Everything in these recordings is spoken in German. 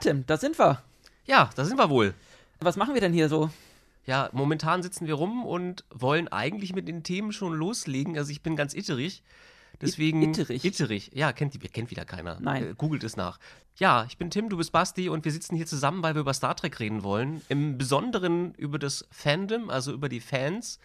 Tim, da sind wir. Ja, da sind wir wohl. Was machen wir denn hier so? Ja, momentan sitzen wir rum und wollen eigentlich mit den Themen schon loslegen. Also ich bin ganz itterig. Deswegen. Itterig? Itterig. Ja, kennt, kennt wieder keiner. Nein. Äh, googelt es nach. Ja, ich bin Tim, du bist Basti und wir sitzen hier zusammen, weil wir über Star Trek reden wollen. Im Besonderen über das Fandom, also über die Fans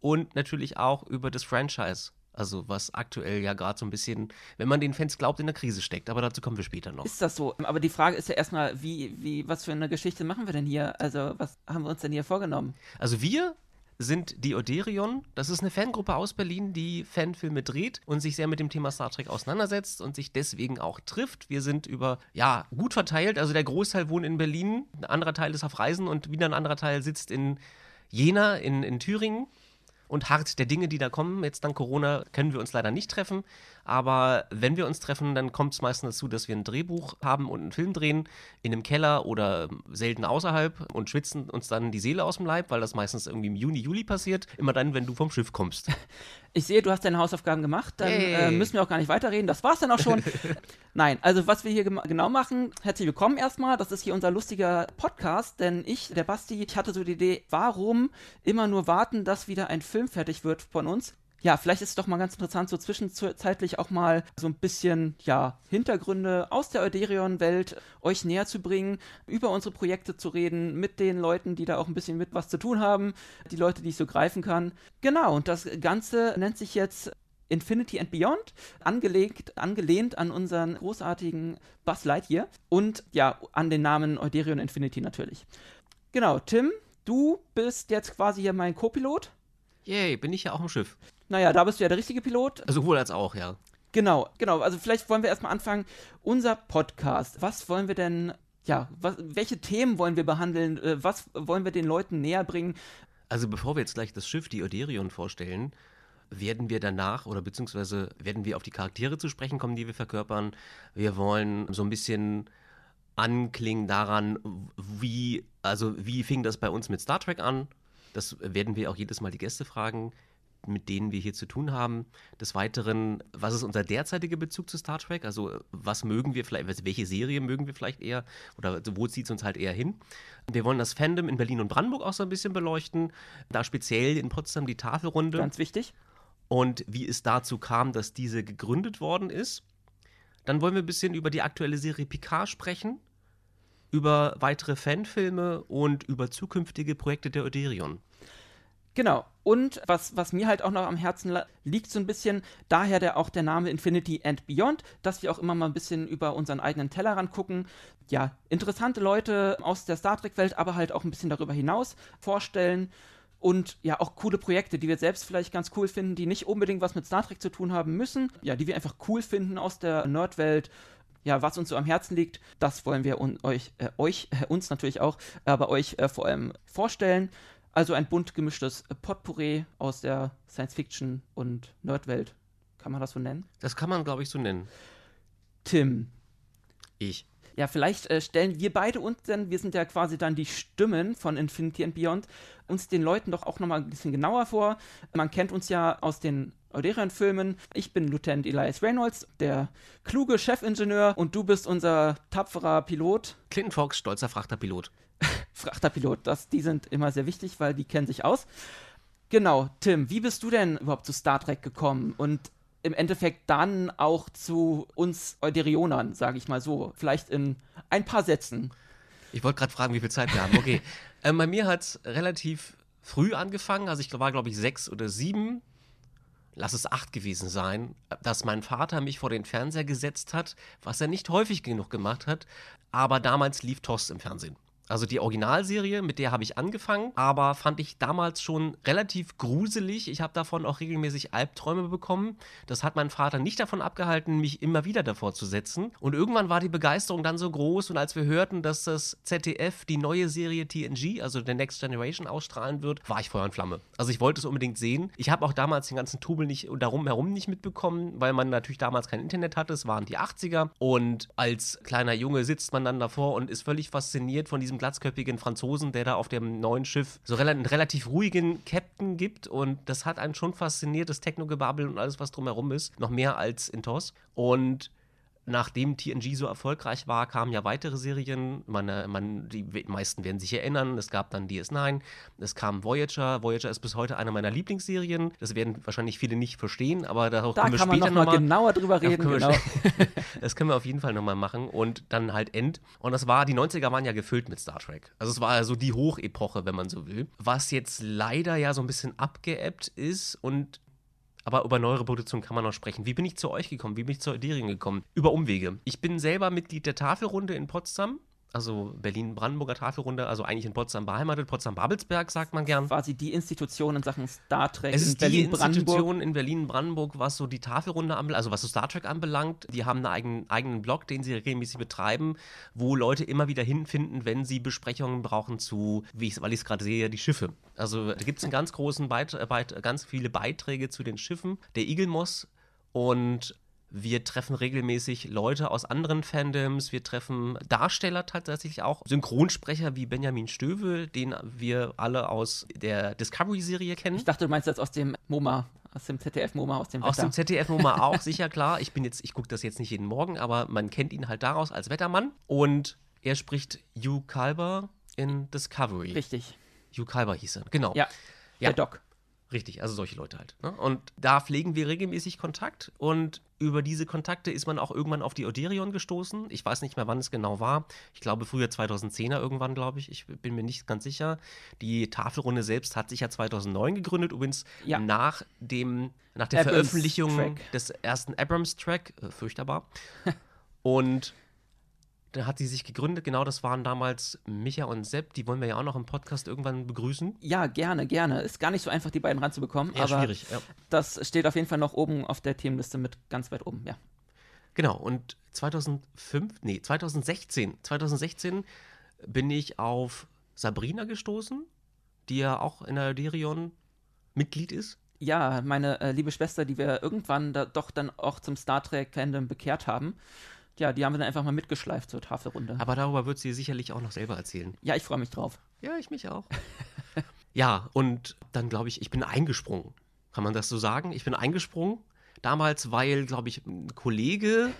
und natürlich auch über das Franchise. Also was aktuell ja gerade so ein bisschen, wenn man den Fans glaubt, in der Krise steckt. Aber dazu kommen wir später noch. Ist das so? Aber die Frage ist ja erstmal, wie, wie, was für eine Geschichte machen wir denn hier? Also, was haben wir uns denn hier vorgenommen? Also wir sind die Oderion. Das ist eine Fangruppe aus Berlin, die Fanfilme dreht und sich sehr mit dem Thema Star Trek auseinandersetzt und sich deswegen auch trifft. Wir sind über, ja, gut verteilt. Also der Großteil wohnt in Berlin, ein anderer Teil ist auf Reisen und wieder ein anderer Teil sitzt in Jena, in, in Thüringen und hart der Dinge, die da kommen. Jetzt dank Corona können wir uns leider nicht treffen, aber wenn wir uns treffen, dann kommt es meistens dazu, dass wir ein Drehbuch haben und einen Film drehen in einem Keller oder selten außerhalb und schwitzen uns dann die Seele aus dem Leib, weil das meistens irgendwie im Juni, Juli passiert. Immer dann, wenn du vom Schiff kommst. Ich sehe, du hast deine Hausaufgaben gemacht, dann Hey. äh, müssen wir auch gar nicht weiterreden. Das war's dann auch schon. Nein, also was wir hier genau machen, herzlich willkommen erstmal. Das ist hier unser lustiger Podcast, denn ich, der Basti, ich hatte so die Idee, warum immer nur warten, dass wieder ein Film fertig wird von uns? Ja, vielleicht ist es doch mal ganz interessant, so zwischenzeitlich auch mal so ein bisschen, ja, Hintergründe aus der Euderion-Welt euch näher zu bringen, über unsere Projekte zu reden, mit den Leuten, die da auch ein bisschen mit was zu tun haben, die Leute, die ich so greifen kann. Genau, und das Ganze nennt sich jetzt Infinity and Beyond, angelegt, angelehnt an unseren großartigen Buzz Lightyear und ja, an den Namen Euderion Infinity natürlich. Genau, Tim, du bist jetzt quasi hier mein Co-Pilot. Yay, bin ich ja auch im Schiff. Naja, da bist du ja der richtige Pilot. Also sowohl als auch, ja. Genau, genau. Also vielleicht wollen wir erstmal anfangen. Unser Podcast, was wollen wir denn, ja, was, welche Themen wollen wir behandeln? Äh, Was wollen wir den Leuten näher bringen? Also bevor wir jetzt gleich das Schiff, die Oderion, vorstellen, werden wir danach oder beziehungsweise werden wir auf die Charaktere zu sprechen kommen, die wir verkörpern. Wir wollen so ein bisschen anklingen daran, wie, also wie fing das bei uns mit Star Trek an? Das werden wir auch jedes Mal die Gäste fragen, mit denen wir hier zu tun haben. Des Weiteren, was ist unser derzeitiger Bezug zu Star Trek? Also was mögen wir vielleicht, also welche Serie mögen wir vielleicht eher oder wo zieht es uns halt eher hin? Wir wollen das Fandom in Berlin und Brandenburg auch so ein bisschen beleuchten, da speziell in Potsdam die Tafelrunde Ganz wichtig. und wie es dazu kam, dass diese gegründet worden ist. Dann wollen wir ein bisschen über die aktuelle Serie Picard sprechen, über weitere Fanfilme und über zukünftige Projekte der Oderion. Genau. Und was, was mir halt auch noch am Herzen liegt, so ein bisschen, daher der, auch der Name Infinity and Beyond, dass wir auch immer mal ein bisschen über unseren eigenen Tellerrand gucken. Ja, interessante Leute aus der Star Trek-Welt, aber halt auch ein bisschen darüber hinaus vorstellen. Und ja, auch coole Projekte, die wir selbst vielleicht ganz cool finden, die nicht unbedingt was mit Star Trek zu tun haben müssen. Ja, die wir einfach cool finden aus der Nerdwelt. Ja, was uns so am Herzen liegt, das wollen wir un euch, äh, euch, äh, uns natürlich auch, aber euch äh, vor allem vorstellen. Also ein bunt gemischtes Potpourri aus der Science-Fiction und Nerdwelt. Kann man das so nennen? Das kann man, glaube ich, so nennen. Tim. Ich. Ja, vielleicht äh, stellen wir beide uns denn, wir sind ja quasi dann die Stimmen von Infinity and Beyond, uns den Leuten doch auch nochmal ein bisschen genauer vor. Man kennt uns ja aus den Euderion-Filmen. Ich bin Lieutenant Elias Reynolds, der kluge Chefingenieur, und du bist unser tapferer Pilot. Clinton Fox, stolzer Frachterpilot. Frachterpilot, das, die sind immer sehr wichtig, weil die kennen sich aus. Genau, Tim, wie bist du denn überhaupt zu Star Trek gekommen und im Endeffekt dann auch zu uns Euderionern, sage ich mal so, vielleicht in ein paar Sätzen. Ich wollte gerade fragen, wie viel Zeit wir haben. Okay. ähm, bei mir hat es relativ früh angefangen. Also ich war, glaube ich, sechs oder sieben. Lass es acht gewesen sein, dass mein Vater mich vor den Fernseher gesetzt hat, was er nicht häufig genug gemacht hat. Aber damals lief TOS im Fernsehen. Also die Originalserie, mit der habe ich angefangen, aber fand ich damals schon relativ gruselig. Ich habe davon auch regelmäßig Albträume bekommen. Das hat meinen Vater nicht davon abgehalten, mich immer wieder davor zu setzen. Und irgendwann war die Begeisterung dann so groß und als wir hörten, dass das ZDF die neue Serie TNG, also der Next Generation, ausstrahlen wird, war ich Feuer und Flamme. Also ich wollte es unbedingt sehen. Ich habe auch damals den ganzen Trubel nicht darum herum nicht mitbekommen, weil man natürlich damals kein Internet hatte. Es waren die 80er und als kleiner Junge sitzt man dann davor und ist völlig fasziniert von diesem glatzköpfigen Franzosen, der da auf dem neuen Schiff so einen relativ ruhigen Captain gibt. Und das hat einen schon fasziniert, das Technogebabbel und alles, was drumherum ist. Noch mehr als in TOS. Und nachdem TNG so erfolgreich war, kamen ja weitere Serien. Man, äh, man, die meisten werden sich erinnern. Es gab dann DS9, es kam Voyager. Voyager ist bis heute eine meiner Lieblingsserien. Das werden wahrscheinlich viele nicht verstehen, aber darauf Da können wir kann später noch mal nochmal genauer drüber reden. können Genau. das können wir auf jeden Fall nochmal machen. Und dann halt End. Und das war, die 90er waren ja gefüllt mit Star Trek. Also es war ja so die Hochepoche, wenn man so will. Was jetzt leider ja so ein bisschen abgeebbt ist und aber über neuere Produktion kann man noch sprechen. Wie bin ich zu euch gekommen? Wie bin ich zur Ideen gekommen? Über Umwege. Ich bin selber Mitglied der Tafelrunde in Potsdam. Also Berlin-Brandenburger Tafelrunde, also eigentlich in Potsdam beheimatet. Potsdam-Babelsberg sagt man gern. Quasi die Institution in Sachen Star Trek Es in ist die. Institution in Berlin-Brandenburg, was so die Tafelrunde anbelangt, also was so Star Trek anbelangt. Die haben einen eigenen, eigenen Blog, den sie regelmäßig betreiben, wo Leute immer wieder hinfinden, wenn sie Besprechungen brauchen zu, wie ich, weil ich es gerade sehe, die Schiffe. Also da gibt es einen ganz großen Beit Beit ganz viele Beiträge zu den Schiffen. Der Igelmoss und wir treffen regelmäßig Leute aus anderen Fandoms. Wir treffen Darsteller tatsächlich auch. Synchronsprecher wie Benjamin Stöwe, den wir alle aus der Discovery-Serie kennen. Ich dachte, du meinst jetzt aus dem MoMA, aus dem ZDF-MoMA, aus dem Aus Wetter. dem ZDF-Nummer auch, sicher klar. Ich bin jetzt, ich gucke das jetzt nicht jeden Morgen, aber man kennt ihn halt daraus als Wettermann. Und er spricht Hugh Kalber in Discovery. Richtig. Hugh Kalber hieß er, genau. Ja, Ja. der Doc. Richtig, also solche Leute halt. Ne? Und da pflegen wir regelmäßig Kontakt und über diese Kontakte ist man auch irgendwann auf die Oderion gestoßen. Ich weiß nicht mehr, wann es genau war. Ich glaube früher 2010er irgendwann, glaube ich. Ich bin mir nicht ganz sicher. Die Tafelrunde selbst hat sich ja 2009 gegründet, übrigens Ja. nach dem nach der Abrams Veröffentlichung Track. des ersten Abrams-Track, äh, furchtbar. und da hat sie sich gegründet, genau das waren damals Micha und Sepp, die wollen wir ja auch noch im Podcast irgendwann begrüßen. Ja, gerne, gerne. Ist gar nicht so einfach, die beiden ranzubekommen, Ja, aber schwierig, ja. das steht auf jeden Fall noch oben auf der Themenliste mit ganz weit oben, ja. Genau, und 2005, nee, 2016, 2016 bin ich auf Sabrina gestoßen, die ja auch in der Derion Mitglied ist. Ja, meine äh, liebe Schwester, die wir irgendwann da doch dann auch zum Star Trek-Fandom bekehrt haben, ja, die haben wir dann einfach mal mitgeschleift zur Tafelrunde. Aber darüber wird sie sicherlich auch noch selber erzählen. Ja, ich freue mich drauf. Ja, ich mich auch. ja, und dann glaube ich, ich bin eingesprungen. Kann man das so sagen? Ich bin eingesprungen. Damals, weil, glaube ich, ein Kollege,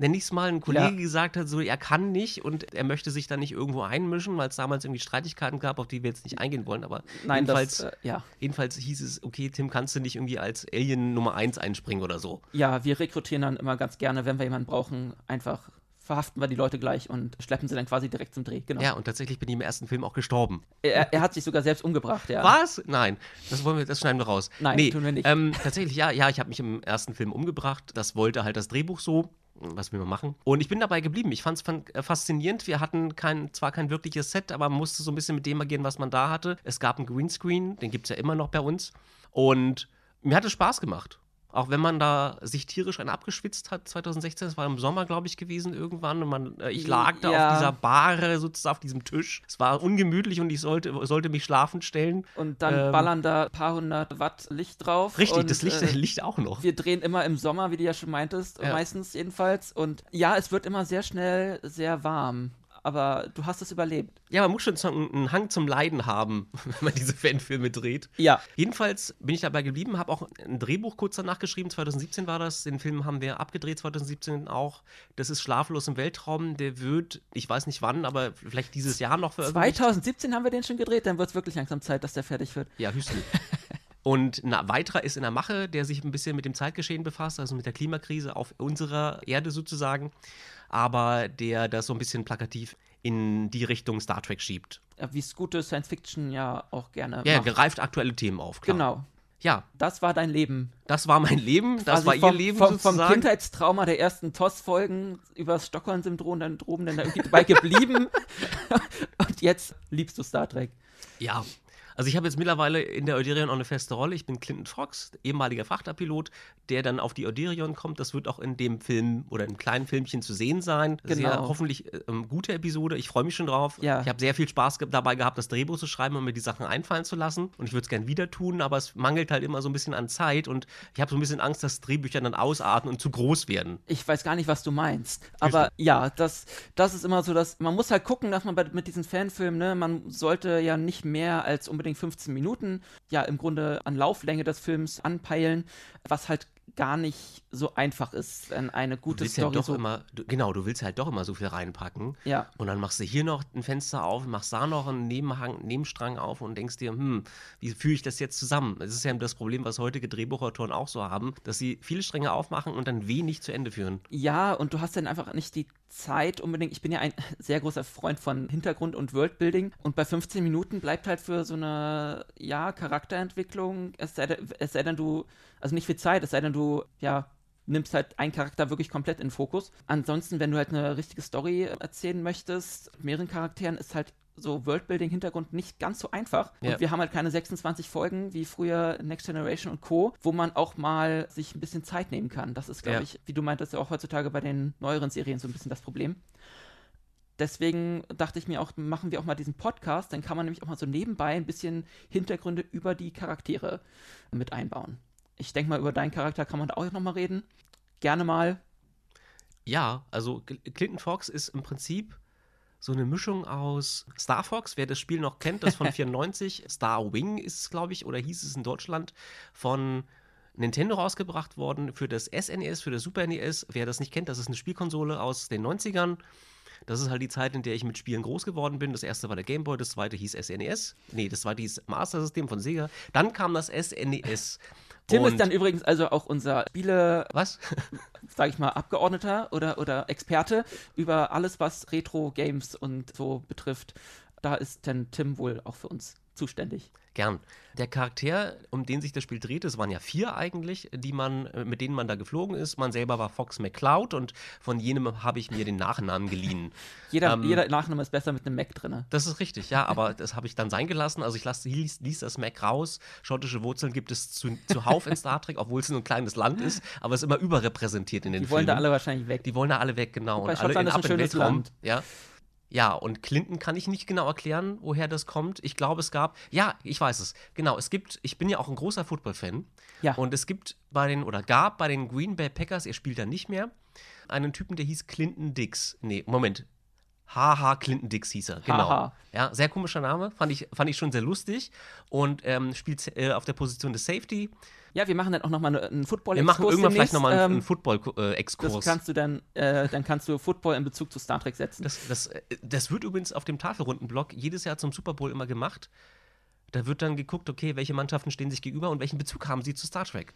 nenne ich es mal, ein Kollege Ja. gesagt hat, so, er kann nicht und er möchte sich da nicht irgendwo einmischen, weil es damals irgendwie Streitigkeiten gab, auf die wir jetzt nicht eingehen wollen. Aber Nein, jedenfalls, das, äh, ja. jedenfalls hieß es, okay, Tim, kannst du nicht irgendwie als Alien Nummer 1 einspringen oder so. Ja, wir rekrutieren dann immer ganz gerne, wenn wir jemanden brauchen, einfach verhaften wir die Leute gleich und schleppen sie dann quasi direkt zum Dreh. Genau. Ja, und tatsächlich bin ich im ersten Film auch gestorben. Er, er hat sich sogar selbst umgebracht, ja. Was? Nein, das wollen wir, das schneiden wir raus. Nein, nee, tun wir nicht. Ähm, tatsächlich, ja, ja, ich habe mich im ersten Film umgebracht. Das wollte halt das Drehbuch so. Was will man machen? Und ich bin dabei geblieben. Ich fand es faszinierend. Wir hatten kein, zwar kein wirkliches Set, aber man musste so ein bisschen mit dem agieren, was man da hatte. Es gab einen Greenscreen, den gibt es ja immer noch bei uns. Und mir hat es Spaß gemacht. Auch wenn man da sich tierisch einen abgeschwitzt hat, 2016, das war im Sommer, glaube ich, gewesen irgendwann. Und man, äh, ich lag da Ja. auf dieser Bahre, sozusagen auf diesem Tisch. Es war ungemütlich und ich sollte, sollte mich schlafend stellen. Und dann Ähm, ballern da ein paar hundert Watt Licht drauf. Richtig, und, das Licht, äh, Licht auch noch. wir drehen immer im Sommer, wie du ja schon meintest, Ja. meistens jedenfalls. Und ja, es wird immer sehr schnell sehr warm. Aber du hast es überlebt. Ja, man muss schon einen Hang zum Leiden haben, wenn man diese Fanfilme dreht. Ja. Jedenfalls bin ich dabei geblieben, habe auch ein Drehbuch kurz danach geschrieben. 2017 war das. Den Film haben wir abgedreht, 2017 auch. Das ist Schlaflos im Weltraum. Der wird, ich weiß nicht wann, aber vielleicht dieses Jahr noch veröffentlicht. 2017 haben wir den schon gedreht, dann wird es wirklich langsam Zeit, dass der fertig wird. Ja, Houston. Und ein weiterer ist in der Mache, der sich ein bisschen mit dem Zeitgeschehen befasst, also mit der Klimakrise auf unserer Erde sozusagen, aber der das so ein bisschen plakativ in die Richtung Star Trek schiebt. Ja, Wie es gute Science Fiction ja auch gerne Ja, macht. greift aktuelle Themen auf, klar. Genau. Ja, Das war dein Leben. das war mein Leben, das Quasi war ihr vom, Leben vom, vom. Kindheitstrauma der ersten TOS-Folgen über das Stockholm-Syndrom dann droben dann da irgendwie dabei geblieben. Und jetzt liebst du Star Trek. Ja. Also ich habe jetzt mittlerweile in der Euderion auch eine feste Rolle. Ich bin Clinton Fox, ehemaliger Frachterpilot, der dann auf die Euderion kommt. Das wird auch in dem Film oder im kleinen Filmchen zu sehen sein. Sehr Genau. hoffentlich äh, ähm, gute Episode. Ich freue mich schon drauf. Ja. Ich habe sehr viel Spaß ge dabei gehabt, das Drehbuch zu schreiben und mir die Sachen einfallen zu lassen. Und ich würde es gern wieder tun, aber es mangelt halt immer so ein bisschen an Zeit und ich habe so ein bisschen Angst, dass Drehbücher dann ausarten und zu groß werden. Ich weiß gar nicht, was du meinst. Aber ja, das, das ist immer so, dass man muss halt gucken, dass man bei, mit diesen Fanfilmen, ne, man sollte ja nicht mehr als unbedingt unbedingt 15 Minuten, ja, im Grunde an Lauflänge des Films anpeilen, was halt gar nicht so einfach ist, eine gute du willst Story ja doch so immer, du, genau, du willst halt doch immer so viel reinpacken. Ja. Und dann machst du hier noch ein Fenster auf, machst da noch einen Nebenhang, Nebenstrang auf und denkst dir, hm, wie führe ich das jetzt zusammen? Das ist ja das Problem, was heutige Drehbuchautoren auch so haben, dass sie viele Stränge aufmachen und dann wenig zu Ende führen. Ja, und du hast dann einfach nicht die Zeit unbedingt. Ich bin ja ein sehr großer Freund von Hintergrund und Worldbuilding und bei 15 Minuten bleibt halt für so eine, ja, Charakterentwicklung, es sei, denn, es sei denn du, also nicht viel Zeit, es sei denn du, ja, nimmst halt einen Charakter wirklich komplett in Fokus. Ansonsten, wenn du halt eine richtige Story erzählen möchtest, mit mehreren Charakteren, ist halt so Worldbuilding-Hintergrund nicht ganz so einfach. Ja. Und wir haben halt keine 26 Folgen wie früher Next Generation und Co., wo man auch mal sich ein bisschen Zeit nehmen kann. Das ist, glaube Ja. ich, wie du meintest, ja auch heutzutage bei den neueren Serien so ein bisschen das Problem. Deswegen dachte ich mir auch, machen wir auch mal diesen Podcast, dann kann man nämlich auch mal so nebenbei ein bisschen Hintergründe über die Charaktere mit einbauen. Ich denke mal, über deinen Charakter kann man da auch nochmal reden. Gerne mal. Ja, also Cl- Clinton Fox ist im Prinzip so eine Mischung aus Star Fox, wer das Spiel noch kennt, das von 94, Star Wing ist es, glaube ich, oder hieß es in Deutschland, von Nintendo rausgebracht worden für das SNES, für das Super NES. Wer das nicht kennt, das ist eine Spielkonsole aus den 90ern. Das ist halt die Zeit, in der ich mit Spielen groß geworden bin. Das erste war der Game Boy, das zweite hieß SNES. Nee, das zweite hieß Master System von Sega. Dann kam das SNES. Tim Und- ist dann übrigens also auch unser Spiele, Was? sage ich mal, Abgeordneter oder, oder Experte über alles, was Retro-Games und so betrifft. Da ist dann Tim wohl auch für uns zuständig. Gern. Der Charakter, um den sich das Spiel dreht, es waren ja vier eigentlich, die man, äh, mit denen man da geflogen ist. Man selber war Fox McCloud und von jenem habe ich mir den Nachnamen geliehen. Jeder, Ähm, jeder Nachname ist besser mit einem Mac drin. Das ist richtig, ja, aber das habe ich dann sein gelassen. Also ich lass, ließ, ließ das Mac raus. Schottische Wurzeln gibt es zu, zuhauf in Star Trek, obwohl es nur ein kleines Land ist, aber es ist immer überrepräsentiert in den Die wollen da Filmen. alle wahrscheinlich weg. Die wollen da alle weg, genau. Wobei und alle ein ab in Weltraum. Land. Ja. Ja, und Clinton kann ich nicht genau erklären, woher das kommt. Ich glaube, es gab, ja, ich weiß es. Genau, es gibt, ich bin ja auch ein großer Football-Fan. Ja. Und es gibt bei den, oder gab bei den Green Bay Packers, er spielt da nicht mehr, einen Typen, der hieß Clinton Dix. Nee, Moment. Haha, Clinton Dix hieß er, genau. Ja, sehr komischer Name, fand ich, fand ich schon sehr lustig. Und ähm, spielt äh, auf der Position des Safety. Ja, wir machen dann auch nochmal einen football Wir machen irgendwann vielleicht nochmal einen, einen ähm, Das Football-Exkurs. kannst du dann, äh, dann kannst du Football in Bezug zu Star Trek setzen. Das, das, äh, das wird übrigens auf dem Tafelrundenblock jedes Jahr zum Super Bowl immer gemacht. Da wird dann geguckt, okay, welche Mannschaften stehen sich gegenüber und welchen Bezug haben sie zu Star Trek.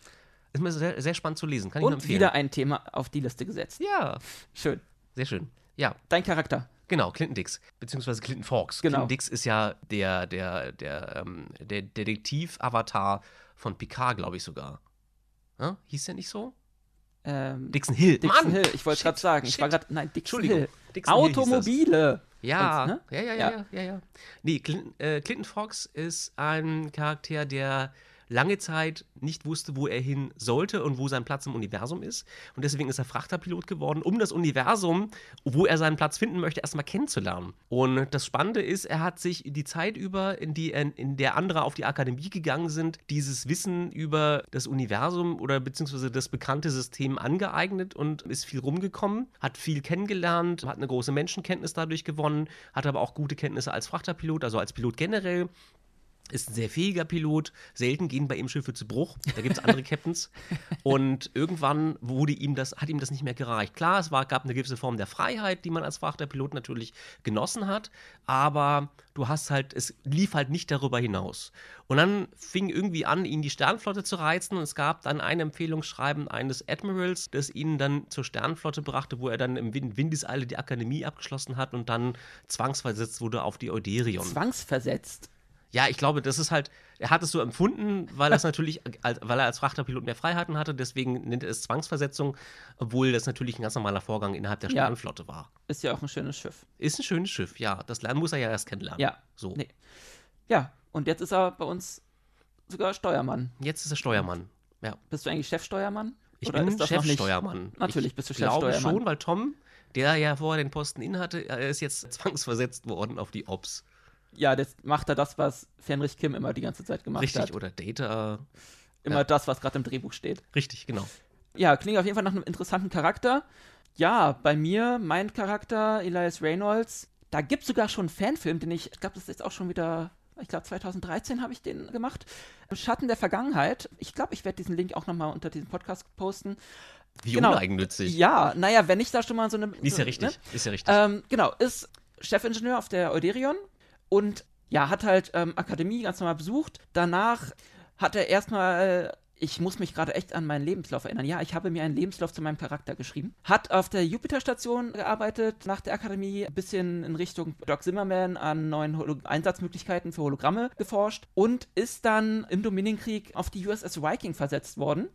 Ist mir sehr, sehr spannend zu lesen, kann ich nur Und empfehlen. wieder ein Thema auf die Liste gesetzt. ja, Schön. sehr schön. Ja, Dein Charakter. Genau, Clinton Dix, beziehungsweise Clinton Fawkes. Genau. Clinton Dix ist ja der, der, der, ähm, der Detektiv-Avatar von Picard, glaube ich sogar. Ja? Hieß der nicht so? Ähm, Dixon Hill. Dixon Mann! Hill, ich wollte gerade sagen. Ich shit. war gerade, nein, Dixon Entschuldigung, Hill. Dixon Hill. Automobile. Ja, Und, ne? ja, ja, ja, Ja. ja, ja, ja. Nee, Clinton, äh, Clinton Fox ist ein Charakter, der lange Zeit nicht wusste, wo er hin sollte und wo sein Platz im Universum ist. Und deswegen ist er Frachterpilot geworden, um das Universum, wo er seinen Platz finden möchte, erstmal kennenzulernen. Und das Spannende ist, er hat sich die Zeit über, in, die, in der andere auf die Akademie gegangen sind, dieses Wissen über das Universum oder beziehungsweise das bekannte System angeeignet und ist viel rumgekommen, hat viel kennengelernt, hat eine große Menschenkenntnis dadurch gewonnen, hat aber auch gute Kenntnisse als Frachterpilot, also als Pilot generell. Ist ein sehr fähiger Pilot. Selten gehen bei ihm Schiffe zu Bruch. Da gibt es andere Captains. Und irgendwann wurde ihm das, hat ihm das nicht mehr gereicht. Klar, es war, gab eine gewisse Form der Freiheit, die man als Frachterpilot natürlich genossen hat. Aber du hast halt, es lief halt nicht darüber hinaus. Und dann fing irgendwie an, ihn die Sternflotte zu reizen. Und es gab dann ein Empfehlungsschreiben eines Admirals, das ihn dann zur Sternflotte brachte, wo er dann im Win- Windeseile die Akademie abgeschlossen hat und dann zwangsversetzt wurde auf die Euderion. Zwangsversetzt. Ja, ich glaube, das ist halt, er hat es so empfunden, weil er es natürlich, als, weil er als Frachterpilot mehr Freiheiten hatte, deswegen nennt er es Zwangsversetzung, obwohl das natürlich ein ganz normaler Vorgang innerhalb der Ja. Sternflotte war. Ist ja auch ein schönes Schiff. Ist ein schönes Schiff, ja. Das lernen muss er ja erst kennenlernen. Ja. So. Nee. Ja, und jetzt ist er bei uns sogar Steuermann. Jetzt ist er Steuermann. Ja. Bist du eigentlich Chefsteuermann? Ich Oder bin das? Chefsteuermann. Natürlich ich bist du glaube Chefsteuermann. schon, weil Tom, der ja vorher den Posten innehatte, er ist jetzt zwangsversetzt worden auf die Ops. Ja, jetzt macht er das, was Fenrich Kim immer die ganze Zeit gemacht Richtig, hat. oder Data. Immer ja. das, was gerade im Drehbuch steht. Richtig, genau. Ja, klingt auf jeden Fall nach einem interessanten Charakter. Ja, bei mir, mein Charakter, Elias Reynolds, da gibt es sogar schon einen Fanfilm, den ich, ich glaube, das ist jetzt auch schon wieder Ich glaube 2013 habe ich den gemacht. Schatten der Vergangenheit. Ich glaube, ich werde diesen Link auch nochmal unter diesem Podcast posten. Wie Genau. uneigennützig. Ja, naja, wenn ich da schon mal so eine. Ist ja richtig. Ne? Ist ja richtig. Ähm, genau, ist Chefingenieur auf der Euderion und ja, hat halt ähm, Akademie ganz normal besucht. Danach hat er erstmal, ich muss mich gerade echt an meinen Lebenslauf erinnern. Ja, ich habe mir einen Lebenslauf zu meinem Charakter geschrieben. Hat auf der Jupiter-Station gearbeitet, nach der Akademie ein bisschen in Richtung Doc Zimmerman an neuen Holo Einsatzmöglichkeiten für Hologramme geforscht und ist dann im Dominienkrieg auf die USS Viking versetzt worden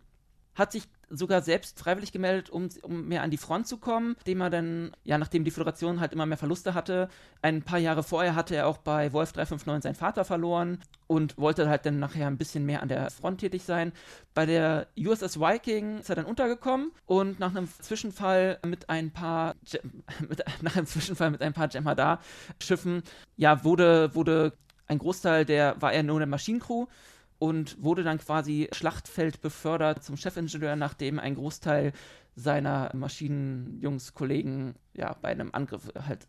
hat sich sogar selbst freiwillig gemeldet, um, um mehr an die Front zu kommen, dem er dann, ja, nachdem die Föderation halt immer mehr Verluste hatte, ein paar Jahre vorher hatte er auch bei Wolf 359 seinen Vater verloren und wollte halt dann nachher ein bisschen mehr an der Front tätig sein. Bei der USS Viking ist er dann untergekommen und nach einem Zwischenfall mit ein paar, mit, nach einem Zwischenfall mit ein paar Jem'Hadar-Schiffen, ja, wurde, wurde ein Großteil der, war er nur eine Maschinencrew und wurde dann quasi Schlachtfeld befördert zum Chefingenieur, nachdem ein Großteil seiner Maschinenjungskollegen ja bei einem Angriff halt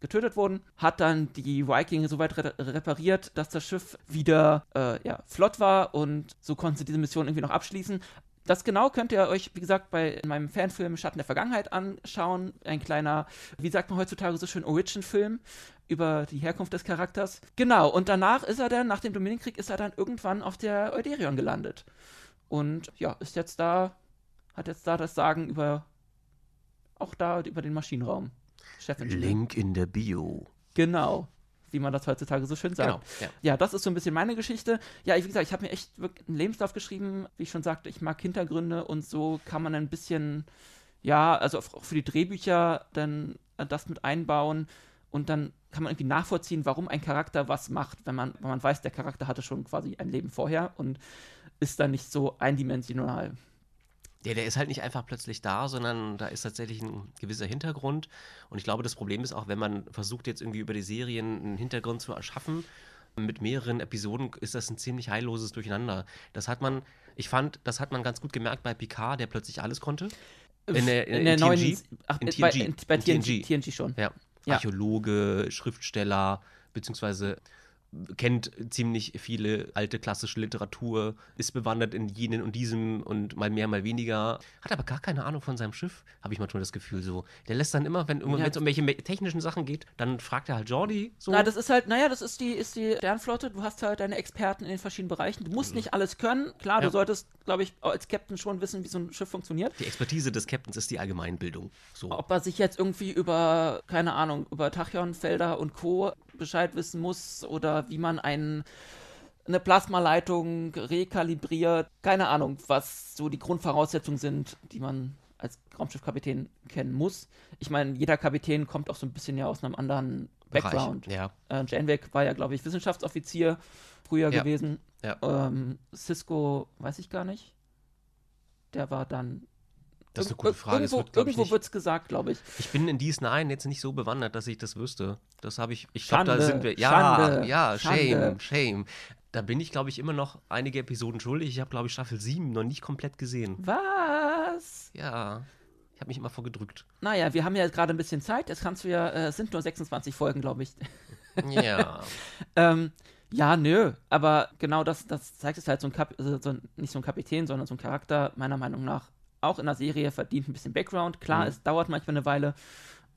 getötet wurden, hat dann die Viking soweit re repariert, dass das Schiff wieder äh, ja, flott war und so konnten sie diese Mission irgendwie noch abschließen. Das genau könnt ihr euch, wie gesagt, bei meinem Fanfilm Schatten der Vergangenheit anschauen. Ein kleiner, wie sagt man heutzutage so schön, Origin-Film über die Herkunft des Charakters. Genau, und danach ist er dann, nach dem Dominikkrieg, ist er dann irgendwann auf der Euderion gelandet. Und ja, ist jetzt da, hat jetzt da das Sagen über, auch da über den Maschinenraum. Link in der Bio. Genau. Wie man das heutzutage so schön sagt. Genau. Ja. Ja, das ist so ein bisschen meine Geschichte. Ja, wie gesagt, ich habe mir echt wirklich einen Lebenslauf geschrieben. Wie ich schon sagte, ich mag Hintergründe und so kann man ein bisschen, ja, also auch für die Drehbücher dann das mit einbauen und dann kann man irgendwie nachvollziehen, warum ein Charakter was macht, wenn man, wenn man weiß, der Charakter hatte schon quasi ein Leben vorher und ist dann nicht so eindimensional. Ja, der ist halt nicht einfach plötzlich da, sondern da ist tatsächlich ein gewisser Hintergrund. Und ich glaube, das Problem ist auch, wenn man versucht, jetzt irgendwie über die Serien einen Hintergrund zu erschaffen, mit mehreren Episoden ist das ein ziemlich heilloses Durcheinander. Das hat man, ich fand, das hat man ganz gut gemerkt bei Picard, der plötzlich alles konnte. In der- in- in neuen, TNG? ach, In bei, TNG. in, bei In TNG, TNG. Schon. Ja. Archäologe, Schriftsteller, beziehungsweise kennt ziemlich viele alte klassische Literatur, ist bewandert in jenen und diesem und mal mehr, mal weniger, hat aber gar keine Ahnung von seinem Schiff, habe ich manchmal das Gefühl so. Der lässt dann immer, wenn Ja. es um welche technischen Sachen geht, dann fragt er halt Jordi so. Na, das ist halt, naja, das ist die, ist die Sternflotte. Du hast halt deine Experten in den verschiedenen Bereichen. Du musst nicht alles können. Klar, du Ja. solltest, glaube ich, als Captain schon wissen, wie so ein Schiff funktioniert. die Expertise des Captains ist die Allgemeinbildung. So. Ob er sich jetzt irgendwie über, keine Ahnung, über Tachyonfelder und Co. Bescheid wissen muss oder wie man einen, eine Plasmaleitung rekalibriert. Keine Ahnung, was so die Grundvoraussetzungen sind, die man als Raumschiffkapitän kennen muss. Ich meine, jeder Kapitän kommt auch so ein bisschen ja aus einem anderen Bereich. Background. Ja. Äh, Janeway war ja, glaube ich, Wissenschaftsoffizier früher Ja. gewesen. Ja. Ähm, Cisco weiß ich gar nicht. Der war dann. Das ist eine gute Frage. Das Irgendwo, wird, irgendwo es gesagt, glaube ich. Ich bin in DS9 jetzt nicht so bewandert, dass ich das wüsste. Das habe ich. Ich glaube, da sind wir. Ja, Schande, ja, shame, Schande. shame. Da bin ich, glaube ich, immer noch einige Episoden schuldig. Ich habe, glaube ich, Staffel 7 noch nicht komplett gesehen. Was? Ja. Ich habe mich immer vorgedrückt. Naja, wir haben ja gerade ein bisschen Zeit. Jetzt kannst du ja, äh, es sind nur 26 Folgen, glaube ich. Ja. ähm, ja, nö, aber genau das, das zeigt es halt so ein Kap so ein, nicht so ein Kapitän, sondern so ein Charakter, meiner Meinung nach, auch in der Serie verdient ein bisschen Background. Klar, Mhm. es dauert manchmal eine Weile,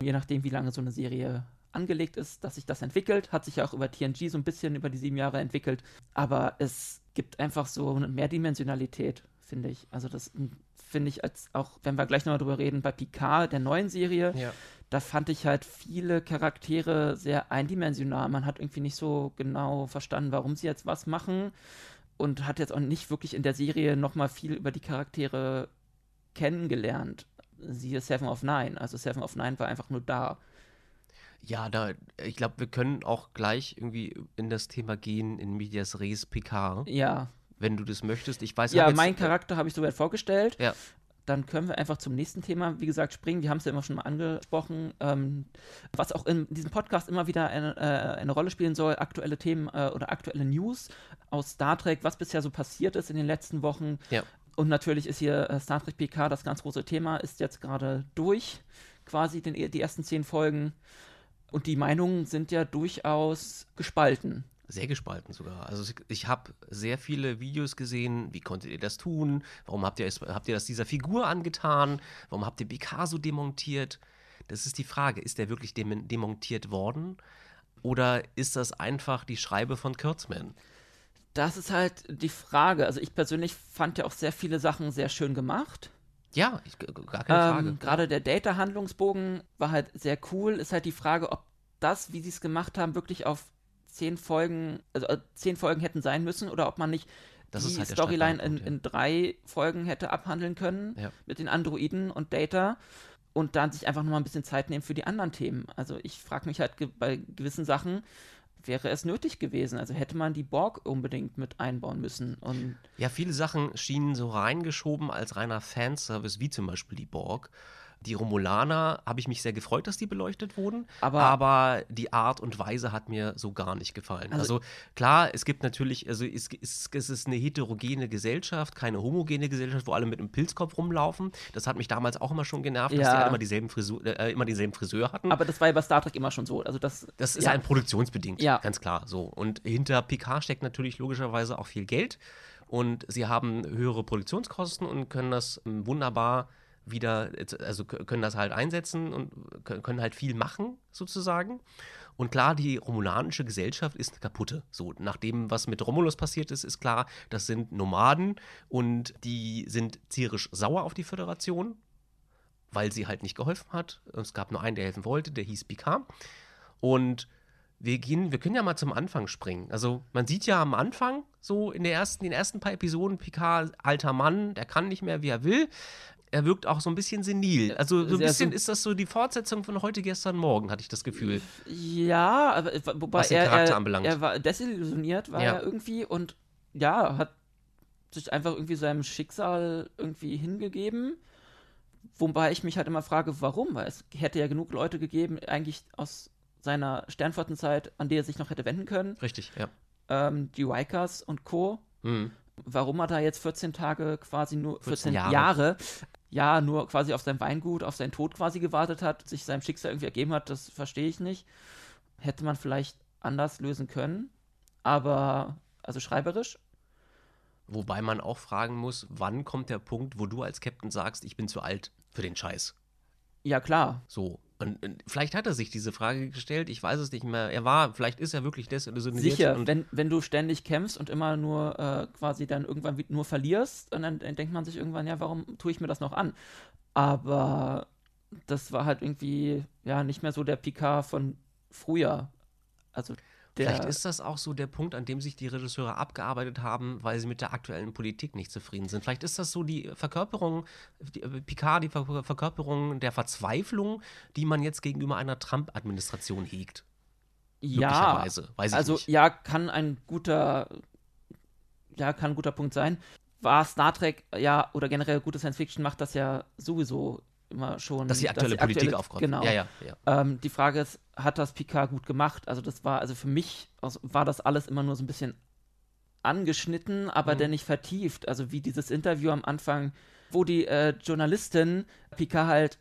je nachdem, wie lange so eine Serie angelegt ist, dass sich das entwickelt. Hat sich ja auch über TNG so ein bisschen über die sieben Jahre entwickelt. Aber es gibt einfach so eine Mehrdimensionalität, finde ich. Also das finde ich als auch, wenn wir gleich nochmal drüber reden, bei Picard, der neuen Serie, ja. da fand ich halt viele Charaktere sehr eindimensional. Man hat irgendwie nicht so genau verstanden, warum sie jetzt was machen und hat jetzt auch nicht wirklich in der Serie nochmal viel über die Charaktere kennengelernt. Siehe Seven of Nine. Also Seven of Nine war einfach nur da. Ja, da, ich glaube, wir können auch gleich irgendwie in das Thema gehen in Medias Res Picard, Ja. wenn du das möchtest. Ich weiß Ja, hab jetzt- mein Charakter habe ich soweit vorgestellt. Ja. Dann können wir einfach zum nächsten Thema, wie gesagt, springen. Wir haben es ja immer schon mal angesprochen, ähm, was auch in diesem Podcast immer wieder eine, äh, eine Rolle spielen soll, aktuelle Themen äh, oder aktuelle News aus Star Trek, was bisher so passiert ist in den letzten Wochen. Ja. Und natürlich ist hier äh, Star Trek PK das ganz große Thema, ist jetzt gerade durch, quasi den, die ersten zehn Folgen. Und die Meinungen sind ja durchaus gespalten. Sehr gespalten sogar. Also ich habe sehr viele Videos gesehen, wie konntet ihr das tun? Warum habt ihr, habt ihr das dieser Figur angetan? Warum habt ihr Picasso demontiert? Das ist die Frage, ist der wirklich dem demontiert worden? Oder ist das einfach die Schreibe von Kurtzman? Das ist halt die Frage. Also ich persönlich fand ja auch sehr viele Sachen sehr schön gemacht. Ja, ich, gar keine ähm, Frage. Gerade der Data-Handlungsbogen war halt sehr cool. Ist halt die Frage, ob das, wie sie es gemacht haben, wirklich auf zehn Folgen, also äh, zehn Folgen hätten sein müssen oder ob man nicht das die halt Storyline in, in, drei Folgen hätte abhandeln können ja. mit den Androiden und Data und dann sich einfach nochmal ein bisschen Zeit nehmen für die anderen Themen. Also ich frage mich halt ge bei gewissen Sachen, wäre es nötig gewesen. Also hätte man die Borg unbedingt mit einbauen müssen. Und ja, viele Sachen schienen so reingeschoben als reiner Fanservice, wie zum Beispiel die Borg. Die Romulaner habe ich mich sehr gefreut, dass die beleuchtet wurden, aber, aber, die Art und Weise hat mir so gar nicht gefallen. Also, also klar, es gibt natürlich, also es, es, es, ist eine heterogene Gesellschaft, keine homogene Gesellschaft, wo alle mit einem Pilzkopf rumlaufen. Das hat mich damals auch immer schon genervt, ja. dass die alle immer dieselben Frisur, äh, immer denselben Friseur hatten. Aber das war ja bei Star Trek immer schon so. Also das, das ist ja. ein produktionsbedingt, ja. ganz klar. So. Und hinter Picard steckt natürlich logischerweise auch viel Geld. Und sie haben höhere Produktionskosten und können das ähm, wunderbar wieder, also können das halt einsetzen und können halt viel machen, sozusagen. Und klar, die romulanische Gesellschaft ist kaputte. So, nach dem, was mit Romulus passiert ist, ist klar, das sind Nomaden und die sind zierisch sauer auf die Föderation, weil sie halt nicht geholfen hat. Es gab nur einen, der helfen wollte, der hieß Picard. Und wir gehen, wir können ja mal zum Anfang springen. Also man sieht ja am Anfang, so in, der ersten, in den ersten paar Episoden, Picard, alter Mann, der kann nicht mehr, wie er will er wirkt auch so ein bisschen senil. Also so ein bisschen ist das so die Fortsetzung von heute, gestern, morgen, hatte ich das Gefühl. Ja, aber wobei Was den er, Charakter er, anbelangt. er war desillusioniert, war ja. er irgendwie und ja, hat sich einfach irgendwie seinem Schicksal irgendwie hingegeben. Wobei ich mich halt immer frage, warum, weil es hätte ja genug Leute gegeben, eigentlich aus seiner Sternflottenzeit, an die er sich noch hätte wenden können. Richtig, ja. Ähm, die Rikers und Co. Mhm. Warum hat er jetzt 14 Tage quasi nur, 14, 14 Jahre. Jahre ja, nur quasi auf sein Weingut, auf seinen Tod quasi gewartet hat, sich seinem Schicksal irgendwie ergeben hat, das verstehe ich nicht. Hätte man vielleicht anders lösen können, aber, also schreiberisch. Wobei man auch fragen muss, wann kommt der Punkt, wo du als Captain sagst, ich bin zu alt für den Scheiß? Ja, klar. So. Und, und, vielleicht hat er sich diese Frage gestellt, ich weiß es nicht mehr. Er war, vielleicht ist er wirklich desillusioniert. Sicher, wenn, wenn du ständig kämpfst und immer nur äh, quasi dann irgendwann nur verlierst, und dann, dann denkt man sich irgendwann, ja, warum tue ich mir das noch an? Aber das war halt irgendwie, ja, nicht mehr so der Picard von früher. Also Vielleicht ist das auch so der Punkt, an dem sich die Regisseure abgearbeitet haben, weil sie mit der aktuellen Politik nicht zufrieden sind. Vielleicht ist das so die Verkörperung, die, äh, Picard, die Ver Verkörperung der Verzweiflung, die man jetzt gegenüber einer Trump-Administration hegt. Ja, also nicht. ja, kann ein guter, ja, kann ein guter Punkt sein. War Star Trek, ja, oder generell gute Science Fiction macht das ja sowieso immer schon. Dass die aktuelle dass die Politik aktuelle, aufkommt. Genau. Ja, ja, ja. Ähm, die Frage ist, hat das Picard gut gemacht? Also das war, also für mich war das alles immer nur so ein bisschen angeschnitten, aber mhm. dann nicht vertieft. Also wie dieses Interview am Anfang, wo die äh, Journalistin Picard halt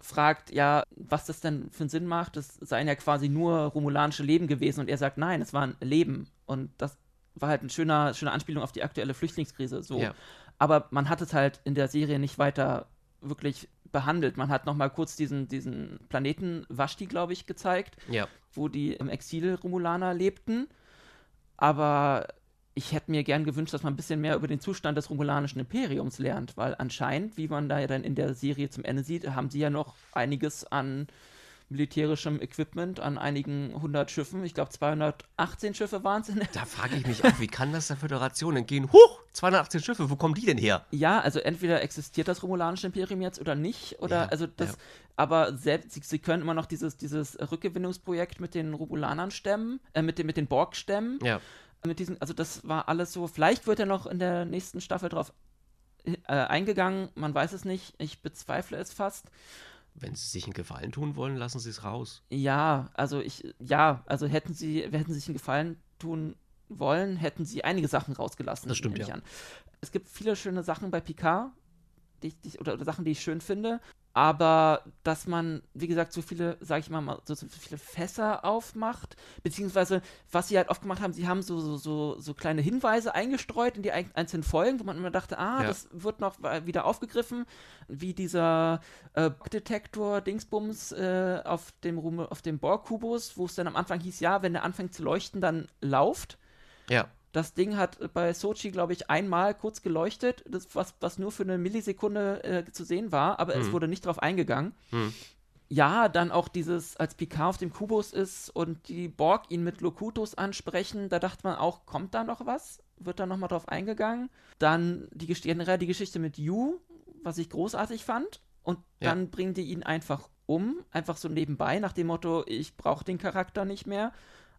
fragt, ja, was das denn für einen Sinn macht, das seien ja quasi nur romulanische Leben gewesen und er sagt, nein, es war ein Leben und das war halt eine schöne, schöne Anspielung auf die aktuelle Flüchtlingskrise, so. Ja. Aber man hat es halt in der Serie nicht weiter wirklich behandelt. Man hat noch mal kurz diesen, diesen Planeten Vashti, glaube ich, gezeigt, ja. wo die im Exil Romulaner lebten. Aber ich hätte mir gern gewünscht, dass man ein bisschen mehr über den Zustand des romulanischen Imperiums lernt, weil anscheinend, wie man da ja dann in der Serie zum Ende sieht, haben sie ja noch einiges an militärischem Equipment an einigen hundert Schiffen. Ich glaube, 218 Schiffe waren es. Da frage ich mich auch, wie kann das der Föderation entgehen? Huch, 218 Schiffe, wo kommen die denn her? Ja, also entweder existiert das romulanische Imperium jetzt oder nicht, oder ja, also das, ja. aber selbst, sie, sie, können immer noch dieses, dieses Rückgewinnungsprojekt mit den Romulanern stemmen, äh, mit den, mit den Borg stemmen. Ja. Mit diesen, also das war alles so, vielleicht wird er noch in der nächsten Staffel drauf äh, eingegangen, man weiß es nicht, ich bezweifle es fast. Wenn sie sich einen Gefallen tun wollen, lassen sie es raus. Ja, also ich, ja, also hätten sie, hätten sich einen Gefallen tun wollen, hätten sie einige Sachen rausgelassen. Das stimmt ja. An. Es gibt viele schöne Sachen bei Picard, die, die, oder, oder Sachen, die ich schön finde. Aber dass man, wie gesagt, so viele, sage ich mal, so, so, viele Fässer aufmacht, beziehungsweise was sie halt oft gemacht haben, sie haben so, so, so, so kleine Hinweise eingestreut in die einzelnen Folgen, wo man immer dachte, ah, ja. das wird noch wieder aufgegriffen, wie dieser äh, Detektor Dingsbums äh, auf dem auf dem Borg-Kubus, wo es dann am Anfang hieß, ja, wenn der anfängt zu leuchten, dann lauft. Ja. Das Ding hat bei Sochi, glaube ich, einmal kurz geleuchtet, das, was, was nur für eine Millisekunde äh, zu sehen war, aber hm. es wurde nicht darauf eingegangen. Hm. Ja, dann auch dieses, als Picard auf dem Kubus ist und die Borg ihn mit Locutus ansprechen, da dachte man auch, kommt da noch was? Wird da nochmal drauf eingegangen? Dann die, generell die Geschichte mit Yu, was ich großartig fand. Und dann ja. bringen die ihn einfach um, einfach so nebenbei, nach dem Motto, ich brauche den Charakter nicht mehr.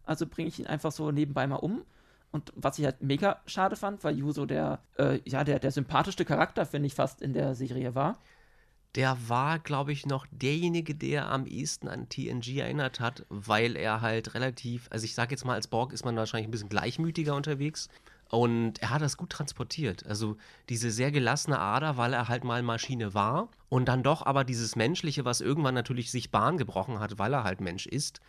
Also bringe ich ihn einfach so nebenbei mal um. Und was ich halt mega schade fand, weil Yuso der, äh, ja, der, der sympathischste Charakter, finde ich, fast in der Serie war. Der war, glaube ich, noch derjenige, der am ehesten an TNG erinnert hat, weil er halt relativ, also ich sage jetzt mal, als Borg ist man wahrscheinlich ein bisschen gleichmütiger unterwegs. Und er hat das gut transportiert. Also diese sehr gelassene Ader, weil er halt mal Maschine war. Und dann doch aber dieses Menschliche, was irgendwann natürlich sich Bahn gebrochen hat, weil er halt Mensch ist.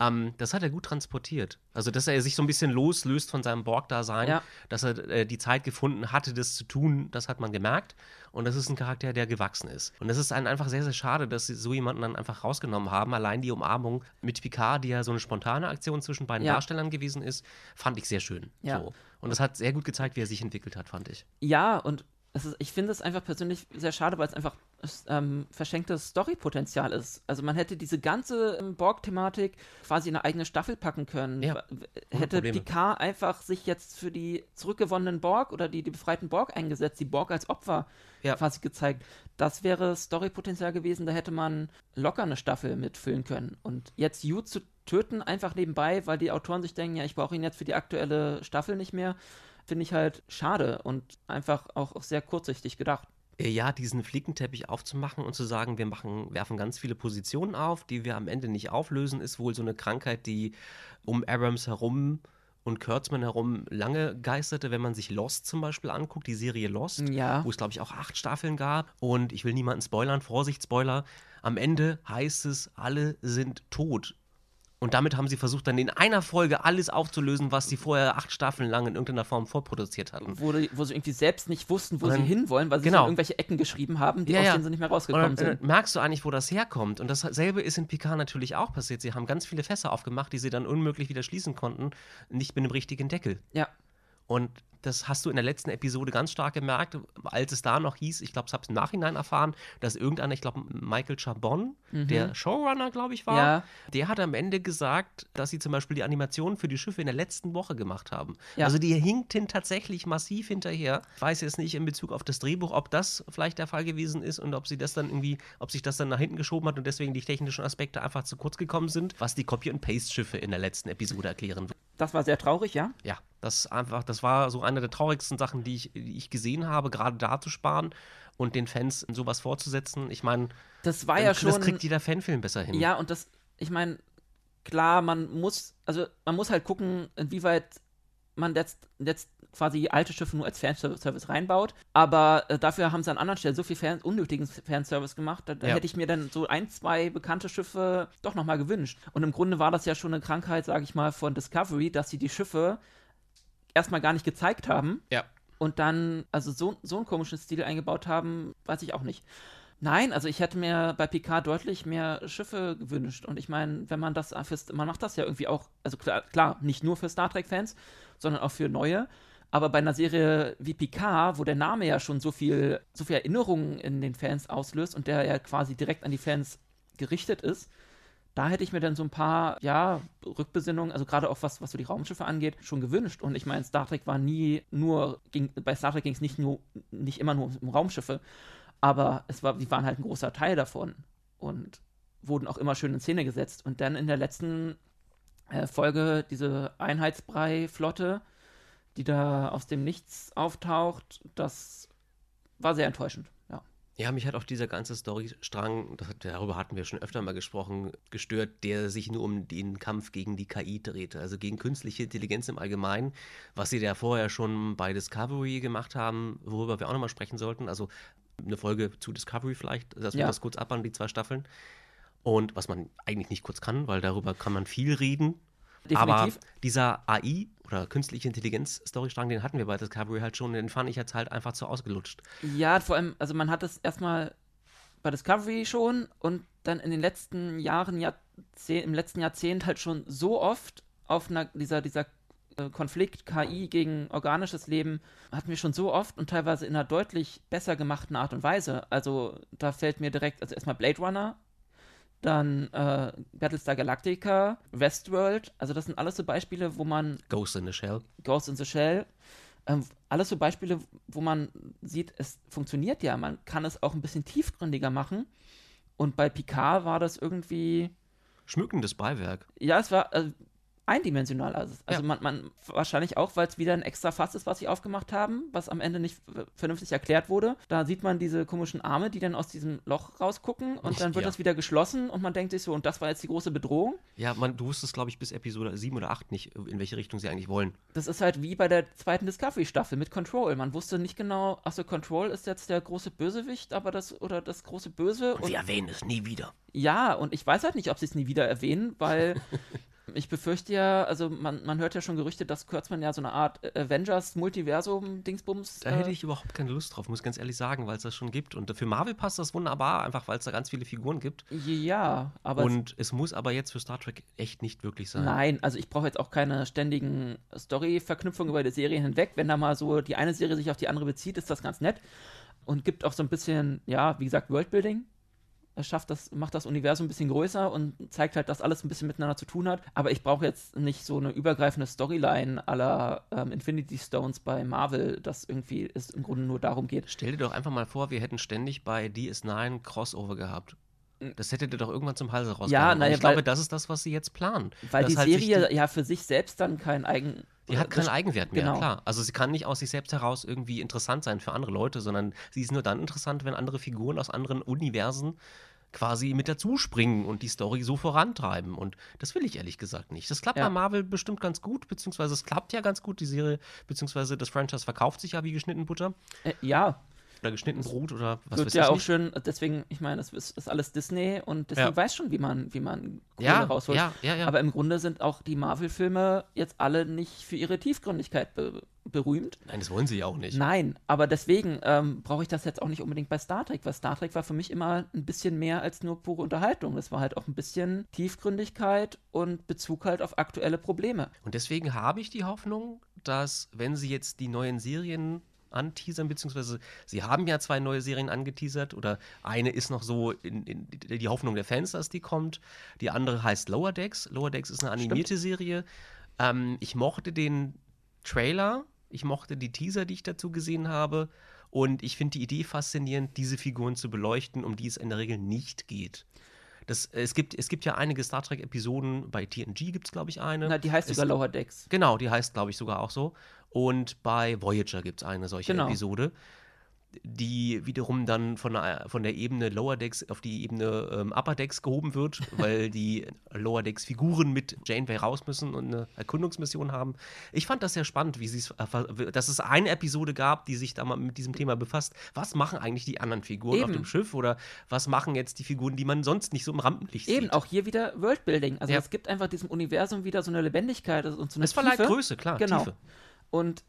Ähm, das hat er gut transportiert. Also, dass er sich so ein bisschen loslöst von seinem Borg-Dasein, ja. dass er äh, die Zeit gefunden hatte, das zu tun, das hat man gemerkt. Und das ist ein Charakter, der gewachsen ist. Und es ist einem einfach sehr, sehr schade, dass sie so jemanden dann einfach rausgenommen haben. Allein die Umarmung mit Picard, die ja so eine spontane Aktion zwischen beiden ja. Darstellern gewesen ist, fand ich sehr schön. Ja. So. Und das hat sehr gut gezeigt, wie er sich entwickelt hat, fand ich. Ja, und ist, ich finde es einfach persönlich sehr schade, weil es einfach ähm, verschenktes Storypotenzial ist. Also man hätte diese ganze ähm, Borg-Thematik quasi in eine eigene Staffel packen können. Ja, hätte Probleme. Picard einfach sich jetzt für die zurückgewonnenen Borg oder die, die befreiten Borg eingesetzt, die Borg als Opfer ja. quasi gezeigt. Das wäre Storypotenzial gewesen, da hätte man locker eine Staffel mitfüllen können. Und jetzt Yu zu töten, einfach nebenbei, weil die Autoren sich denken, ja, ich brauche ihn jetzt für die aktuelle Staffel nicht mehr finde ich halt schade und einfach auch, sehr kurzsichtig gedacht. Äh, ja, diesen Flickenteppich aufzumachen und zu sagen, wir machen, werfen ganz viele Positionen auf, die wir am Ende nicht auflösen, ist wohl so eine Krankheit, die um Abrams herum und Kurtzman herum lange geisterte, wenn man sich Lost zum Beispiel anguckt, die Serie Lost, ja. wo es, glaube ich, auch acht Staffeln gab. Und ich will niemanden spoilern, Vorsicht, Spoiler. Am Ende heißt es, alle sind tot. Und damit haben sie versucht, dann in einer Folge alles aufzulösen, was sie vorher acht Staffeln lang in irgendeiner Form vorproduziert hatten. Wo, wo sie irgendwie selbst nicht wussten, wo dann, sie hinwollen, weil sie genau. irgendwelche Ecken geschrieben haben, die ja, aus denen sie nicht mehr rausgekommen dann, sind. merkst du eigentlich, wo das herkommt. Und dasselbe ist in Picard natürlich auch passiert. Sie haben ganz viele Fässer aufgemacht, die sie dann unmöglich wieder schließen konnten, nicht mit einem richtigen Deckel. Ja. Und das hast du in der letzten Episode ganz stark gemerkt, als es da noch hieß, ich glaube, es habe es im Nachhinein erfahren, dass irgendeiner, ich glaube, Michael Chabon, mhm. der Showrunner, glaube ich, war, ja. der hat am Ende gesagt, dass sie zum Beispiel die Animationen für die Schiffe in der letzten Woche gemacht haben. Ja. Also die hinkten tatsächlich massiv hinterher. Ich weiß jetzt nicht in Bezug auf das Drehbuch, ob das vielleicht der Fall gewesen ist und ob sie das dann irgendwie, ob sich das dann nach hinten geschoben hat und deswegen die technischen Aspekte einfach zu kurz gekommen sind, was die Copy-and-Paste-Schiffe in der letzten Episode erklären. Das war sehr traurig, ja? Ja, das einfach, das war so eine der traurigsten Sachen, die ich, die ich gesehen habe, gerade da zu sparen und den Fans sowas vorzusetzen. Ich meine, das war ja schon. Das kriegt jeder Fanfilm besser hin. Ja, und das, ich meine, klar, man muss, also man muss halt gucken, inwieweit man jetzt, jetzt quasi alte Schiffe nur als Fanservice reinbaut. Aber äh, dafür haben sie an anderen Stellen so viel Fan unnötigen Fanservice gemacht. Da, da ja. hätte ich mir dann so ein, zwei bekannte Schiffe doch nochmal gewünscht. Und im Grunde war das ja schon eine Krankheit, sage ich mal, von Discovery, dass sie die Schiffe erstmal gar nicht gezeigt haben. Ja. Und dann, also so, so einen komischen Stil eingebaut haben, weiß ich auch nicht. Nein, also ich hätte mir bei Picard deutlich mehr Schiffe gewünscht. Und ich meine, wenn man das fürs, man macht das ja irgendwie auch, also klar, klar nicht nur für Star Trek-Fans, sondern auch für neue. Aber bei einer Serie wie Picard, wo der Name ja schon so viel, so viel Erinnerungen in den Fans auslöst und der ja quasi direkt an die Fans gerichtet ist, da hätte ich mir dann so ein paar, ja, Rückbesinnungen, also gerade auch was, was so die Raumschiffe angeht, schon gewünscht. Und ich meine, Star Trek war nie nur, ging, bei Star Trek ging es nicht nur, nicht immer nur um Raumschiffe, aber es war, die waren halt ein großer Teil davon und wurden auch immer schön in Szene gesetzt. Und dann in der letzten äh, Folge diese Einheitsbrei-Flotte, die da aus dem Nichts auftaucht, das war sehr enttäuschend, ja. Ja, mich hat auch dieser ganze Storystrang, darüber hatten wir schon öfter mal gesprochen, gestört, der sich nur um den Kampf gegen die KI drehte, also gegen künstliche Intelligenz im Allgemeinen, was sie ja vorher schon bei Discovery gemacht haben, worüber wir auch nochmal sprechen sollten. Also eine Folge zu Discovery vielleicht, dass Ja. wir das kurz abhandeln, die zwei Staffeln. Und was man eigentlich nicht kurz kann, weil darüber kann man viel reden. Aber Definitiv. dieser AI oder künstliche Intelligenz-Storystrang, den hatten wir bei Discovery halt schon, den fand ich jetzt halt einfach zu ausgelutscht. Ja, vor allem, also man hat es erstmal bei Discovery schon und dann in den letzten Jahren, Jahrzeh im letzten Jahrzehnt halt schon so oft auf einer, dieser, dieser äh, Konflikt KI gegen organisches Leben hatten wir schon so oft und teilweise in einer deutlich besser gemachten Art und Weise. Also da fällt mir direkt, also erstmal Blade Runner, dann äh, Battlestar Galactica, Westworld, also das sind alles so Beispiele, wo man Ghost in the Shell. Ghost in the Shell. Ähm, alles so Beispiele, wo man sieht, es funktioniert ja. Man kann es auch ein bisschen tiefgründiger machen. Und bei Picard war das irgendwie, Schmückendes Beiwerk. ja, es war äh, eindimensional. Also, also Ja. man, man, wahrscheinlich auch, weil es wieder ein extra Fass ist, was sie aufgemacht haben, was am Ende nicht vernünftig erklärt wurde. Da sieht man diese komischen Arme, die dann aus diesem Loch rausgucken und dann wird Ja. das wieder geschlossen und man denkt sich so, und das war jetzt die große Bedrohung. Ja, man, du wusstest, glaube ich, bis Episode 7 oder 8 nicht, in welche Richtung sie eigentlich wollen. Das ist halt wie bei der zweiten Discovery-Staffel mit Control. Man wusste nicht genau, achso, Control ist jetzt der große Bösewicht, aber das, oder das große Böse. Und, erwähnen es nie wieder. ja, und ich weiß halt nicht, ob sie es nie wieder erwähnen, weil ich befürchte ja, also man, man hört ja schon Gerüchte, dass Kurtzman ja so eine Art Avengers-Multiversum-Dingsbums. Da hätte ich überhaupt keine Lust drauf, muss ich ganz ehrlich sagen, weil es das schon gibt. Und für Marvel passt das wunderbar, einfach weil es da ganz viele Figuren gibt. Ja, aber. Und es muss aber jetzt für Star Trek echt nicht wirklich sein. Nein, also ich brauche jetzt auch keine ständigen Story-Verknüpfungen über die Serien hinweg. Wenn da mal so die eine Serie sich auf die andere bezieht, ist das ganz nett. Und gibt auch so ein bisschen, ja, wie gesagt, Worldbuilding. Schafft das, macht das Universum ein bisschen größer und zeigt halt, dass alles ein bisschen miteinander zu tun hat. Aber ich brauche jetzt nicht so eine übergreifende Storyline aller ähm, Infinity Stones bei Marvel, dass irgendwie es im Grunde nur darum geht. Stell dir doch einfach mal vor, wir hätten ständig bei DS9 Crossover gehabt. Das hätte dir doch irgendwann zum Halse rausgehauen. Ja, naja, ich weil- glaube, das ist das, was sie jetzt planen. Weil die halt Serie ja für sich selbst dann kein eigen. Die hat keinen Eigenwert mehr, Genau. klar. Also sie kann nicht aus sich selbst heraus irgendwie interessant sein für andere Leute, sondern sie ist nur dann interessant, wenn andere Figuren aus anderen Universen quasi mit dazuspringen und die Story so vorantreiben. Und das will ich ehrlich gesagt nicht. Das klappt Ja. bei Marvel bestimmt ganz gut, beziehungsweise es klappt ja ganz gut, die Serie, beziehungsweise das Franchise verkauft sich ja wie geschnitten Butter Äh, ja, oder geschnitten Brot oder was wird ja auch nicht. schön, deswegen, ich meine, das ist, ist alles Disney und Disney Ja. weiß schon, wie man, wie man Kohle Ja, rausholt. ja, ja, ja. Aber im Grunde sind auch die Marvel-Filme jetzt alle nicht für ihre Tiefgründigkeit be berühmt. Nein, das wollen sie ja auch nicht. Nein, aber deswegen ähm, brauche ich das jetzt auch nicht unbedingt bei Star Trek, weil Star Trek war für mich immer ein bisschen mehr als nur pure Unterhaltung. Das war halt auch ein bisschen Tiefgründigkeit und Bezug halt auf aktuelle Probleme. Und deswegen habe ich die Hoffnung, dass, wenn sie jetzt die neuen Serien anteasern, beziehungsweise sie haben ja zwei neue Serien angeteasert oder eine ist noch so in, in die Hoffnung der Fans, dass die kommt. Die andere heißt Lower Decks. Lower Decks ist eine animierte Serie. Ähm, ich mochte den Trailer, ich mochte die Teaser, die ich dazu gesehen habe. Und ich finde die Idee faszinierend, diese Figuren zu beleuchten, um die es in der Regel nicht geht. Das, es, gibt, es gibt ja einige Star Trek-Episoden, bei TNG gibt es, glaube ich, eine. Na, die heißt Es- sogar Lower Decks. Genau, die heißt, glaube ich, sogar auch so. Und bei Voyager gibt es eine solche Genau. Episode, die wiederum dann von der, von der Ebene Lower Decks auf die Ebene ähm, Upper Decks gehoben wird, weil die Lower Decks Figuren mit Janeway raus müssen und eine Erkundungsmission haben. Ich fand das sehr spannend, wie sie es, äh, dass es eine Episode gab, die sich da mal mit diesem Thema befasst. Was machen eigentlich die anderen Figuren auf Eben. dem Schiff oder was machen jetzt die Figuren, die man sonst nicht so im Rampenlicht Eben, sieht? auch hier wieder Worldbuilding. Also Ja. es gibt einfach diesem Universum wieder so eine Lebendigkeit und so eine Es verleiht Tiefe. Größe, klar, Genau. Tiefe. Und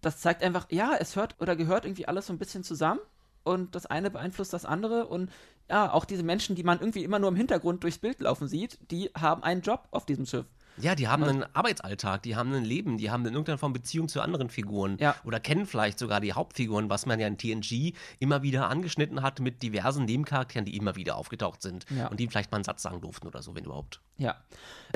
das zeigt einfach, ja, es hört oder gehört irgendwie alles so ein bisschen zusammen und das eine beeinflusst das andere und ja, auch diese Menschen, die man irgendwie immer nur im Hintergrund durchs Bild laufen sieht, die haben einen Job auf diesem Schiff. Ja, die haben einen Arbeitsalltag, die haben ein Leben, die haben in irgendeiner Form Beziehung zu anderen Figuren Ja. oder kennen vielleicht sogar die Hauptfiguren, was man ja in TNG immer wieder angeschnitten hat mit diversen Nebencharakteren, die immer wieder aufgetaucht sind Ja. und die vielleicht mal einen Satz sagen durften oder so, wenn überhaupt. Ja.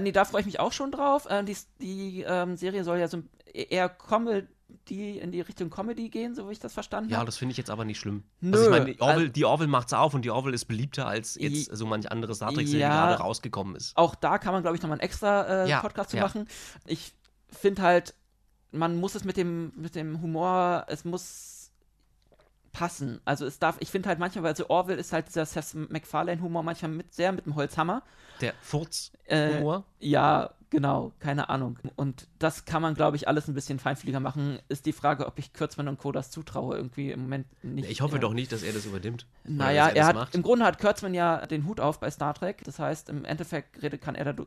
Nee, da freue ich mich auch schon drauf. Äh, die die ähm, Serie soll ja so eher Comedy in die Richtung Comedy gehen, so wie ich das verstanden Ja, habe. das finde ich jetzt aber nicht schlimm. Nö, also ich meine, die Orville, also- die Orville macht's auf und die Orville ist beliebter als jetzt so manch andere Star Trek-Serie Ja. gerade rausgekommen ist. Auch da kann man, glaube ich, nochmal einen extra äh, Ja, Podcast zu ja. machen. Ich finde halt, man muss es mit dem, mit dem Humor, es muss passen. Also es darf, ich finde halt manchmal, weil so Orwell ist halt dieser Seth MacFarlane-Humor manchmal mit, sehr mit dem Holzhammer. Der Äh, Furz-Humor. Ja, Genau, keine Ahnung. Und das kann man, glaube ich, alles ein bisschen feinfühliger machen. Ist die Frage, ob ich Kürzmann und Co. das zutraue. Irgendwie im Moment nicht. Ich hoffe ja. doch nicht, dass er das übernimmt. Naja, er, er hat, macht. im Grunde hat Kurtzman ja den Hut auf bei Star Trek. Das heißt, im Endeffekt kann er da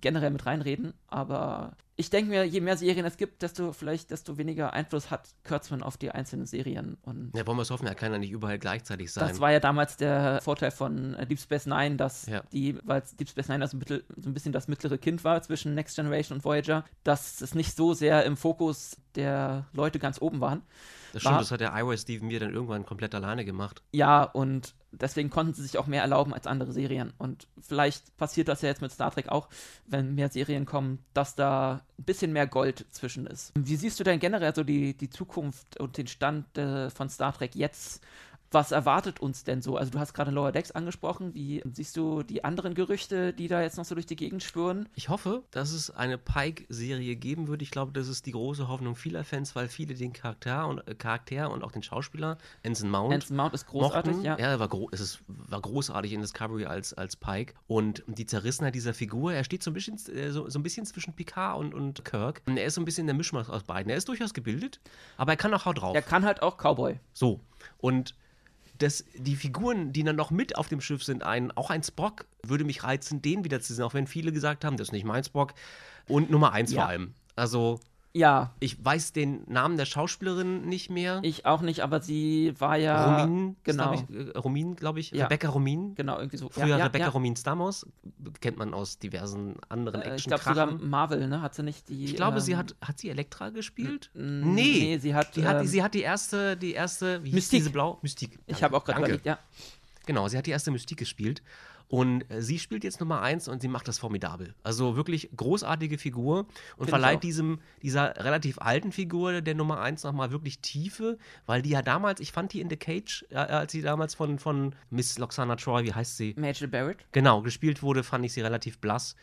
generell mit reinreden, aber ich denke mir, je mehr Serien es gibt, desto vielleicht, desto weniger Einfluss hat Kurtzman auf die einzelnen Serien. Und ja, wollen wir es hoffen, er kann ja nicht überall gleichzeitig sein. Das war ja damals der Vorteil von äh, Deep Space Nine, dass ja. die, weil Deep Space Nine also mittel, so ein bisschen das mittlere Kind war zwischen Next Generation und Voyager, dass es nicht so sehr im Fokus der Leute ganz oben waren. Das stimmt, war, das hat der Iowa Steven mir dann irgendwann komplett alleine gemacht. Ja, und deswegen konnten sie sich auch mehr erlauben als andere Serien. Und vielleicht passiert das ja jetzt mit Star Trek auch, wenn mehr Serien kommen, dass da ein bisschen mehr Gold zwischen ist. Wie siehst du denn generell so die, die Zukunft und den Stand äh, von Star Trek jetzt? Was erwartet uns denn so? Also du hast gerade Lower Decks angesprochen. Wie siehst du die anderen Gerüchte, die da jetzt noch so durch die Gegend schwören? Ich hoffe, dass es eine Pike-Serie geben wird. Ich glaube, das ist die große Hoffnung vieler Fans, weil viele den Charakter und, äh, Charakter und auch den Schauspieler, Anson Mount, Anson Mount ist großartig, mochten. ja. Er war, gro es ist, war großartig in Discovery als, als Pike. Und die Zerrissenheit dieser Figur, er steht so ein bisschen, äh, so, so ein bisschen zwischen Picard und, und Kirk. Und er ist so ein bisschen der Mischmasch aus beiden. Er ist durchaus gebildet, aber er kann auch haut drauf. Er kann halt auch Cowboy. So. Und dass die Figuren, die dann noch mit auf dem Schiff sind, ein, auch ein Spock, würde mich reizen, den wiederzusehen, auch wenn viele gesagt haben, das ist nicht mein Spock. Und Nummer eins ja. vor allem. Also, ja. Ich weiß den Namen der Schauspielerin nicht mehr. Ich auch nicht, aber sie war ja. Romin, genau. Ich, äh, Romin, glaube ich. Ja. Rebecca Romin. Genau, irgendwie so. Früher ja, Rebecca ja. Romin Stamos. Kennt man aus diversen anderen äh, action Ich glaube sogar Marvel, ne? Hat sie nicht die. Ich glaube, ähm, sie hat. Hat sie Elektra gespielt? Nee. Nee, sie hat. Die hat, ähm, sie hat die erste. Die erste. Wie Mystique. diese Blau? Mystique. Ich habe auch gerade überlegt, ja. Genau, sie hat die erste Mystique gespielt. Und äh, sie spielt jetzt Nummer eins und sie macht das formidabel. Also wirklich großartige Figur und Find verleiht diesem, dieser relativ alten Figur der Nummer eins nochmal wirklich Tiefe, weil die ja damals, ich fand die in The Cage, äh, als sie damals von, von Miss Loxana Troy, wie heißt sie? Major Barrett. Genau, gespielt wurde, fand ich sie relativ blass.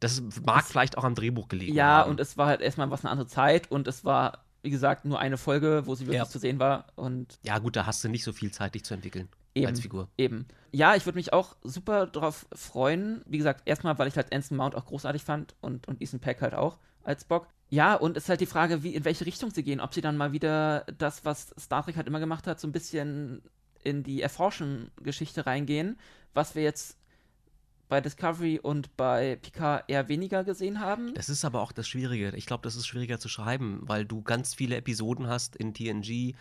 Das mag es, vielleicht auch am Drehbuch gelegen Ja, haben. und es war halt erstmal was eine andere Zeit und es war wie gesagt, nur eine Folge, wo sie wirklich ja. zu sehen war. Und ja, gut, da hast du nicht so viel Zeit, dich zu entwickeln. Eben, als Figur. Eben. Ja, ich würde mich auch super darauf freuen. Wie gesagt, erstmal, weil ich halt Anson Mount auch großartig fand und, und Ethan Peck halt auch als Bock. Ja, und es ist halt die Frage, wie, in welche Richtung sie gehen. Ob sie dann mal wieder das, was Star Trek halt immer gemacht hat, so ein bisschen in die Erforschen-Geschichte reingehen, was wir jetzt bei Discovery und bei Picard eher weniger gesehen haben. Das ist aber auch das Schwierige. Ich glaube, das ist schwieriger zu schreiben, weil du ganz viele Episoden hast in TNG,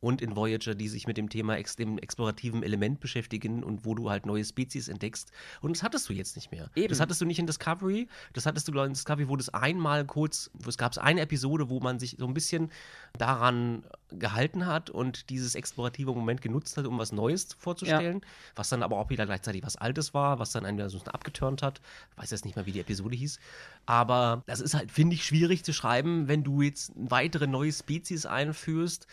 und in Voyager, die sich mit dem Thema ex dem explorativen Element beschäftigen und wo du halt neue Spezies entdeckst. Und das hattest du jetzt nicht mehr. Eben. Das hattest du nicht in Discovery. Das hattest du, glaube ich, in Discovery, wo das einmal kurz, wo es gab eine Episode, wo man sich so ein bisschen daran gehalten hat und dieses explorative Moment genutzt hat, um was Neues vorzustellen, ja. was dann aber auch wieder gleichzeitig was Altes war, was dann einen wieder so abgeturnt hat. Ich weiß jetzt nicht mehr, wie die Episode hieß. Aber das ist halt, finde ich, schwierig zu schreiben, wenn du jetzt weitere neue Spezies einführst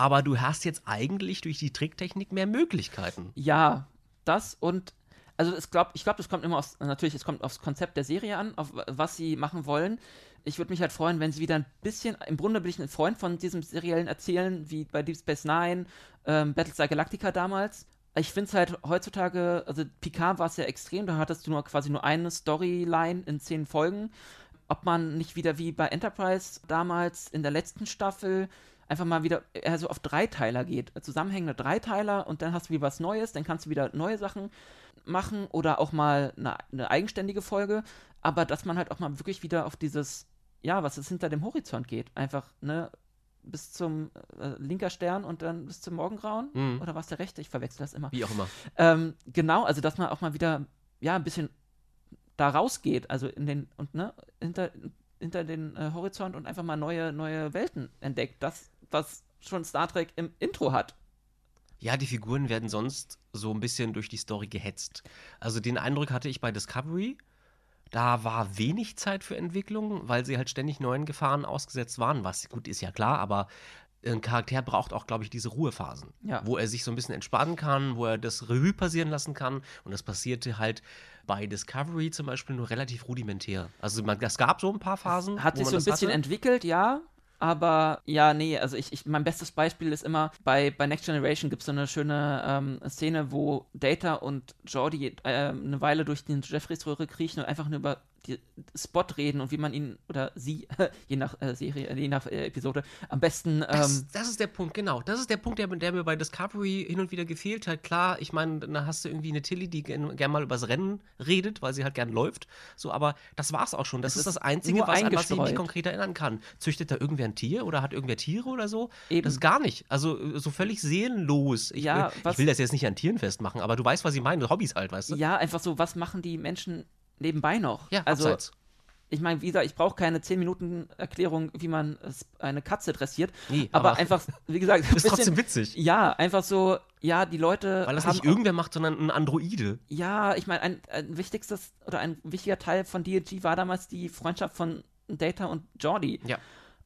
aber du hast jetzt eigentlich durch die Tricktechnik mehr Möglichkeiten. Ja, das und also es glaub, ich glaube, das kommt immer aus, natürlich, es kommt aufs Konzept der Serie an, auf was sie machen wollen. Ich würde mich halt freuen, wenn sie wieder ein bisschen, im Grunde bin ich ein Freund von diesem seriellen Erzählen, wie bei Deep Space Nine, ähm, Battlestar Galactica damals. Ich finde es halt heutzutage, also Picard war es ja extrem, da hattest du nur quasi nur eine Storyline in zehn Folgen. Ob man nicht wieder wie bei Enterprise damals in der letzten Staffel einfach mal wieder eher so auf Dreiteiler geht. Zusammenhängende Dreiteiler und dann hast du wieder was Neues, dann kannst du wieder neue Sachen machen oder auch mal eine, eine eigenständige Folge. Aber dass man halt auch mal wirklich wieder auf dieses, ja, was es hinter dem Horizont geht. Einfach, ne, bis zum äh, linker Stern und dann bis zum Morgengrauen. Mhm. Oder was der rechte? Ich verwechsel das immer. Wie auch immer. Ähm, genau, also dass man auch mal wieder, ja, ein bisschen da rausgeht, also in den, und ne, hinter, hinter den äh, Horizont und einfach mal neue, neue Welten entdeckt. Das was schon Star Trek im Intro hat. Ja, die Figuren werden sonst so ein bisschen durch die Story gehetzt. Also den Eindruck hatte ich bei Discovery. Da war wenig Zeit für Entwicklung, weil sie halt ständig neuen Gefahren ausgesetzt waren, was gut ist ja klar, aber ein Charakter braucht auch, glaube ich, diese Ruhephasen, ja. wo er sich so ein bisschen entspannen kann, wo er das Revue passieren lassen kann. Und das passierte halt bei Discovery zum Beispiel nur relativ rudimentär. Also man, das gab so ein paar Phasen. Hat sich so ein bisschen hatte. entwickelt, ja. Aber ja, nee, also ich, ich, mein bestes Beispiel ist immer, bei, bei Next Generation gibt es so eine schöne ähm, Szene, wo Data und Jordi äh, eine Weile durch den Jeffreys-Röhre kriechen und einfach nur über Spot reden und wie man ihn oder sie, je nach äh, Serie, je nach äh, Episode, am besten. Ähm, das, das, ist der Punkt, genau. Das ist der Punkt, der, der, mir bei Discovery hin und wieder gefehlt hat. Klar, ich meine, da hast du irgendwie eine Tilly, die gerne gern mal übers Rennen redet, weil sie halt gern läuft. So, aber das war's auch schon. Das, das ist das Einzige, was, an was ich mich konkret erinnern kann. Züchtet da irgendwer ein Tier oder hat irgendwer Tiere oder so? Eben. Das ist gar nicht. Also so völlig seelenlos. Ich, ja, ich will das jetzt nicht an Tieren festmachen, aber du weißt, was ich meine. Hobbys halt, weißt du? Ja, einfach so, was machen die Menschen nebenbei noch. Ja, also abseits. ich meine, wie gesagt, ich brauche keine 10 Minuten Erklärung, wie man eine Katze dressiert, nee, aber, aber, einfach, wie gesagt, ist bisschen, trotzdem witzig. Ja, einfach so, ja, die Leute weil das nicht irgendwer macht, sondern ein Androide. Ja, ich meine, ein, ein wichtigstes oder ein wichtiger Teil von DLG war damals die Freundschaft von Data und Jordi. Ja.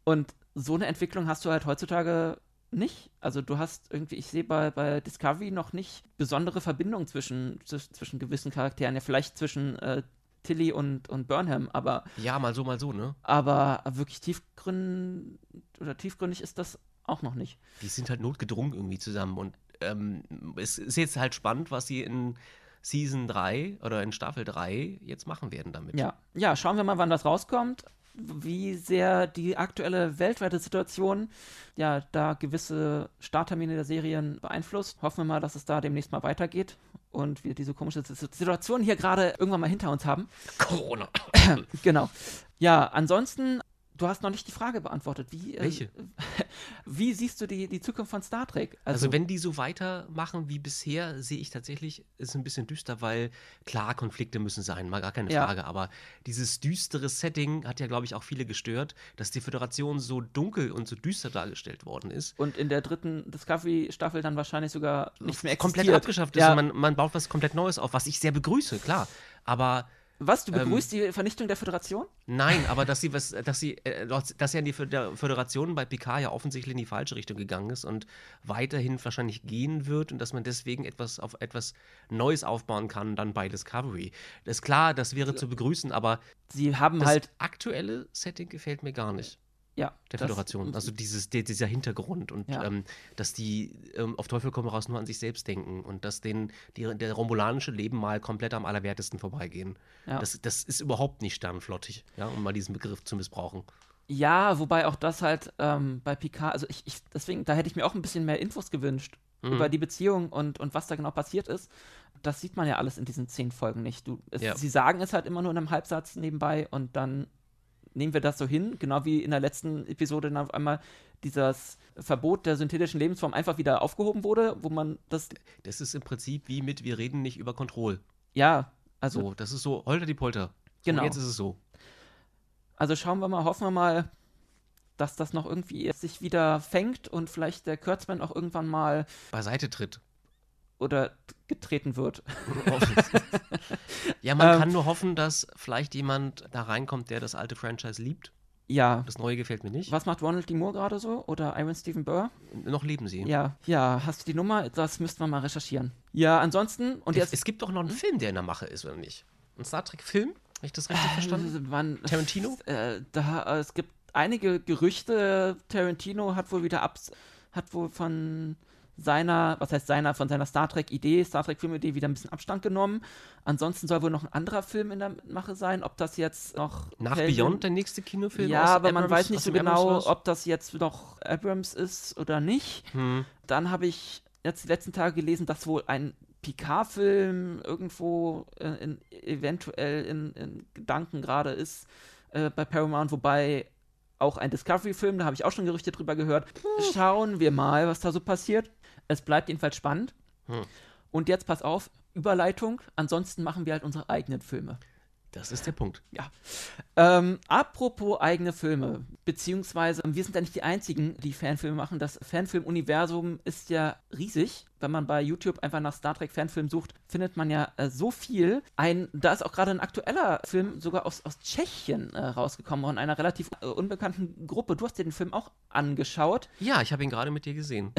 Und so eine Entwicklung hast du halt heutzutage nicht. Also du hast irgendwie, ich sehe bei, bei Discovery noch nicht besondere Verbindungen zwischen, zwischen gewissen Charakteren. Ja, vielleicht zwischen äh, Tilly und, und Burnham, aber. Ja, mal so, mal so, ne? Aber wirklich tiefgründig oder tiefgründig ist das auch noch nicht. Die sind halt notgedrungen irgendwie zusammen und ähm, es ist jetzt halt spannend, was sie in Season 3 oder in Staffel 3 jetzt machen werden damit. Ja, ja schauen wir mal, wann das rauskommt wie sehr die aktuelle weltweite Situation ja da gewisse Starttermine der Serien beeinflusst. Hoffen wir mal, dass es da demnächst mal weitergeht und wir diese komische Situation hier gerade irgendwann mal hinter uns haben. Corona. genau. Ja, ansonsten Du hast noch nicht die Frage beantwortet. Wie, äh, Welche? Äh, wie siehst du die, die Zukunft von Star Trek? Also, also, wenn die so weitermachen wie bisher, sehe ich tatsächlich, ist ein bisschen düster, weil klar, Konflikte müssen sein, mal gar keine ja. Frage. Aber dieses düstere Setting hat ja, glaube ich, auch viele gestört, dass die Föderation so dunkel und so düster dargestellt worden ist. Und in der dritten Discovery-Staffel dann wahrscheinlich sogar nichts mehr existiert. Komplett abgeschafft ist ja. und man, man baut was komplett Neues auf, was ich sehr begrüße, klar. Aber was, du begrüßt ähm, die Vernichtung der Föderation? Nein, aber dass sie was, dass sie, äh, dass ja die Föderation bei Picard ja offensichtlich in die falsche Richtung gegangen ist und weiterhin wahrscheinlich gehen wird und dass man deswegen etwas auf etwas Neues aufbauen kann, dann bei Discovery. Das ist klar, das wäre zu begrüßen, aber sie haben das halt aktuelle Setting gefällt mir gar nicht ja, der Föderation. Also dieses, der, dieser Hintergrund und ja. ähm, dass die ähm, auf Teufel komm raus nur an sich selbst denken und dass denen die, der romulanische Leben mal komplett am allerwertesten vorbeigehen. Ja. Das, das ist überhaupt nicht sternflottig, ja, um mal diesen Begriff zu missbrauchen. Ja, wobei auch das halt ähm, bei Picard, also ich, ich, deswegen, da hätte ich mir auch ein bisschen mehr Infos gewünscht mhm. über die Beziehung und, und was da genau passiert ist. Das sieht man ja alles in diesen zehn Folgen nicht. Du, es. Sie sagen es halt immer nur in einem Halbsatz nebenbei und dann nehmen wir das so hin, genau wie in der letzten Episode dann auf einmal dieses Verbot der synthetischen Lebensform einfach wieder aufgehoben wurde, wo man das. Das ist im Prinzip wie mit, wir reden nicht über Kontrolle. Ja, also. So, das ist so, holter die Polter. Genau. Und jetzt ist es so. Also schauen wir mal, hoffen wir mal, dass das noch irgendwie sich wieder fängt und vielleicht der Kurtzman auch irgendwann mal beiseite tritt oder getreten wird. ja, man ähm, kann nur hoffen, dass vielleicht jemand da reinkommt, der das alte Franchise liebt. Ja. Das neue gefällt mir nicht. Was macht Ronald D. Moore gerade so? Oder Iron Stephen Burr? Noch leben sie. Ja, ja. Hast du die Nummer? Das müssten wir mal recherchieren. Ja, ansonsten. Und jetzt, es gibt doch noch einen hm? Film, der in der Mache ist, oder nicht? Ein Star Trek-Film? Habe ich das richtig äh, verstanden? Man, Tarantino? Äh, da, äh, es gibt einige Gerüchte. Tarantino hat wohl wieder abs hat wohl von seiner, was heißt seiner, von seiner Star Trek-Idee, Star Trek-Filmidee wieder ein bisschen Abstand genommen. Ansonsten soll wohl noch ein anderer Film in der Mache sein, ob das jetzt noch. Nach Helden, Beyond der nächste Kinofilm? Ja, aber Abrams, man weiß nicht so genau, ob das jetzt noch Abrams ist oder nicht. Hm. Dann habe ich jetzt die letzten Tage gelesen, dass wohl ein Picard-Film irgendwo äh, in, eventuell in, in Gedanken gerade ist äh, bei Paramount, wobei auch ein Discovery-Film, da habe ich auch schon Gerüchte drüber gehört. Schauen wir mal, was da so passiert. Es bleibt jedenfalls spannend. Hm. Und jetzt pass auf, Überleitung. Ansonsten machen wir halt unsere eigenen Filme. Das ist der Punkt. Ja. Ähm, apropos eigene Filme, beziehungsweise wir sind ja nicht die Einzigen, die Fanfilme machen. Das Fanfilm-Universum ist ja riesig. Wenn man bei YouTube einfach nach Star Trek Fanfilm sucht, findet man ja äh, so viel. Ein, da ist auch gerade ein aktueller Film sogar aus, aus Tschechien äh, rausgekommen, von einer relativ äh, unbekannten Gruppe. Du hast dir den Film auch angeschaut. Ja, ich habe ihn gerade mit dir gesehen.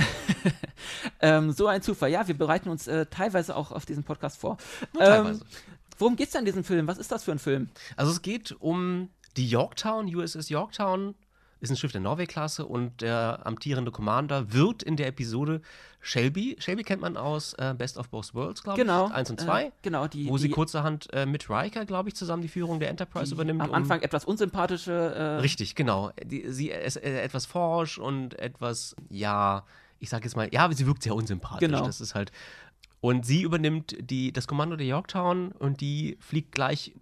ähm, so ein Zufall. Ja, wir bereiten uns äh, teilweise auch auf diesen Podcast vor. Nur teilweise. Ähm, Worum geht es denn in diesem Film? Was ist das für ein Film? Also es geht um die Yorktown, USS Yorktown ist ein Schiff der Norway-Klasse und der amtierende Commander wird in der Episode Shelby, Shelby kennt man aus äh, Best of Both Worlds, glaube Genau. ich, 1 und 2, Äh, genau, die, wo sie die, kurzerhand äh, mit Riker, glaube ich, zusammen die Führung der Enterprise übernimmt. am um- Anfang etwas unsympathische. Äh, Richtig, genau. Die, sie ist äh, etwas forsch und etwas, ja, ich sage jetzt mal, ja, sie wirkt sehr unsympathisch. Genau. Das ist halt. Und sie übernimmt die, das Kommando der Yorktown und die fliegt gleich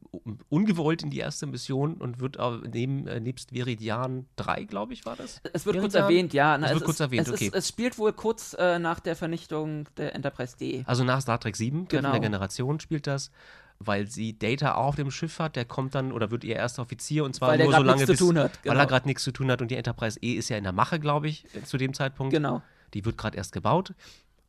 ungewollt in die erste Mission und wird neben, äh, nebst Viridian 3, glaube ich, war das? Es wird kurz Meridian? erwähnt, ja. na, Es es wird kurz erwähnt, es okay. Ist, es spielt wohl kurz äh, nach der Vernichtung der Enterprise D. Also nach Star Trek 7, Treffen Genau. der Generation, spielt das. Weil sie Data auch auf dem Schiff hat, der kommt dann oder wird ihr erster Offizier und zwar Weil nur so lange, bis, tun hat, weil genau. er gerade nichts zu tun hat und die Enterprise E ist ja in der Mache, glaube ich, zu dem Zeitpunkt. Genau. Die wird gerade erst gebaut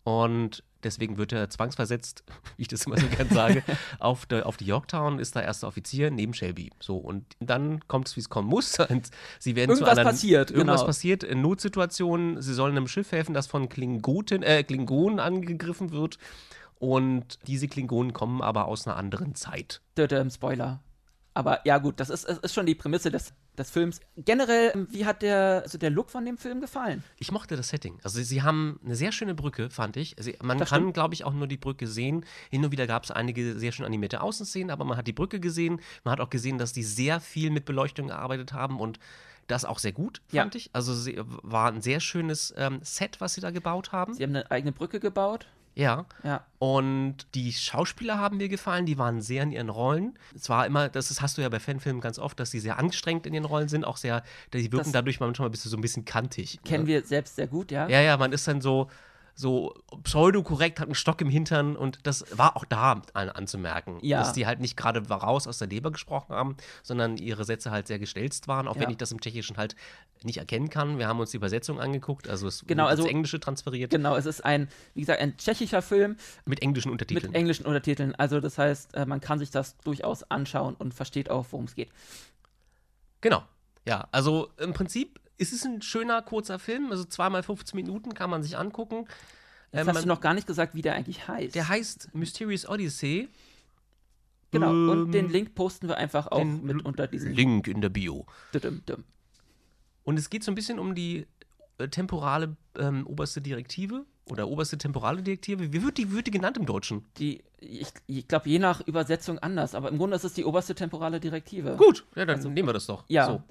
und deswegen wird er zwangsversetzt, wie ich das immer so gern sage, auf, der, auf die Yorktown, ist da erster Offizier neben Shelby. So, und dann kommt es, wie es kommen muss. Und sie werden Irgendwas zu einer, passiert, Irgendwas genau. passiert in Notsituationen. Sie sollen einem Schiff helfen, das von Klingoten, äh, Klingonen angegriffen wird. Und diese Klingonen kommen aber aus einer anderen Zeit. Dödem, Spoiler. Aber ja, gut, das ist, ist schon die Prämisse des, des Films. Generell, ähm, wie hat der, also der Look von dem Film gefallen? Ich mochte das Setting. Also sie haben eine sehr schöne Brücke, fand ich. Sie, man Das kann, glaube ich, auch nur die Brücke sehen. Hin und wieder gab es einige sehr schön animierte Außenszenen, aber man hat die Brücke gesehen. Man hat auch gesehen, dass die sehr viel mit Beleuchtung gearbeitet haben und das auch sehr gut, Ja. fand ich. Also sie, war ein sehr schönes ähm, Set, was sie da gebaut haben. Sie haben eine eigene Brücke gebaut. Ja. Ja. Und die Schauspieler haben mir gefallen, die waren sehr in ihren Rollen. Es war immer, das ist, hast du ja bei Fanfilmen ganz oft, dass sie sehr angestrengt in ihren Rollen sind, auch sehr, die wirken Das- dadurch manchmal bist du so ein bisschen kantig. Kennen ne? wir selbst sehr gut, ja. Ja, ja, man ist dann so, so pseudokorrekt, hat einen Stock im Hintern und das war auch da an, anzumerken. Ja. Dass die halt nicht gerade raus aus der Leber gesprochen haben, sondern ihre Sätze halt sehr gestelzt waren, auch Ja. wenn ich das im Tschechischen halt nicht erkennen kann. Wir haben uns die Übersetzung angeguckt, also es Genau, wurde ins also- Englische transferiert Genau, es ist ein, wie gesagt, ein tschechischer Film mit englischen mit Untertiteln. englischen Untertiteln. Also das heißt, äh, man kann sich das durchaus anschauen und versteht auch, worum es geht. Genau. Ja, also im Prinzip ist es ein schöner, kurzer Film. Also zweimal 15 Minuten kann man sich angucken. Jetzt Ähm, hast man- du noch gar nicht gesagt, wie der eigentlich heißt. Der heißt Mysterious Odyssey. genau, ähm, und den Link posten wir einfach auch mit unter diesem Link in der Bio. Und es geht so ein bisschen um die äh, temporale ähm, oberste Direktive oder oberste temporale Direktive. Wie wird die, wird die genannt im Deutschen? Die, ich, ich glaube, je nach Übersetzung anders, aber im Grunde ist es die oberste temporale Direktive. Gut, ja, dann nehmen wir das doch. Also Ja. So.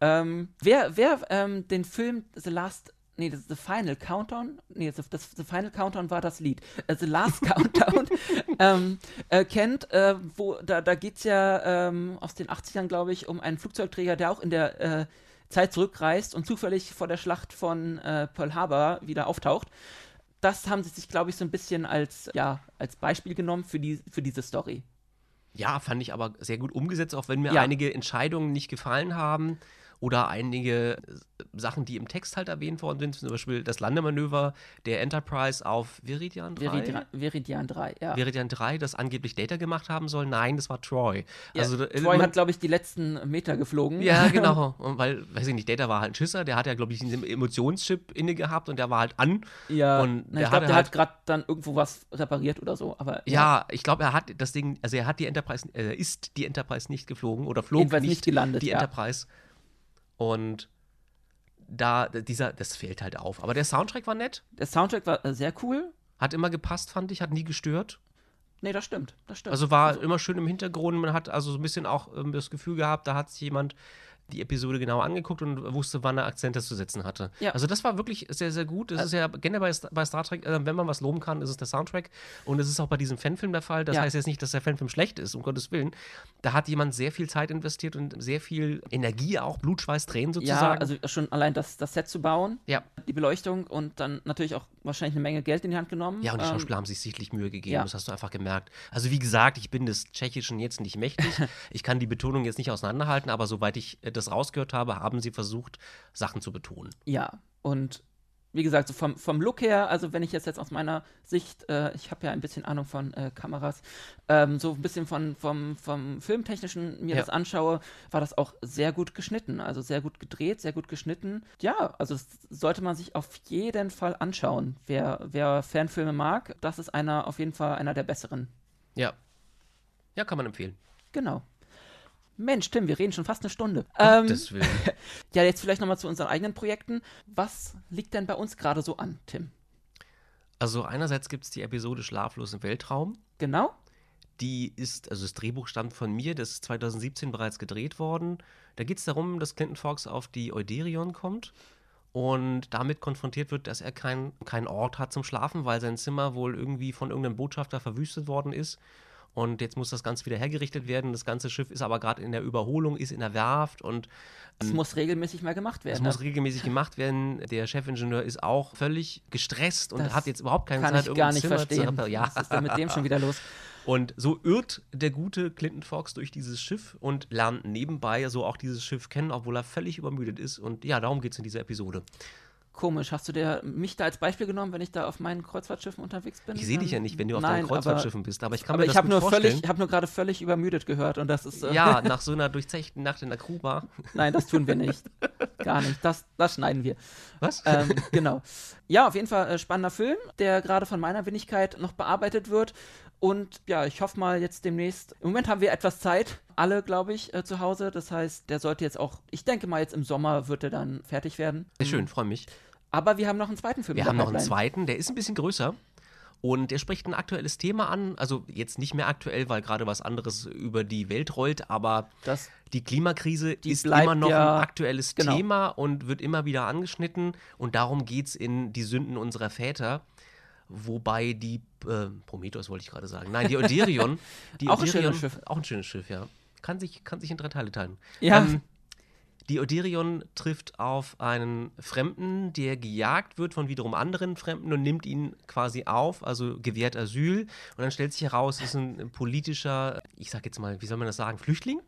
Ähm, wer wer ähm, den Film The Last, nee, das- The Final Countdown, nee, das, das The Final Countdown war das Lied, äh, The Last Countdown ähm, äh, kennt, äh, wo, da, da geht es ja ähm, aus den 80ern, glaube ich, um einen Flugzeugträger, der auch in der äh, Zeit zurückreist und zufällig vor der Schlacht von äh, Pearl Harbor wieder auftaucht. Das haben sie sich, glaube ich, so ein bisschen als, ja, als Beispiel genommen für, die, für diese Story. Ja, fand ich aber sehr gut umgesetzt, auch wenn mir Ja. einige Entscheidungen nicht gefallen haben oder einige äh, Sachen, die im Text halt erwähnt worden sind, zum Beispiel das Landemanöver der Enterprise auf Viridian 3. Veridian, Veridian 3, ja. Viridian 3, das angeblich Data gemacht haben soll. Nein, das war Troy. ja also, äh, Troy hat, glaube ich, die letzten Meter geflogen. Ja, genau. Und weil, weiß ich nicht, Data war halt ein Schisser, der hat ja, glaube ich, einen Emotionschip inne gehabt und der war halt an. Ja, Und na, ich glaube, der halt- hat gerade dann irgendwo was repariert oder so, aber Ja, ich glaube, er hat das Ding, also er hat die Enterprise, er ist die Enterprise nicht geflogen oder flog Jedenfalls nicht, nicht gelandet, die ja. Enterprise. Und da, dieser, das fällt halt auf. Aber der Soundtrack war nett, Der Soundtrack war äh, sehr cool. hat immer gepasst, fand ich, hat nie gestört. Nee, das stimmt, das stimmt. Also war immer schön im Hintergrund. Man hat also so ein bisschen auch ähm, das Gefühl gehabt, da hat sich jemand die Episode genau angeguckt und wusste, wann er Akzente zu setzen hatte. Ja. Also das war wirklich sehr, sehr gut. Das ist ja generell bei, Sta- bei Star Trek, äh, wenn man was loben kann, ist es der Soundtrack. Und es ist auch bei diesem Fanfilm der Fall. Das Ja. heißt jetzt nicht, dass der Fanfilm schlecht ist, um Gottes Willen. Da hat jemand sehr viel Zeit investiert und sehr viel Energie auch, Blut, Schweiß, Tränen ja, sozusagen. also schon allein das, das Set zu bauen, ja. die Beleuchtung und dann natürlich auch wahrscheinlich eine Menge Geld in die Hand genommen. Ja, und die Ähm, Schauspieler haben sich sichtlich Mühe gegeben, ja. das hast du einfach gemerkt. Also wie gesagt, ich bin des Tschechischen jetzt nicht mächtig. ich kann die Betonung jetzt nicht auseinanderhalten, aber soweit ich äh, das rausgehört habe, haben sie versucht, Sachen zu betonen. Ja, und wie gesagt, so vom, vom Look her, also wenn ich jetzt, jetzt aus meiner Sicht, äh, ich habe ja ein bisschen Ahnung von äh, Kameras, ähm, so ein bisschen von, vom, vom Filmtechnischen mir Ja. das anschaue, war das auch sehr gut geschnitten. Also sehr gut gedreht, sehr gut geschnitten. Ja, also das sollte man sich auf jeden Fall anschauen. Wer, wer Fanfilme mag, das ist einer auf jeden Fall einer der besseren. Ja. Ja, kann man empfehlen. Genau. Mensch, Tim, wir reden schon fast eine Stunde. Ähm, ja, jetzt vielleicht nochmal zu unseren eigenen Projekten. Was liegt denn bei uns gerade so an, Tim? Also einerseits gibt es die Episode Schlaflos im Weltraum. Genau. Die ist, also das Drehbuch stammt von mir, das ist 2017 bereits gedreht worden. Da geht es darum, dass Clinton Fox auf die Euderion kommt und damit konfrontiert wird, dass er keinen kein Ort hat zum Schlafen, weil sein Zimmer wohl irgendwie von irgendeinem Botschafter verwüstet worden ist. Und jetzt muss das Ganze wieder hergerichtet werden. Das ganze Schiff ist aber gerade in der Überholung, ist in der Werft und Es muss regelmäßig mal gemacht es werden. muss regelmäßig gemacht werden. Der Chefingenieur ist auch völlig gestresst und Das hat jetzt überhaupt keine Kann Zeit, ich gar nicht Zimmer verstehen. zu. Ja. Was ist denn mit dem schon wieder los? Und so irrt der gute Clinton Fox durch dieses Schiff und lernt nebenbei so auch dieses Schiff kennen, obwohl er völlig übermüdet ist. Und ja, darum geht es in dieser Episode. Komisch. Hast du dir mich da als Beispiel genommen, wenn ich da auf meinen Kreuzfahrtschiffen unterwegs bin? Ich sehe dich ja nicht, wenn du auf Nein, deinen Kreuzfahrtschiffen bist, aber ich kann Aber mir ich das habe gut nur vorstellen. völlig, ich habe nur gerade völlig übermüdet gehört und das ist äh, ja, nach so einer durchzechten Nacht in der Crewbar. nein, das tun wir nicht, gar nicht. Das, das schneiden wir. Was? ähm, genau. Ja, auf jeden Fall äh, spannender Film, der gerade von meiner Wenigkeit noch bearbeitet wird. Und ja, ich hoffe mal jetzt demnächst. Im Moment haben wir etwas Zeit, alle, glaube ich, äh, zu Hause. Das heißt, der sollte jetzt auch, ich denke mal, jetzt im Sommer wird er dann fertig werden. Sehr schön, freue mich. Aber wir haben noch einen zweiten Film. Wir haben noch einen zweiten, der ist ein bisschen größer. Und der spricht ein aktuelles Thema an. Also jetzt nicht mehr aktuell, weil gerade was anderes über die Welt rollt, aber Das, die Klimakrise Die ist immer noch ja- ein aktuelles genau. Thema und wird immer wieder angeschnitten. Und darum geht es in Die Sünden unserer Väter. Wobei die, äh, Prometheus wollte ich gerade sagen, nein, die Euderion, die Auch ein Euderion, schönes Schiff. Auch ein schönes Schiff, ja. Kann sich, kann sich in drei Teile teilen. Ja. Ähm, die Euderion trifft auf einen Fremden, der gejagt wird von wiederum anderen Fremden und nimmt ihn quasi auf, also gewährt Asyl. Und dann stellt sich heraus, es ist ein politischer, ich sag jetzt mal, wie soll man das sagen, Flüchtling?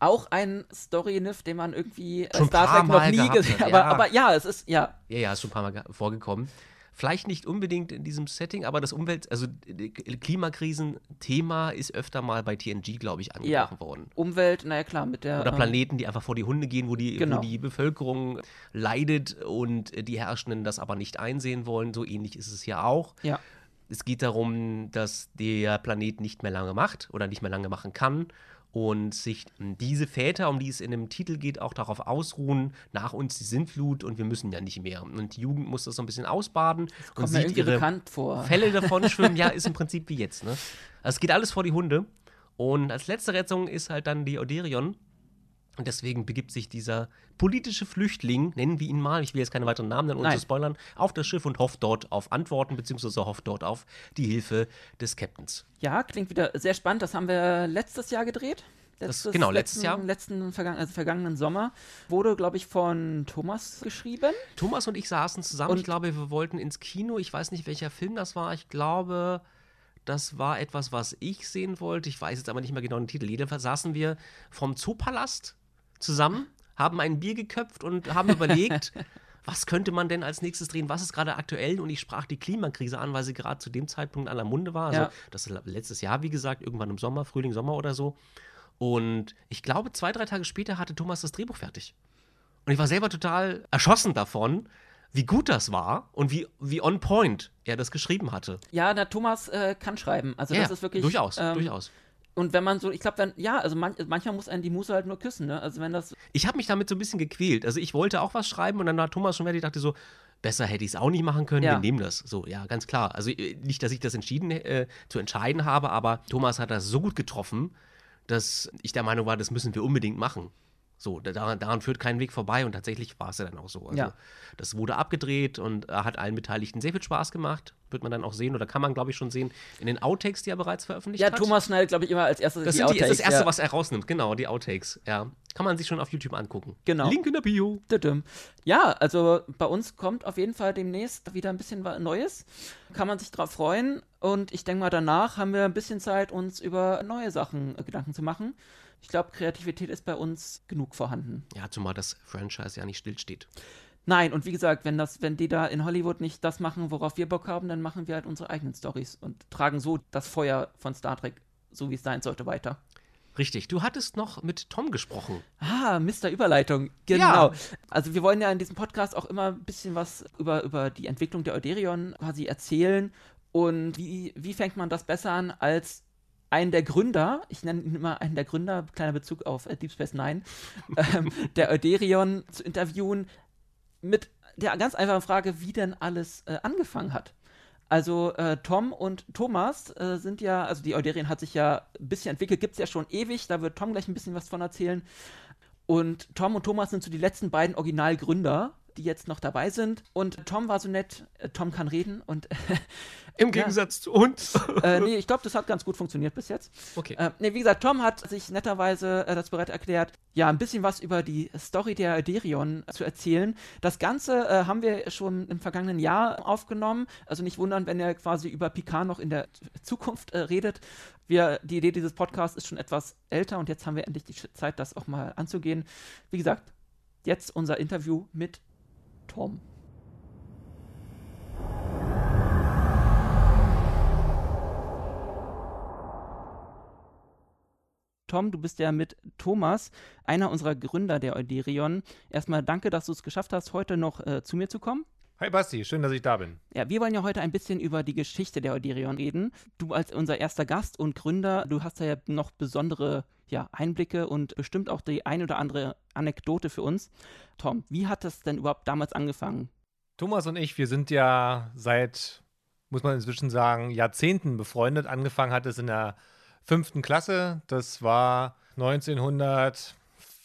auch ein Story-Niff, den man irgendwie äh, Schon Star Trek noch nie gesehen hat. Aber, ja. aber ja, es ist, ja, Ja, ja, ist schon ein paar Mal ge- vorgekommen. Vielleicht nicht unbedingt in diesem Setting, aber das Umwelt-, also äh, Klimakrisen-Thema ist öfter mal bei TNG, glaube ich, angesprochen Ja. worden. Umwelt, naja klar, mit der. Oder ähm, Planeten, die einfach vor die Hunde gehen, wo die, Genau. wo die Bevölkerung leidet und äh, die Herrschenden das aber nicht einsehen wollen. So ähnlich ist es hier auch. Ja. Es geht darum, dass der Planet nicht mehr lange macht oder nicht mehr lange machen kann und sich diese Väter, um die es in dem Titel geht, auch darauf ausruhen, nach uns die Sintflut und wir müssen ja nicht mehr. Und die Jugend muss das so ein bisschen ausbaden und Kommt mir sieht ihre vor. Fälle davon schwimmen. Ja, ist im Prinzip wie jetzt. Ne? Also es geht alles vor die Hunde. Und als letzte Rettung ist halt dann die Euderion. Und deswegen begibt sich dieser politische Flüchtling, nennen wir ihn mal, ich will jetzt keine weiteren Namen nennen, ohne Nein. zu spoilern, auf das Schiff und hofft dort auf Antworten, beziehungsweise hofft dort auf die Hilfe des Captains. Ja, klingt wieder sehr spannend. Das haben wir letztes Jahr gedreht. Das- genau, letztes letzten, Jahr. Letzten vergangen, also vergangenen Sommer. Wurde, glaube ich, von Thomas geschrieben. Thomas und ich saßen zusammen. Und- ich glaube, wir wollten ins Kino. Ich weiß nicht, welcher Film das war. Ich glaube, das war etwas, was ich sehen wollte. Ich weiß jetzt aber nicht mehr genau den Titel. Jedenfalls saßen wir vom Zoopalast zusammen, haben ein Bier geköpft und haben überlegt, was könnte man denn als nächstes drehen? Was ist gerade aktuell? Und ich sprach die Klimakrise an, weil sie gerade zu dem Zeitpunkt an der Munde war. Also, Ja. das ist letztes Jahr, wie gesagt, irgendwann im Sommer, Frühling, Sommer oder so. Und ich glaube, zwei, drei Tage später hatte Thomas das Drehbuch fertig. Und ich war selber total erschossen davon, wie gut das war und wie, wie on point er das geschrieben hatte. Ja, der Thomas äh, kann schreiben. Also das ist wirklich. durchaus, ähm, durchaus. Und wenn man so, ich glaube dann, ja, also man, manchmal muss einen die Muse halt nur küssen, ne? Also wenn das, Ich habe mich damit so ein bisschen gequält. Also ich wollte auch was schreiben und dann war Thomas schon fertig, dachte so, besser hätte ich es auch nicht machen können, Ja. wir nehmen das. So, ja, ganz klar. Also äh, nicht, dass ich das entschieden äh, zu entscheiden habe, aber Thomas hat das so gut getroffen, dass ich der Meinung war, das müssen wir unbedingt machen. So, da- daran, daran führt kein Weg vorbei und tatsächlich war es ja dann auch so. Also, Ja. Das wurde abgedreht und äh, hat allen Beteiligten sehr viel Spaß gemacht. Wird man dann auch sehen oder kann man, glaube ich, schon sehen in den Outtakes, die er bereits veröffentlicht ja, hat. Thomas schneidet, glaube ich, immer als erstes Das, die sind die, ist Outtakes. das Erste, ja. was er rausnimmt, genau, die Outtakes. Ja. Kann man sich schon auf YouTube angucken. Genau. Link in der Bio. Ja, also bei uns kommt auf jeden Fall demnächst wieder ein bisschen was Neues. Kann man sich drauf freuen. Und ich denke mal, danach haben wir ein bisschen Zeit, uns über neue Sachen äh, Gedanken zu machen. Ich glaube, Kreativität ist bei uns genug vorhanden. Ja, zumal das Franchise ja nicht stillsteht. Nein, und wie gesagt, wenn das, wenn die da in Hollywood nicht das machen, worauf wir Bock haben, dann machen wir halt unsere eigenen Stories und tragen so das Feuer von Star Trek, so wie es sein sollte, weiter. Richtig. Du hattest noch mit Tom gesprochen. Ah, Mr. Überleitung. Genau. Also wir wollen ja in diesem Podcast auch immer ein bisschen was über, über die Entwicklung der Euderion quasi erzählen. Und wie, wie fängt man das besser an, als einen der Gründer, ich nenne ihn immer einen der Gründer, kleiner Bezug auf äh, Deep Space Nine, ähm, der Euderion zu interviewen mit der ganz einfachen Frage, wie denn alles äh, angefangen hat. Also äh, Tom und Thomas äh, sind ja, also die Euderion hat sich ja ein bisschen entwickelt, gibt es ja schon ewig, da wird Tom gleich ein bisschen was von erzählen. Und Tom und Thomas sind so die letzten beiden Originalgründer die jetzt noch dabei sind. Und Tom war so nett, äh, Tom kann reden und. Im Gegensatz ja. zu uns. äh, nee, ich glaube, das hat ganz gut funktioniert bis jetzt. Okay. Äh, nee, wie gesagt, Tom hat sich netterweise äh, das bereit erklärt, ja, ein bisschen was über die Story der Derion zu erzählen. Das Ganze äh, haben wir schon im vergangenen Jahr aufgenommen. Also nicht wundern, wenn er quasi über Picard noch in der Zukunft äh, redet. Wir, die Idee dieses Podcasts ist schon etwas älter und jetzt haben wir endlich die Zeit, das auch mal anzugehen. Wie gesagt, jetzt unser Interview mit Tom. Tom, du bist ja mit Thomas, einer unserer Gründer der Euderion. Erstmal danke, dass du es geschafft hast, heute noch äh, zu mir zu kommen. Hi Basti, schön, dass ich da bin. Ja, wir wollen ja heute ein bisschen über die Geschichte der Euderion reden. Du als unser erster Gast und Gründer, du hast ja noch besondere ja, Einblicke und bestimmt auch die ein oder andere Anekdote für uns. Tom, wie hat das denn überhaupt damals angefangen? Thomas und ich, wir sind ja seit, muss man inzwischen sagen, Jahrzehnten befreundet. Angefangen hat es in der fünften Klasse. Das war 1900.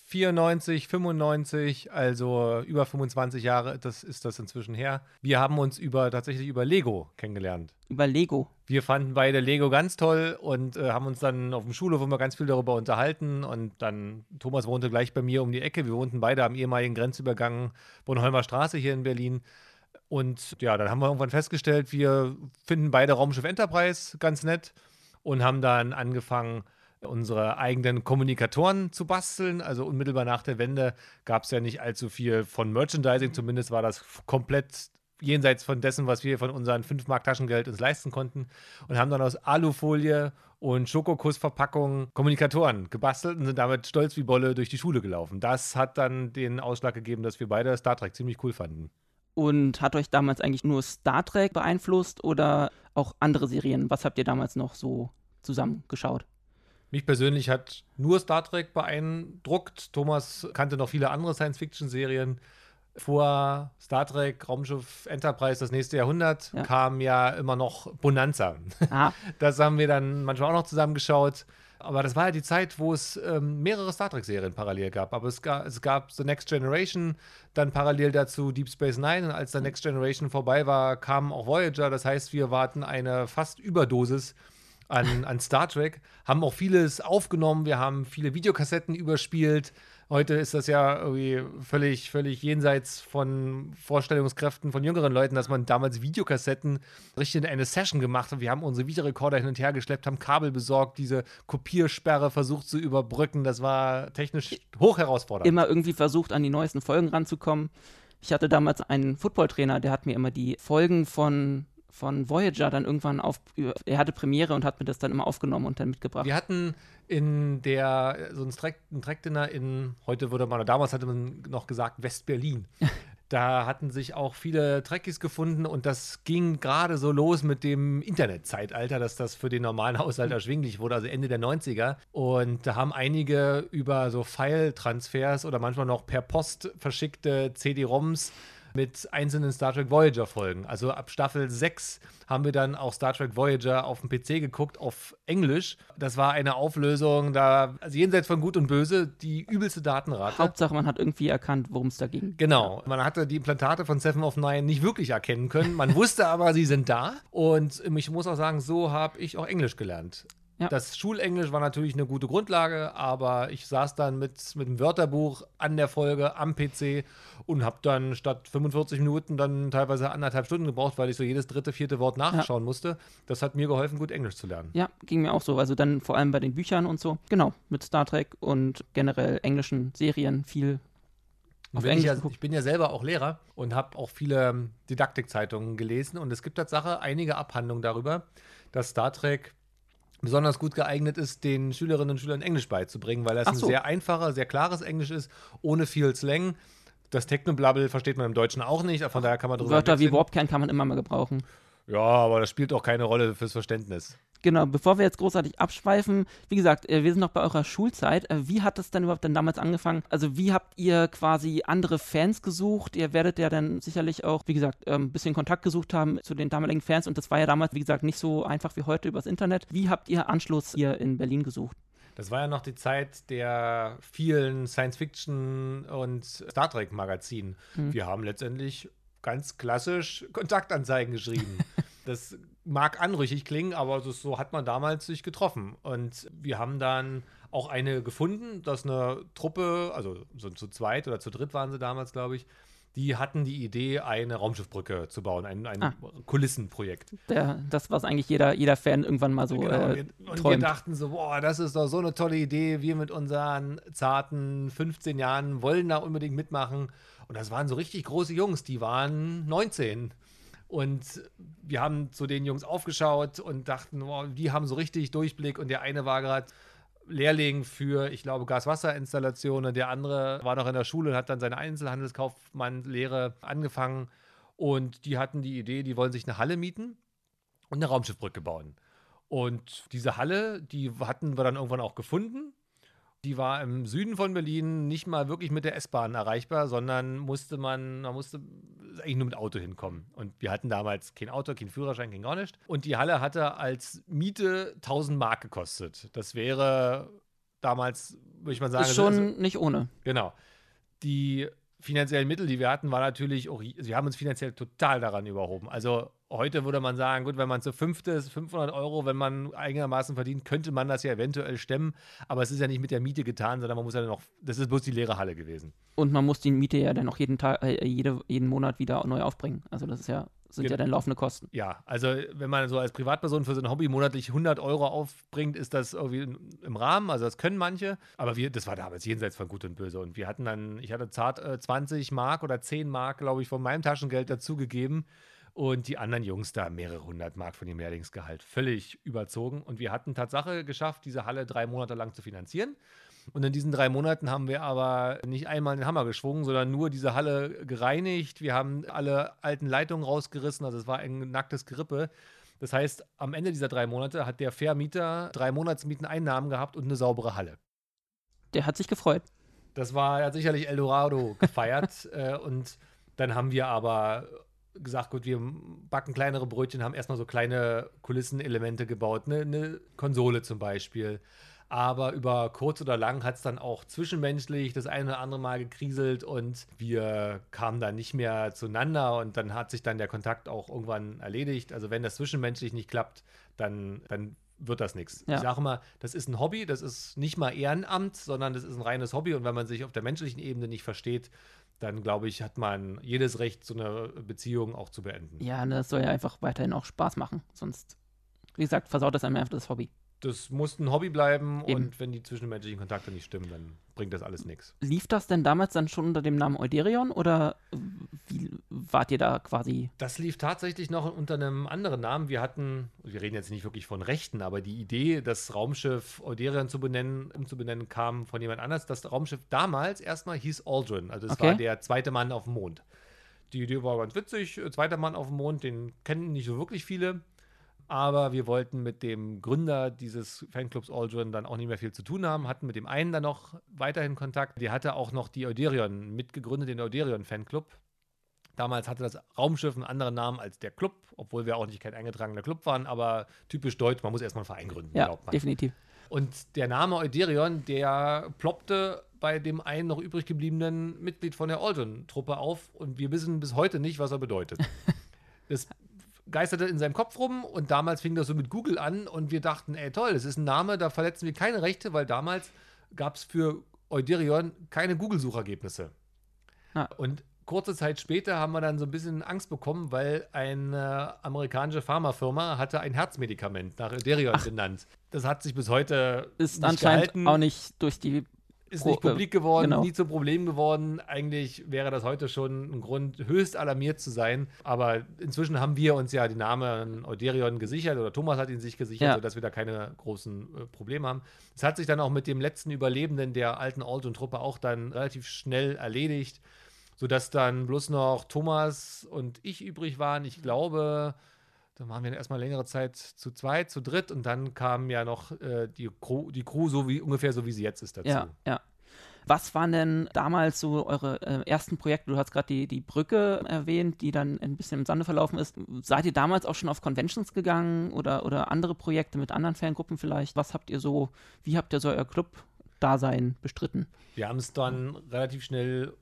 94, 95, also über 25 Jahre, das ist das inzwischen her. Wir haben uns über tatsächlich über Lego kennengelernt. Über Lego. Wir fanden beide Lego ganz toll und äh, haben uns dann auf dem Schulhof immer ganz viel darüber unterhalten. Und dann, Thomas wohnte gleich bei mir um die Ecke. Wir wohnten beide am ehemaligen Grenzübergang Bornholmer Straße hier in Berlin. Und ja, dann haben wir irgendwann festgestellt, wir finden beide Raumschiff Enterprise ganz nett und haben dann angefangen, unsere eigenen Kommunikatoren zu basteln. Also unmittelbar nach der Wende gab es ja nicht allzu viel von Merchandising, zumindest war das komplett jenseits von dessen, was wir von unseren 5 Mark Taschengeld uns leisten konnten und haben dann aus Alufolie und Schokokussverpackungen Kommunikatoren gebastelt und sind damit stolz wie Bolle durch die Schule gelaufen. Das hat dann den Ausschlag gegeben, dass wir beide Star Trek ziemlich cool fanden. Und hat euch damals eigentlich nur Star Trek beeinflusst oder auch andere Serien? Was habt ihr damals noch so zusammengeschaut? Mich persönlich hat nur Star Trek beeindruckt. Thomas kannte noch viele andere Science-Fiction-Serien. Vor Star Trek, Raumschiff Enterprise, das nächste Jahrhundert, ja. kam ja immer noch Bonanza. Ah. Das haben wir dann manchmal auch noch zusammengeschaut. Aber das war ja die Zeit, wo es ähm, mehrere Star Trek-Serien parallel gab. Aber es, ga, es gab The Next Generation, dann parallel dazu Deep Space Nine. Und als The Next Generation vorbei war, kam auch Voyager. Das heißt, wir warten eine fast Überdosis an, an Star Trek, haben auch vieles aufgenommen, wir haben viele Videokassetten überspielt. Heute ist das ja irgendwie völlig, völlig jenseits von Vorstellungskräften von jüngeren Leuten, dass man damals Videokassetten richtig in eine Session gemacht hat. Wir haben unsere Videorekorder hin und her geschleppt, haben Kabel besorgt, diese Kopiersperre versucht zu überbrücken. Das war technisch hoch herausfordernd. Immer irgendwie versucht, an die neuesten Folgen ranzukommen. Ich hatte damals einen Footballtrainer, der hat mir immer die Folgen von von Voyager dann irgendwann auf, er hatte Premiere und hat mir das dann immer aufgenommen und dann mitgebracht. Wir hatten in der, so ein Track-Dinner in, heute würde man, damals hatte man noch gesagt, West-Berlin. da hatten sich auch viele Trekkies gefunden und das ging gerade so los mit dem Internetzeitalter, dass das für den normalen Haushalt erschwinglich wurde, also Ende der 90er. Und da haben einige über so File-Transfers oder manchmal noch per Post verschickte CD-ROMs mit einzelnen Star Trek Voyager Folgen. Also ab Staffel 6 haben wir dann auch Star Trek Voyager auf dem PC geguckt, auf Englisch. Das war eine Auflösung, da, also jenseits von Gut und Böse, die übelste Datenrate. Hauptsache, man hat irgendwie erkannt, worum es da ging. Genau. Man hatte die Implantate von Seven of Nine nicht wirklich erkennen können. Man wusste aber, sie sind da. Und ich muss auch sagen, so habe ich auch Englisch gelernt. Ja. Das Schulenglisch war natürlich eine gute Grundlage, aber ich saß dann mit, mit dem Wörterbuch an der Folge am PC und habe dann statt 45 Minuten dann teilweise anderthalb Stunden gebraucht, weil ich so jedes dritte, vierte Wort nachschauen ja. musste. Das hat mir geholfen, gut Englisch zu lernen. Ja, ging mir auch so. Also dann vor allem bei den Büchern und so. Genau, mit Star Trek und generell englischen Serien viel auf Englisch ja, ich bin ja selber auch Lehrer und habe auch viele Didaktikzeitungen gelesen und es gibt Tatsache einige Abhandlungen darüber, dass Star Trek besonders gut geeignet ist, den Schülerinnen und Schülern Englisch beizubringen, weil das so. ein sehr einfacher, sehr klares Englisch ist, ohne viel Slang. Das Technoblabbel versteht man im Deutschen auch nicht, von daher kann man drüber Wörter wie Warpkern kann man immer mal gebrauchen. Ja, aber das spielt auch keine Rolle fürs Verständnis. Genau, bevor wir jetzt großartig abschweifen, wie gesagt, äh, wir sind noch bei eurer Schulzeit. Äh, wie hat es dann überhaupt dann damals angefangen? Also wie habt ihr quasi andere Fans gesucht? Ihr werdet ja dann sicherlich auch, wie gesagt, ein ähm, bisschen Kontakt gesucht haben zu den damaligen Fans und das war ja damals, wie gesagt, nicht so einfach wie heute übers Internet. Wie habt ihr Anschluss hier in Berlin gesucht? Das war ja noch die Zeit der vielen Science-Fiction- und Star Trek-Magazinen. Hm. Wir haben letztendlich ganz klassisch Kontaktanzeigen geschrieben. das mag anrüchig klingen, aber so, so hat man damals sich getroffen. Und wir haben dann auch eine gefunden, dass eine Truppe, also so zu zweit oder zu dritt waren sie damals, glaube ich, die hatten die Idee, eine Raumschiffbrücke zu bauen, ein, ein ah. Kulissenprojekt. Der, das, was eigentlich jeder, jeder Fan irgendwann mal so genau, äh, wir, Und wir dachten so, boah, das ist doch so eine tolle Idee. Wir mit unseren zarten 15 Jahren wollen da unbedingt mitmachen. Und das waren so richtig große Jungs, die waren 19. Und wir haben zu den Jungs aufgeschaut und dachten, wow, die haben so richtig Durchblick. Und der eine war gerade Lehrling für, ich glaube, Gaswasserinstallationen. Der andere war noch in der Schule und hat dann seine Einzelhandelskaufmann-Lehre angefangen. Und die hatten die Idee, die wollen sich eine Halle mieten und eine Raumschiffbrücke bauen. Und diese Halle, die hatten wir dann irgendwann auch gefunden. Die war im Süden von Berlin nicht mal wirklich mit der S-Bahn erreichbar, sondern musste man, man musste eigentlich nur mit Auto hinkommen. Und wir hatten damals kein Auto, kein Führerschein, kein gar nichts. Und die Halle hatte als Miete 1000 Mark gekostet. Das wäre damals, würde ich mal sagen. Ist schon also, nicht ohne. Genau. Die finanziellen Mittel, die wir hatten, war natürlich auch, wir haben uns finanziell total daran überhoben. Also heute würde man sagen, gut, wenn man zu fünft ist, 500 Euro, wenn man eigenermaßen verdient, könnte man das ja eventuell stemmen. Aber es ist ja nicht mit der Miete getan, sondern man muss ja noch, das ist bloß die leere Halle gewesen. Und man muss die Miete ja dann auch jeden Tag, äh, jede, jeden Monat wieder neu aufbringen. Also das ist ja sind ja dann laufende Kosten. Ja, also wenn man so als Privatperson für sein Hobby monatlich 100 Euro aufbringt, ist das irgendwie im Rahmen. Also das können manche. Aber wir, das war damals jenseits von Gut und Böse. Und wir hatten dann, ich hatte zart äh, 20 Mark oder 10 Mark, glaube ich, von meinem Taschengeld dazugegeben. Und die anderen Jungs da mehrere hundert Mark von ihrem Lehrlingsgehalt. Völlig überzogen. Und wir hatten Tatsache geschafft, diese Halle drei Monate lang zu finanzieren. Und in diesen drei Monaten haben wir aber nicht einmal den Hammer geschwungen, sondern nur diese Halle gereinigt. Wir haben alle alten Leitungen rausgerissen, also es war ein nacktes Gerippe. Das heißt, am Ende dieser drei Monate hat der Vermieter drei Monatsmieten Einnahmen gehabt und eine saubere Halle. Der hat sich gefreut. Das war, er hat sicherlich Eldorado gefeiert. äh, und dann haben wir aber gesagt, gut, wir backen kleinere Brötchen, haben erstmal so kleine Kulissenelemente gebaut, eine, eine Konsole zum Beispiel, aber über kurz oder lang hat es dann auch zwischenmenschlich das eine oder andere Mal gekriselt und wir kamen dann nicht mehr zueinander und dann hat sich dann der Kontakt auch irgendwann erledigt. Also wenn das zwischenmenschlich nicht klappt, dann, dann wird das nichts. Ja. Ich sage immer, das ist ein Hobby, das ist nicht mal Ehrenamt, sondern das ist ein reines Hobby und wenn man sich auf der menschlichen Ebene nicht versteht, dann glaube ich, hat man jedes Recht, so eine Beziehung auch zu beenden. Ja, das soll ja einfach weiterhin auch Spaß machen, sonst, wie gesagt, versaut das einem einfach das Hobby das muss ein Hobby bleiben Eben. und wenn die zwischenmenschlichen Kontakte nicht stimmen, dann bringt das alles nichts. Lief das denn damals dann schon unter dem Namen Euderion oder wie wart ihr da quasi? Das lief tatsächlich noch unter einem anderen Namen. Wir hatten, wir reden jetzt nicht wirklich von Rechten, aber die Idee, das Raumschiff Euderion zu benennen, umzubenennen, kam von jemand anders. Das Raumschiff damals erstmal hieß Aldrin, also es okay. war der zweite Mann auf dem Mond. Die Idee war ganz witzig, zweiter Mann auf dem Mond, den kennen nicht so wirklich viele. Aber wir wollten mit dem Gründer dieses Fanclubs Aldrin dann auch nicht mehr viel zu tun haben, hatten mit dem einen dann noch weiterhin Kontakt. Der hatte auch noch die Euderion mitgegründet, den Euderion Fanclub. Damals hatte das Raumschiff einen anderen Namen als der Club, obwohl wir auch nicht kein eingetragener Club waren, aber typisch deutsch, man muss erstmal einen Verein gründen, ja, definitiv. Und der Name Euderion, der ploppte bei dem einen noch übrig gebliebenen Mitglied von der Aldrin-Truppe auf und wir wissen bis heute nicht, was er bedeutet. Das geisterte in seinem Kopf rum und damals fing das so mit Google an und wir dachten, ey toll, das ist ein Name, da verletzen wir keine Rechte, weil damals gab es für Euderion keine Google-Suchergebnisse. Ah. Und kurze Zeit später haben wir dann so ein bisschen Angst bekommen, weil eine amerikanische Pharmafirma hatte ein Herzmedikament nach Euderion Ach. genannt. Das hat sich bis heute ist anscheinend gehalten. auch nicht durch die ist nicht publik geworden, genau. nie zum Problem geworden. Eigentlich wäre das heute schon ein Grund, höchst alarmiert zu sein. Aber inzwischen haben wir uns ja den Namen Euderion gesichert oder Thomas hat ihn sich gesichert, ja. sodass wir da keine großen äh, Probleme haben. Es hat sich dann auch mit dem letzten Überlebenden der alten Aldrin-Truppe auch dann relativ schnell erledigt, sodass dann bloß noch Thomas und ich übrig waren. Ich glaube, Dann waren wir erstmal längere Zeit zu zweit, zu dritt und dann kam ja noch äh, die, Crew, die Crew so wie ungefähr so wie sie jetzt ist dazu. Ja, ja. Was waren denn damals so eure äh, ersten Projekte? Du hast gerade die, die Brücke erwähnt, die dann ein bisschen im Sande verlaufen ist. Seid ihr damals auch schon auf Conventions gegangen oder, oder andere Projekte mit anderen Fangruppen vielleicht? Was habt ihr so, wie habt ihr so euer Club-Dasein bestritten? Wir haben es dann relativ schnell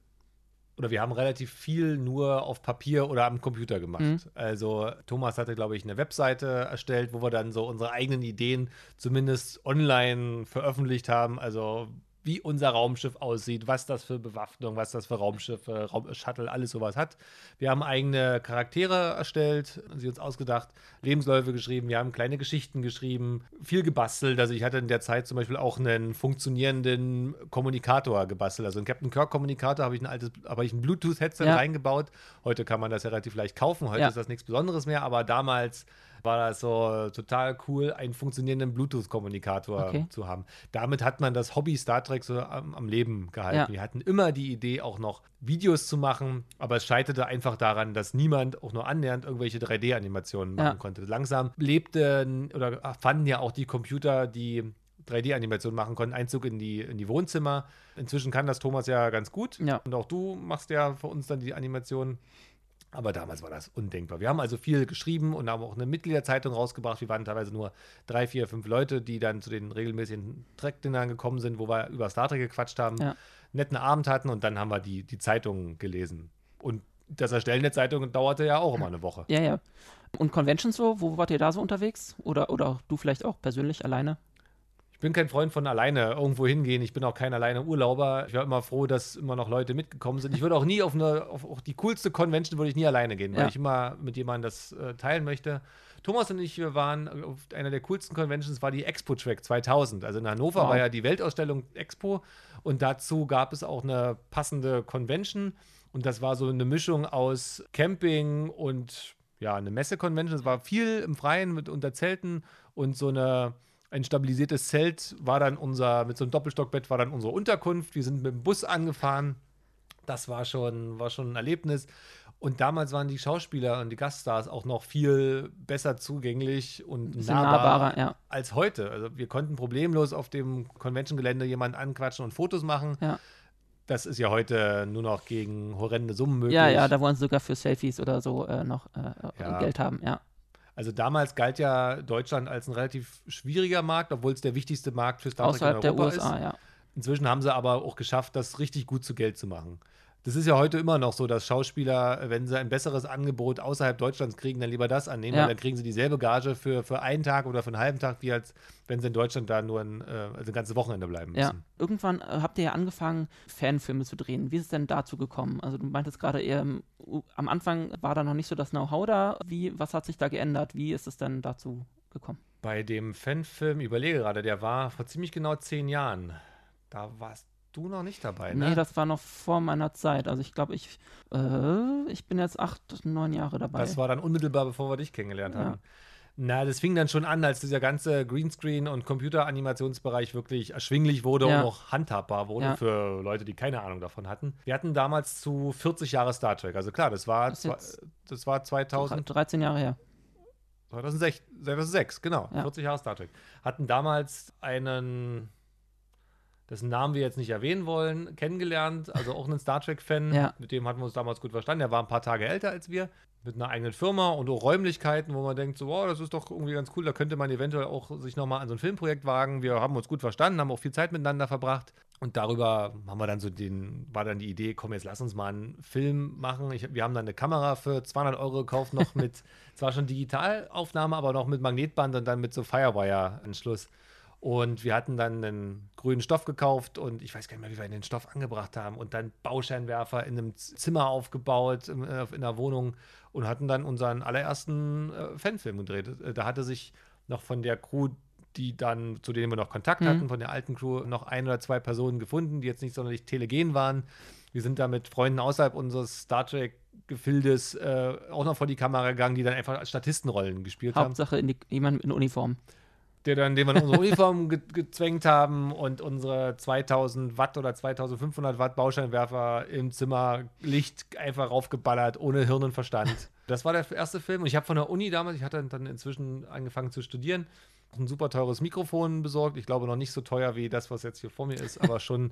oder wir haben relativ viel nur auf Papier oder am Computer gemacht. Mhm. Also Thomas hatte, glaube ich, eine Webseite erstellt, wo wir dann so unsere eigenen Ideen zumindest online veröffentlicht haben. Also wie unser Raumschiff aussieht, was das für Bewaffnung, was das für Raumschiffe, Raum Shuttle, alles sowas hat. Wir haben eigene Charaktere erstellt, sie uns ausgedacht, Lebensläufe geschrieben, wir haben kleine Geschichten geschrieben, viel gebastelt. Also ich hatte in der Zeit zum Beispiel auch einen funktionierenden Kommunikator gebastelt. Also einen Captain Kirk Kommunikator habe ich ein altes, habe ich ein Bluetooth-Headset ja. reingebaut. Heute kann man das ja relativ leicht kaufen. Heute ja. ist das nichts Besonderes mehr, aber damals war das so total cool, einen funktionierenden Bluetooth-Kommunikator okay. zu haben. Damit hat man das Hobby Star Trek so am, am Leben gehalten. Ja. Wir hatten immer die Idee, auch noch Videos zu machen, aber es scheiterte einfach daran, dass niemand auch nur annähernd irgendwelche 3D-Animationen machen ja. konnte. Langsam lebten oder fanden ja auch die Computer, die 3D-Animationen machen konnten, Einzug in die, in die Wohnzimmer. Inzwischen kann das Thomas ja ganz gut. Ja. Und auch du machst ja für uns dann die Animationen. Aber damals war das undenkbar. Wir haben also viel geschrieben und haben auch eine Mitgliederzeitung rausgebracht. Wir waren teilweise nur drei, vier, fünf Leute, die dann zu den regelmäßigen Track-Dinnern gekommen sind, wo wir über Star Trek gequatscht haben, ja. netten Abend hatten und dann haben wir die, die Zeitung gelesen. Und das Erstellen der Zeitung dauerte ja auch immer eine Woche. Ja, ja. Und Conventions so, wo wart ihr da so unterwegs? Oder, oder du vielleicht auch persönlich alleine? Ich bin kein Freund von alleine irgendwo hingehen. Ich bin auch kein alleine Urlauber. Ich war immer froh, dass immer noch Leute mitgekommen sind. Ich würde auch nie auf eine, auf, auf die coolste Convention würde ich nie alleine gehen, weil ja. ich immer mit jemandem das äh, teilen möchte. Thomas und ich, wir waren auf einer der coolsten Conventions, war die Expo Track 2000. Also in Hannover wow. war ja die Weltausstellung Expo und dazu gab es auch eine passende Convention und das war so eine Mischung aus Camping und ja, eine Messe-Convention. Es war viel im Freien mit unter Zelten und so eine ein stabilisiertes Zelt war dann unser, mit so einem Doppelstockbett war dann unsere Unterkunft. Wir sind mit dem Bus angefahren. Das war schon, war schon ein Erlebnis. Und damals waren die Schauspieler und die Gaststars auch noch viel besser zugänglich und nahbar nahbarer, ja. als heute. Also wir konnten problemlos auf dem Convention-Gelände jemanden anquatschen und Fotos machen. Ja. Das ist ja heute nur noch gegen horrende Summen möglich. Ja, ja, da wollen sie sogar für Selfies oder so äh, noch äh, ja. Geld haben, ja. Also damals galt ja Deutschland als ein relativ schwieriger Markt, obwohl es der wichtigste Markt für Star Trek in Europa der USA, ist. Ja. Inzwischen haben sie aber auch geschafft, das richtig gut zu Geld zu machen. Das ist ja heute immer noch so, dass Schauspieler, wenn sie ein besseres Angebot außerhalb Deutschlands kriegen, dann lieber das annehmen, ja. weil dann kriegen sie dieselbe Gage für, für einen Tag oder für einen halben Tag, wie als wenn sie in Deutschland da nur ein, äh, also ein ganzes Wochenende bleiben müssen. Ja, irgendwann äh, habt ihr ja angefangen, Fanfilme zu drehen. Wie ist es denn dazu gekommen? Also du meintest gerade eher, am Anfang war da noch nicht so das Know-how da. Wie, was hat sich da geändert? Wie ist es denn dazu gekommen? Bei dem Fanfilm, überlege gerade, der war vor ziemlich genau zehn Jahren. Da warst du noch nicht dabei, ne? Nee, das war noch vor meiner Zeit. Also ich glaube, ich, äh, ich bin jetzt acht, neun Jahre dabei. Das war dann unmittelbar, bevor wir dich kennengelernt haben. Ja. Na, das fing dann schon an, als dieser ganze Greenscreen- und Computeranimationsbereich wirklich erschwinglich wurde ja. und auch handhabbar wurde ja. für Leute, die keine Ahnung davon hatten. Wir hatten damals zu 40 Jahre Star Trek. Also klar, das war, das, das war 2000. 13 Jahre her. 2006, 2006 genau. Ja. 40 Jahre Star Trek. Hatten damals einen dessen Namen wir jetzt nicht erwähnen wollen, kennengelernt. Also auch einen Star Trek-Fan. Ja. Mit dem hatten wir uns damals gut verstanden. Er war ein paar Tage älter als wir. Mit einer eigenen Firma und auch Räumlichkeiten, wo man denkt, so, wow, das ist doch irgendwie ganz cool. Da könnte man eventuell auch sich nochmal an so ein Filmprojekt wagen. Wir haben uns gut verstanden, haben auch viel Zeit miteinander verbracht. Und darüber haben wir dann so den, war dann die Idee, komm, jetzt lass uns mal einen Film machen. Ich, wir haben dann eine Kamera für 200 Euro gekauft, noch mit, zwar schon Digitalaufnahme, aber noch mit Magnetband und dann mit so Firewire-Anschluss. Und wir hatten dann einen grünen Stoff gekauft und ich weiß gar nicht mehr, wie wir den Stoff angebracht haben und dann Bauscheinwerfer in einem Zimmer aufgebaut, in, äh, in der Wohnung und hatten dann unseren allerersten äh, Fanfilm gedreht. Äh, da hatte sich noch von der Crew, die dann, zu denen wir noch Kontakt mhm. hatten, von der alten Crew, noch ein oder zwei Personen gefunden, die jetzt nicht sonderlich telegen waren. Wir sind da mit Freunden außerhalb unseres Star Trek Gefildes äh, auch noch vor die Kamera gegangen, die dann einfach Statistenrollen gespielt Hauptsache haben. Hauptsache jemand in Uniform der dann, den wir in unsere Uniform ge gezwängt haben und unsere 2000 Watt oder 2500 Watt Bauscheinwerfer im Zimmer Licht einfach raufgeballert, ohne Hirn und Verstand. Das war der erste Film. Und ich habe von der Uni damals, ich hatte dann inzwischen angefangen zu studieren, ein super teures Mikrofon besorgt. Ich glaube noch nicht so teuer wie das, was jetzt hier vor mir ist, aber schon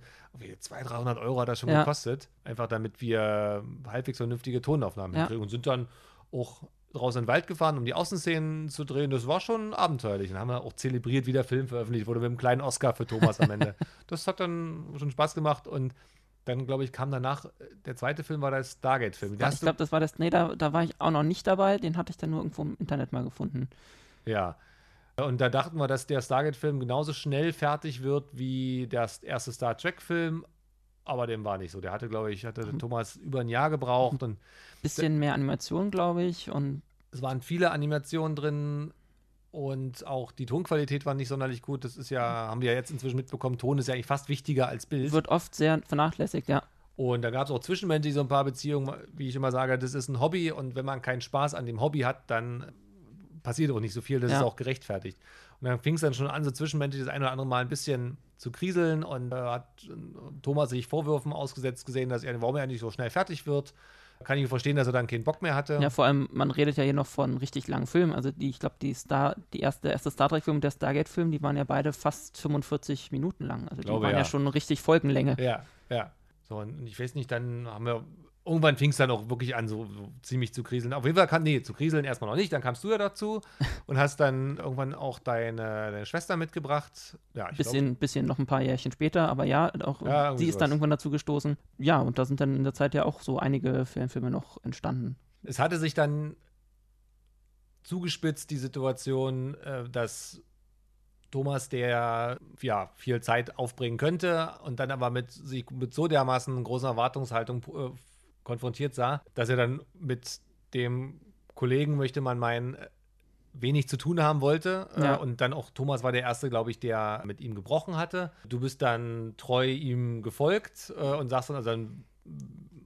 200, 300 Euro hat das schon ja. gekostet. Einfach damit wir halbwegs vernünftige Tonaufnahmen ja. kriegen und sind dann auch draußen in den Wald gefahren, um die Außenszenen zu drehen. Das war schon abenteuerlich. Dann haben wir auch zelebriert, wie der Film veröffentlicht wurde mit einem kleinen Oscar für Thomas am Ende. das hat dann schon Spaß gemacht und dann, glaube ich, kam danach, der zweite Film war der Stargate-Film. Ich glaube, das war das, nee, da, da war ich auch noch nicht dabei, den hatte ich dann nur irgendwo im Internet mal gefunden. Ja, und da dachten wir, dass der Stargate-Film genauso schnell fertig wird wie der erste Star Trek-Film, aber dem war nicht so. Der hatte, glaube ich, hatte. Thomas über ein Jahr gebraucht und bisschen mehr Animation, glaube ich, und es waren viele Animationen drin und auch die Tonqualität war nicht sonderlich gut. Das ist ja, haben wir ja jetzt inzwischen mitbekommen, Ton ist ja eigentlich fast wichtiger als Bild. Wird oft sehr vernachlässigt, ja. Und da gab es auch zwischenmenschlich so ein paar Beziehungen, wie ich immer sage, das ist ein Hobby und wenn man keinen Spaß an dem Hobby hat, dann passiert auch nicht so viel, das ja. ist auch gerechtfertigt. Und dann fing es dann schon an, so zwischenmenschlich das eine oder andere Mal ein bisschen zu kriseln und äh, hat äh, Thomas sich Vorwürfen ausgesetzt gesehen, dass er, warum er nicht so schnell fertig wird. Kann ich verstehen, dass er dann keinen Bock mehr hatte. Ja, vor allem, man redet ja hier noch von richtig langen Filmen. Also die, ich glaube, die Star, die erste, erste Star Trek-Film und der Stargate-Film, die waren ja beide fast 45 Minuten lang. Also die glaube, waren ja. ja schon richtig Folgenlänge. Ja, ja. So, und ich weiß nicht, dann haben wir irgendwann fing es dann auch wirklich an, so, so, ziemlich zu kriseln. Auf jeden Fall kann, nee, zu kriseln erstmal noch nicht. Dann kamst du ja dazu und hast dann irgendwann auch deine, deine Schwester mitgebracht. Ja, ich bisschen, glaub, bisschen noch ein paar Jährchen später, aber ja, auch ja, sie ist dann irgendwann dazu gestoßen. Ja, und da sind dann in der Zeit ja auch so einige Filme noch entstanden. Es hatte sich dann zugespitzt, die Situation, äh, dass Thomas, der ja viel Zeit aufbringen könnte und dann aber mit sich mit so dermaßen großer Erwartungshaltung äh, konfrontiert sah, dass er dann mit dem Kollegen, möchte man meinen, wenig zu tun haben wollte. Äh, ja. und dann auch Thomas war der Erste, glaube ich, der mit ihm gebrochen hatte. Du bist dann treu ihm gefolgt äh, und sagst dann, also dann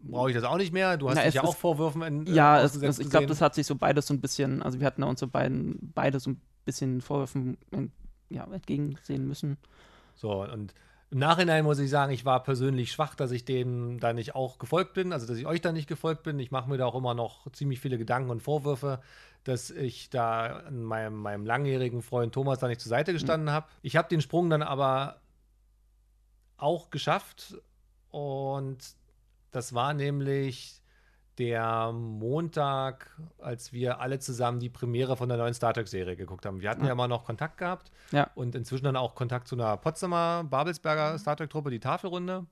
brauche ich das auch nicht mehr. Du hast Na, dich ja auch Vorwürfen in, äh, Ja, es, es, ich glaube, das hat sich so beides so ein bisschen, also wir hatten uns so beiden, beide so ein bisschen Vorwürfen ja, entgegensehen müssen. So, und im Nachhinein muss ich sagen, ich war persönlich schwach, dass ich dem da nicht auch gefolgt bin, also dass ich euch da nicht gefolgt bin. Ich mache mir da auch immer noch ziemlich viele Gedanken und Vorwürfe, dass ich da meinem, meinem langjährigen Freund Thomas da nicht zur Seite gestanden mhm. habe. Ich habe den Sprung dann aber auch geschafft und das war nämlich der Montag, als wir alle zusammen die Premiere von der neuen Star Trek-Serie geguckt haben. Wir hatten ja. ja immer noch Kontakt gehabt ja. und inzwischen dann auch Kontakt zu einer Potsdamer Babelsberger Star Trek-Truppe, die Tafelrunde.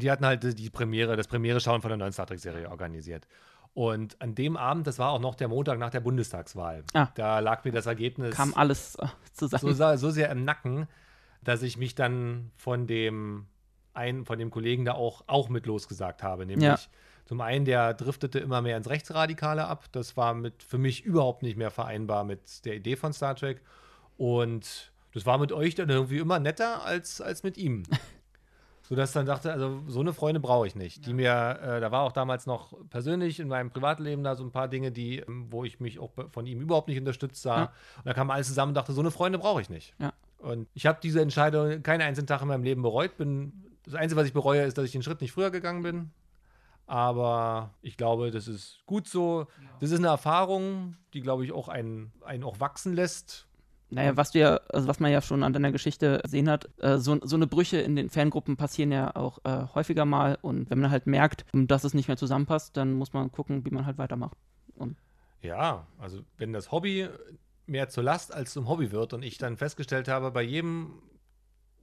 Die hatten halt die Premiere, das Premiere-Schauen von der neuen Star Trek-Serie organisiert. Und an dem Abend, das war auch noch der Montag nach der Bundestagswahl, ah. da lag mir das Ergebnis. Kam alles äh, zusammen. So, so sehr im Nacken, dass ich mich dann von dem einen, von dem Kollegen da auch, auch mit losgesagt habe, nämlich. Ja zum einen, der driftete immer mehr ins Rechtsradikale ab. Das war mit, für mich überhaupt nicht mehr vereinbar mit der Idee von Star Trek. Und das war mit euch dann irgendwie immer netter als, als mit ihm. Sodass dann dachte, also so eine Freunde brauche ich nicht. Die mir, äh, da war auch damals noch persönlich in meinem Privatleben da so ein paar Dinge, die, ähm, wo ich mich auch von ihm überhaupt nicht unterstützt sah. Ja. Und da kam alles zusammen und dachte, so eine Freunde brauche ich nicht. Ja. Und ich habe diese Entscheidung keinen einzigen Tag in meinem Leben bereut. Bin, das Einzige, was ich bereue, ist, dass ich den Schritt nicht früher gegangen bin. Aber ich glaube, das ist gut so. Das ist eine Erfahrung, die, glaube ich, auch einen, einen auch wachsen lässt. Naja, was wir, also was man ja schon an deiner Geschichte gesehen hat, äh, so, so eine Brüche in den Fangruppen passieren ja auch äh, häufiger mal. Und wenn man halt merkt, dass es nicht mehr zusammenpasst, dann muss man gucken, wie man halt weitermacht. Und ja, also wenn das Hobby mehr zur Last als zum Hobby wird und ich dann festgestellt habe, bei jedem,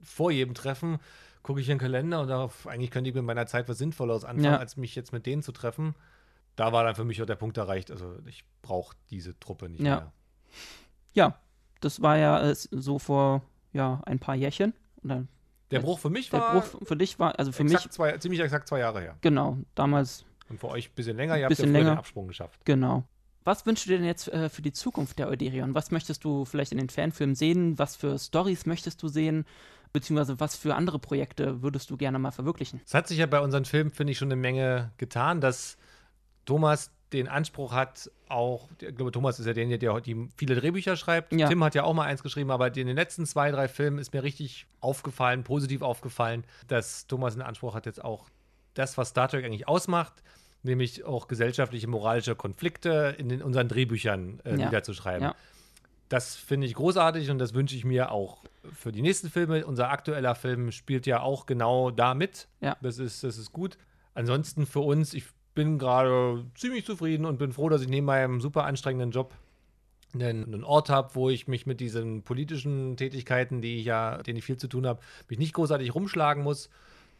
vor jedem Treffen, gucke ich in den Kalender und darauf, eigentlich könnte ich mit meiner Zeit was Sinnvolleres anfangen, ja. als mich jetzt mit denen zu treffen. Da war dann für mich auch der Punkt erreicht. Also ich brauche diese Truppe nicht ja. mehr. Ja, das war ja äh, so vor ja, ein paar Jährchen. Dann, der Bruch für mich der war. Der Bruch für dich war, also für mich. Zwei, ziemlich exakt zwei Jahre her. Genau, damals. Und für euch ein bisschen länger, ihr habt ja länger. den Absprung geschafft. Genau. Was wünschst du dir denn jetzt äh, für die Zukunft der Euderion? Was möchtest du vielleicht in den Fanfilmen sehen? Was für Stories möchtest du sehen? Beziehungsweise was für andere Projekte würdest du gerne mal verwirklichen? Es hat sich ja bei unseren Filmen, finde ich, schon eine Menge getan, dass Thomas den Anspruch hat, auch, ich glaube, Thomas ist ja derjenige, der die viele Drehbücher schreibt. Ja. Tim hat ja auch mal eins geschrieben, aber in den letzten zwei, drei Filmen ist mir richtig aufgefallen, positiv aufgefallen, dass Thomas den Anspruch hat, jetzt auch das, was Star Trek eigentlich ausmacht, nämlich auch gesellschaftliche, moralische Konflikte in den, unseren Drehbüchern äh, Ja. niederzuschreiben. Ja. Das finde ich großartig und das wünsche ich mir auch für die nächsten Filme. Unser aktueller Film spielt ja auch genau da mit. Ja. Das ist, das ist gut. Ansonsten für uns, ich bin gerade ziemlich zufrieden und bin froh, dass ich neben meinem super anstrengenden Job einen, einen Ort habe, wo ich mich mit diesen politischen Tätigkeiten, die ich ja, denen ich viel zu tun habe, mich nicht großartig rumschlagen muss,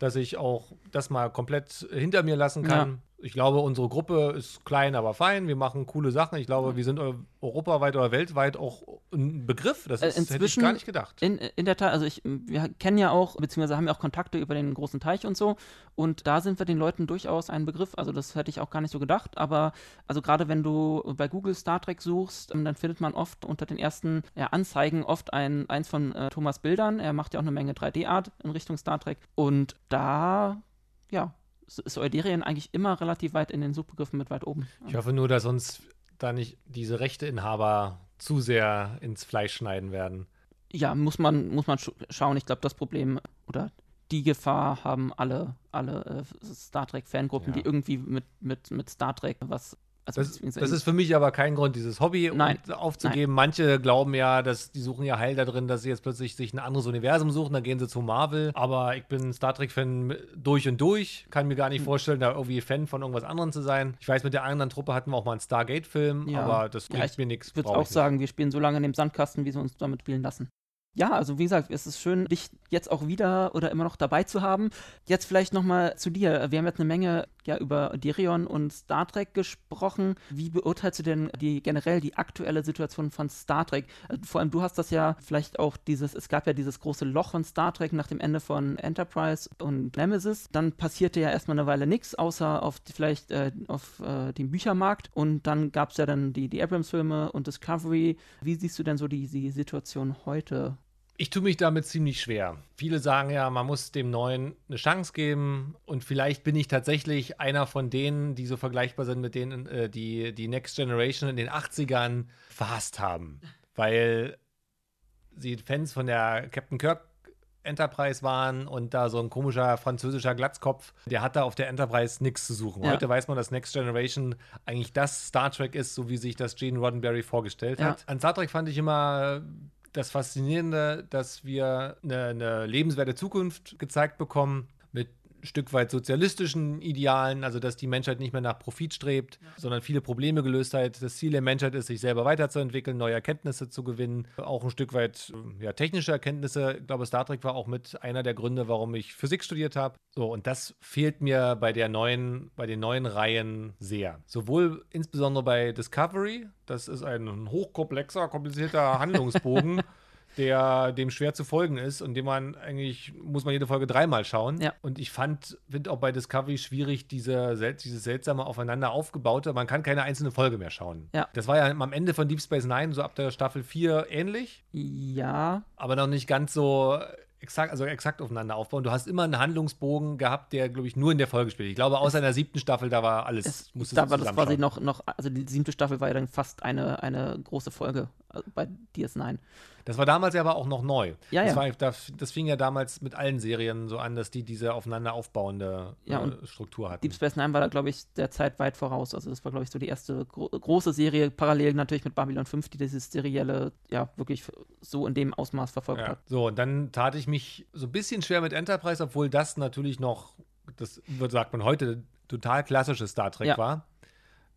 dass ich auch das mal komplett hinter mir lassen kann. Ich glaube, unsere Gruppe ist klein, aber fein. Wir machen coole Sachen. Ich glaube, wir sind eu- europaweit oder weltweit auch ein Begriff. Das Äh, ist, hätte ich inzwischen- gar nicht gedacht. In, in der Tat, also ich, wir kennen ja auch, beziehungsweise haben ja auch Kontakte über den großen Teich und so. Und da sind wir den Leuten durchaus ein Begriff. Also das hätte ich auch gar nicht so gedacht. Aber also gerade wenn du bei Google Star Trek suchst, ähm, dann findet man oft unter den ersten ja, Anzeigen oft ein, eins von äh, Thomas Bildern. Er macht ja auch eine Menge 3D-Art in Richtung Star Trek. Und da, ja, ist- Euderien eigentlich immer relativ weit in den Suchbegriffen mit weit oben. Ich hoffe nur, dass uns da nicht diese Rechteinhaber zu sehr ins Fleisch schneiden werden. Ja, muss man, muss man sch schauen. Ich glaube, das Problem oder die Gefahr haben alle, alle äh, Star Trek-Fangruppen, Ja. die irgendwie mit, mit, mit Star Trek was. Also Das, das ist für mich aber kein Grund, dieses Hobby Nein. aufzugeben. Manche glauben ja, dass die suchen ja Heil da drin, dass sie jetzt plötzlich sich ein anderes Universum suchen, dann gehen sie zu Marvel. Aber ich bin Star Trek-Fan durch und durch, kann mir gar Hm. nicht vorstellen, da irgendwie Fan von irgendwas anderem zu sein. Ich weiß, mit der anderen Truppe hatten wir auch mal einen Stargate-Film, Ja. aber das Ja, bringt ich mir nichts. Ich würde auch ich nicht. sagen, wir spielen so lange in dem Sandkasten, wie sie uns damit spielen lassen. Ja, also wie gesagt, es ist schön, dich jetzt auch wieder oder immer noch dabei zu haben. Jetzt vielleicht nochmal zu dir. Wir haben jetzt eine Menge ja über Dirion und Star Trek gesprochen. Wie beurteilst du denn die generell die aktuelle Situation von Star Trek? Äh, Vor allem du hast das ja vielleicht auch dieses, es gab ja dieses große Loch von Star Trek nach dem Ende von Enterprise und Nemesis. Dann passierte ja erstmal eine Weile nichts, außer auf die, vielleicht äh, auf äh, dem Büchermarkt. Und dann gab es ja dann die, die Abrams-Filme und Discovery. Wie siehst du denn so die, die Situation heute? Ich tue mich damit ziemlich schwer. Viele sagen ja, man muss dem Neuen eine Chance geben und vielleicht bin ich tatsächlich einer von denen, die so vergleichbar sind mit denen, äh, die die Next Generation in den 80ern verhasst haben, weil sie Fans von der Captain Kirk Enterprise waren und da so ein komischer französischer Glatzkopf, der hat da auf der Enterprise nichts zu suchen. Ja. Heute weiß man, dass Next Generation eigentlich das Star Trek ist, so wie sich das Gene Roddenberry vorgestellt Ja. hat. An Star Trek fand ich immer das Faszinierende, dass wir eine, eine lebenswerte Zukunft gezeigt bekommen Stück weit sozialistischen Idealen, also dass die Menschheit nicht mehr nach Profit strebt, sondern viele Probleme gelöst hat. Das Ziel der Menschheit ist, sich selber weiterzuentwickeln, neue Erkenntnisse zu gewinnen, auch ein Stück weit ja, technische Erkenntnisse. Ich glaube, Star Trek war auch mit einer der Gründe, warum ich Physik studiert habe. So, und das fehlt mir bei der neuen, bei den neuen Reihen sehr. Sowohl insbesondere bei Discovery, das ist ein hochkomplexer, komplizierter Handlungsbogen. Der dem schwer zu folgen ist und dem man eigentlich, muss man jede Folge dreimal schauen. Ja. Und ich fand, finde auch bei Discovery schwierig, diese, dieses seltsame aufeinander aufgebaute, man kann keine einzelne Folge mehr schauen. Ja. Das war ja am Ende von Deep Space Nine, so ab der Staffel 4 ähnlich, Ja, aber noch nicht ganz so exakt, also exakt aufeinander aufbauen. Du hast immer einen Handlungsbogen gehabt, der, glaube ich, nur in der Folge spielt. Ich glaube, außer in der siebten Staffel, da war alles, es, da war das quasi noch, noch, also die siebte Staffel war ja dann fast eine, eine große Folge äh, bei DS9. Das war damals ja aber auch noch neu. Ja, das, ja. War, das, das fing ja damals mit allen Serien so an, dass die diese aufeinander aufbauende Ja, äh, Struktur hatten. Deep Space Nine war da, glaube ich, der Zeit weit voraus. Also das war, glaube ich, so die erste gro große Serie, parallel natürlich mit Babylon 5, die dieses serielle, ja, wirklich so in dem Ausmaß verfolgt Ja. hat. So, und dann tat ich mich so ein bisschen schwer mit Enterprise, obwohl das natürlich noch, das wird, sagt man heute, total klassisches Star Trek Ja. war.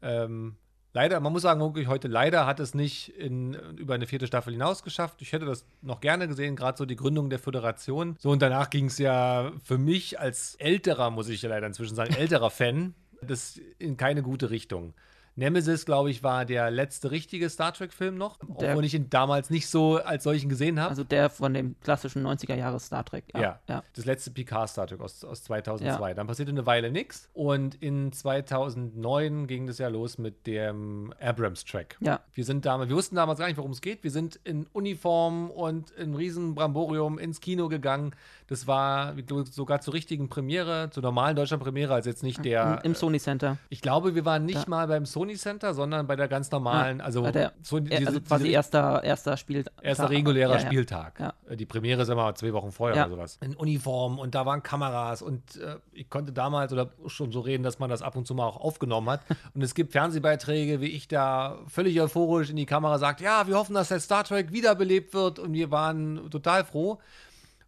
Ähm, leider, man muss sagen, wirklich heute leider hat es nicht in, über eine vierte Staffel hinaus geschafft. Ich hätte das noch gerne gesehen, gerade so die Gründung der Föderation. So, und danach ging es ja für mich als älterer, muss ich ja leider inzwischen sagen, älterer Fan, das in keine gute Richtung. Nemesis, glaube ich, war der letzte richtige Star Trek-Film noch, Der- obwohl ich ihn damals nicht so als solchen gesehen habe. Also der von dem klassischen 90er Jahre Star Trek. Ja. Ja, ja. das letzte Picard Star Trek aus, aus 2002. Dann passierte eine Weile nichts und in 2009 ging das ja los mit dem Abrams Track. Ja. Wir sind damals, wir wussten damals gar nicht, worum es geht. Wir sind in Uniform und in riesen Bramborium ins Kino gegangen. Das war sogar zur richtigen Premiere, zur normalen Deutschland Premiere, also jetzt nicht der. Im, Im Sony Center. ich glaube, wir waren nicht Da- mal beim Sony Sony Center, sondern bei der ganz normalen, Ah, also, der- so, Äh, also quasi erster, erster Spiel. Erster regulärer Ja, ja. Spieltag. Ja. Äh, Die Premiere ist immer zwei Wochen vorher Ja. oder sowas. In Uniform und da waren Kameras und äh, ich konnte damals oder schon so reden, dass man das ab und zu mal auch aufgenommen hat. und es gibt Fernsehbeiträge, wie ich da völlig euphorisch in die Kamera sagt, ja, wir hoffen, dass der Star Trek wiederbelebt wird und wir waren total froh.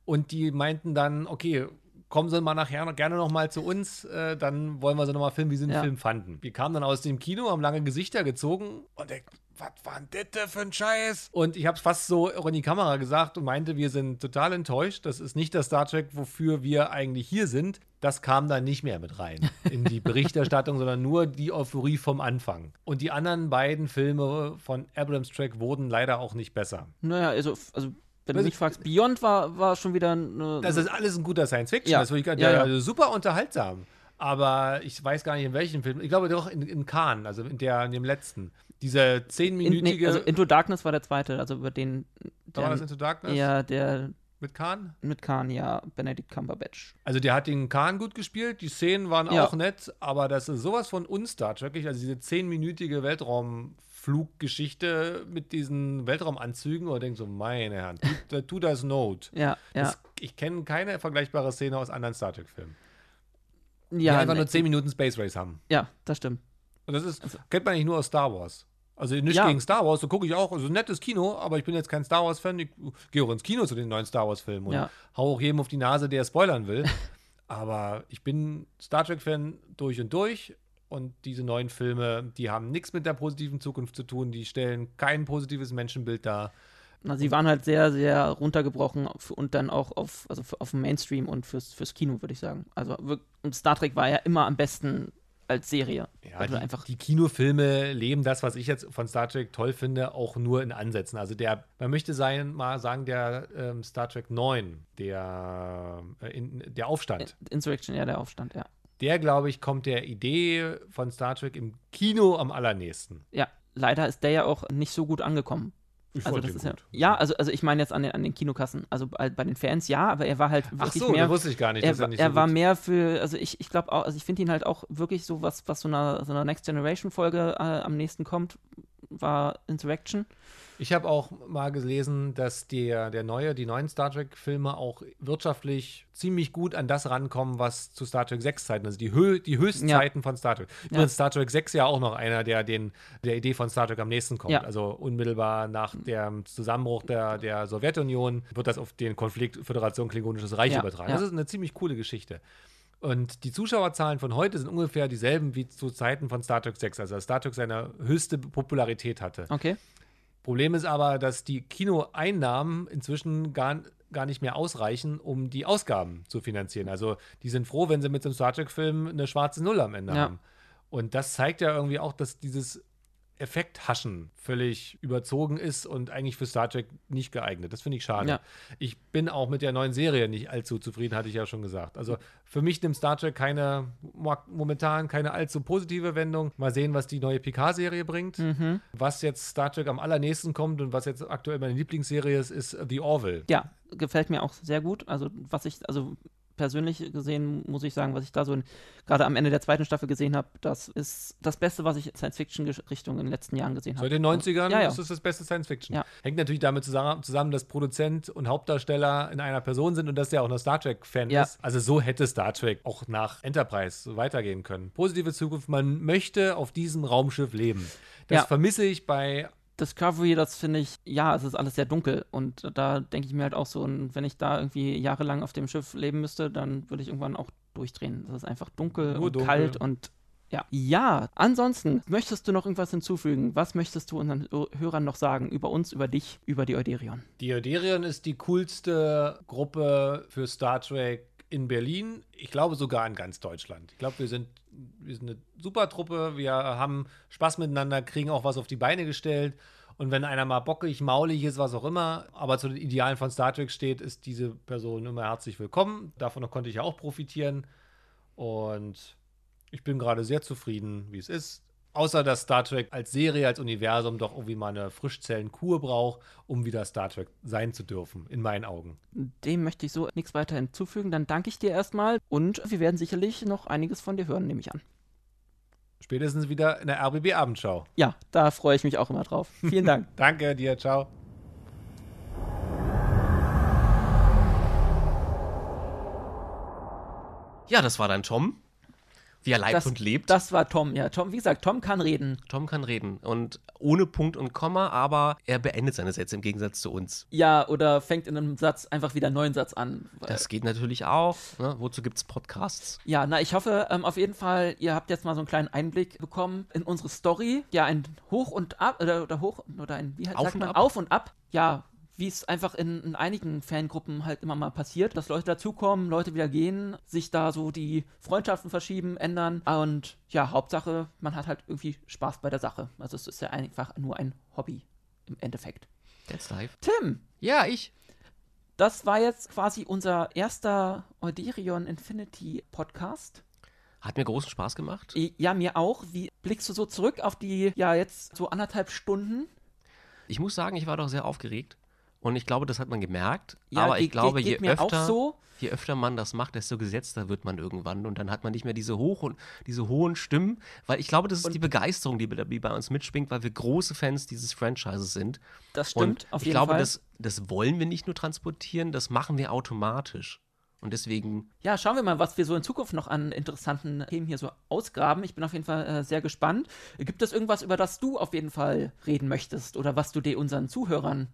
Und die meinten dann, okay, kommen Sie mal nachher noch, gerne noch mal zu uns, äh, dann wollen wir Sie noch mal filmen, wie Sie den Ja. Film fanden. Wir kamen dann aus dem Kino, haben lange Gesichter gezogen und ich, was war denn das für ein Scheiß? Und ich habe es fast so in die Kamera gesagt und meinte, wir sind total enttäuscht. Das ist nicht das Star Trek, wofür wir eigentlich hier sind. Das kam dann nicht mehr mit rein in die Berichterstattung, sondern nur die Euphorie vom Anfang. Und die anderen beiden Filme von Abrams Track wurden leider auch nicht besser. Naja, also, also wenn du Also- mich fragst, Beyond war, war schon wieder eine. Das ist alles ein guter Science Fiction. Ja. Das ist wirklich, Ja, ja. also super unterhaltsam. Aber ich weiß gar nicht, in welchem Film. Ich glaube doch in, in Cannes, also in, der, in dem letzten. Dieser in, zehnminütige. nee, also Into Darkness war der zweite, also über den. da war der- das Into Darkness Ja, der mit Kahn. mit Khan, ja, Benedict Cumberbatch. Also der hat den Kahn gut gespielt, die Szenen waren Ja. auch nett, aber das ist sowas von unstar Trekig, also diese zehnminütige Weltraumfluggeschichte mit diesen Weltraumanzügen, und denkt so, meine Herren, tu, tu das Note. Ja, ja. Das, ich kenne keine vergleichbare Szene aus anderen Star Trek-Filmen. Die ja, einfach ne- nur 10 Minuten Space Race haben. ja, das stimmt. Und das ist, kennt man nicht nur aus Star Wars. Also nicht Ja. gegen Star Wars, so gucke ich auch, also nettes Kino, aber ich bin jetzt kein Star Wars-Fan. Ich gehe auch ins Kino zu den neuen Star Wars-Filmen und Ja. hau auch jedem auf die Nase, der spoilern will. aber ich bin Star Trek-Fan durch und durch. Und diese neuen Filme, die haben nichts mit der positiven Zukunft zu tun. Die stellen kein positives Menschenbild dar. Na, sie waren halt sehr, sehr runtergebrochen und dann auch auf, also auf den Mainstream und fürs, fürs Kino, würde ich sagen. Also und Star Trek war ja immer am besten als Serie. Ja, du die, einfach, die Kinofilme leben das, was ich jetzt von Star Trek toll finde, auch nur in Ansätzen. Also der, man möchte sein, mal sagen, der ähm, Star Trek 9, der, äh, in, der Aufstand, Insurrection, ja, der Aufstand, ja. Der, glaube ich, kommt der Idee von Star Trek im Kino am allernächsten. Ja, leider ist der ja auch nicht so gut angekommen. Ich Also das ist ja, ja, also, also ich meine jetzt an den, an den Kinokassen. Also bei, den Fans ja, aber er war halt Ach wirklich so, mehr. das wusste ich gar nicht. er, dass war- nicht er so war gut- mehr für, also ich, ich glaube auch, also ich finde ihn halt auch wirklich so was, was so einer, so einer Next Generation Folge äh, am nächsten kommt, war Insurrection. Ich habe auch mal gelesen, dass der, der neue, die neuen Star Trek-Filme auch wirtschaftlich ziemlich gut an das rankommen, was zu Star Trek 6 Zeiten, also die, Hö die Höchstzeiten von Star Trek. Übrigens Star Trek 6 ja auch noch einer, der den, der Idee von Star Trek am nächsten kommt. Ja. Also unmittelbar nach dem Zusammenbruch der, der Sowjetunion wird das auf den Konflikt Föderation Klingonisches Reich Ja, übertragen. ja. Das ist eine ziemlich coole Geschichte. Und die Zuschauerzahlen von heute sind ungefähr dieselben wie zu Zeiten von Star Trek 6, also als Star Trek seine höchste Popularität hatte. Okay. Problem ist aber, dass die Kinoeinnahmen inzwischen gar, gar nicht mehr ausreichen, um die Ausgaben zu finanzieren. Also die sind froh, wenn sie mit so einem Star Trek-Film eine schwarze Null am Ende Ja. haben. Und das zeigt ja irgendwie auch, dass dieses Effekthaschen völlig überzogen ist und eigentlich für Star Trek nicht geeignet. Das finde ich schade. Ja. Ich bin auch mit der neuen Serie nicht allzu zufrieden, hatte ich ja schon gesagt. Also für mich nimmt Star Trek keine, mo- momentan keine allzu positive Wendung. Mal sehen, was die neue Picard-Serie bringt. Mhm. Was jetzt Star Trek am allernächsten kommt und was jetzt aktuell meine Lieblingsserie ist, ist The Orville. Ja, gefällt mir auch sehr gut. Also, was ich, also persönlich gesehen, muss ich sagen, was ich da so gerade am Ende der zweiten Staffel gesehen habe, das ist das Beste, was ich in Science-Fiction-Richtung in den letzten Jahren gesehen habe. Seit den 90ern Ja, ja. ist es das beste Science Fiction. Ja. Hängt natürlich damit zusammen, dass Produzent und Hauptdarsteller in einer Person sind und dass der auch noch Star Trek-Fan Ja. ist. Also so hätte Star Trek auch nach Enterprise so weitergehen können. Positive Zukunft, man möchte auf diesem Raumschiff leben. Das Ja. vermisse ich bei Discovery, das finde ich, ja, es ist alles sehr dunkel und da denke ich mir halt auch so, und wenn ich da irgendwie jahrelang auf dem Schiff leben müsste, dann würde ich irgendwann auch durchdrehen. Das ist einfach dunkel Nur und dunkel. kalt und ja. Ja, ansonsten, möchtest du noch irgendwas hinzufügen? Was möchtest du unseren Hörern noch sagen über uns, über dich, über die Euderion? Die Euderion ist die coolste Gruppe für Star Trek in Berlin. Ich glaube sogar in ganz Deutschland. Ich glaube, wir sind, wir sind eine super Truppe. Wir haben Spaß miteinander, kriegen auch was auf die Beine gestellt. Und wenn einer mal bockig, maulig ist, was auch immer, aber zu den Idealen von Star Trek steht, ist diese Person immer herzlich willkommen. Davon konnte ich ja auch profitieren. Und ich bin gerade sehr zufrieden, wie es ist. Außer dass Star Trek als Serie, als Universum doch irgendwie mal eine Frischzellenkur braucht, um wieder Star Trek sein zu dürfen, in meinen Augen. Dem möchte ich so nichts weiter hinzufügen. Dann danke ich dir erstmal und wir werden sicherlich noch einiges von dir hören, nehme ich an. spätestens wieder in der RBB-Abendschau. Ja, da freue ich mich auch immer drauf. Vielen Dank. Danke dir, ciao. Ja, das war dann Tom. Wie er lebt das, und lebt. Das war Tom, ja. Tom, wie gesagt, Tom kann reden. Tom kann reden. Und ohne Punkt und Komma, aber er beendet seine Sätze im Gegensatz zu uns. Ja, oder fängt in einem Satz einfach wieder einen neuen Satz an. Das geht natürlich auch. Ne? Wozu gibt es Podcasts? Ja, na, ich hoffe ähm, auf jeden Fall, ihr habt jetzt mal so einen kleinen Einblick bekommen in unsere Story. Ja, ein Hoch und Ab, oder, oder Hoch, oder ein, wie Auf sagt und man? Ab. Auf und Ab. Ja, wie es einfach in, in, einigen Fangruppen halt immer mal passiert, dass Leute dazukommen, Leute wieder gehen, sich da so die Freundschaften verschieben, ändern. Und ja, Hauptsache, man hat halt irgendwie Spaß bei der Sache. Also es ist ja einfach nur ein Hobby im Endeffekt. That's live. Tim, Ja, ich. das war jetzt quasi unser erster Euderion Infinity Podcast. Hat mir großen Spaß gemacht. Ja, mir auch. Wie blickst du so zurück auf die, ja, jetzt so anderthalb Stunden? Ich muss sagen, ich war doch sehr aufgeregt. Und ich glaube, das hat man gemerkt. Ja, aber ich glaube, je öfter, so. je öfter man das macht, desto gesetzter wird man irgendwann. Und dann hat man nicht mehr diese, hoch und, diese hohen Stimmen. Weil ich glaube, das ist Und- die Begeisterung, die, die bei uns mitschwingt, weil wir große Fans dieses Franchises sind. Das stimmt, und auf ich jeden glaube, Fall. Das, das wollen wir nicht nur transportieren, das machen wir automatisch. Und deswegen, Ja, schauen wir mal, was wir so in Zukunft noch an interessanten Themen hier so ausgraben. Ich bin auf jeden Fall äh, sehr gespannt. Gibt es irgendwas, über das du auf jeden Fall reden möchtest oder was du dir unseren Zuhörern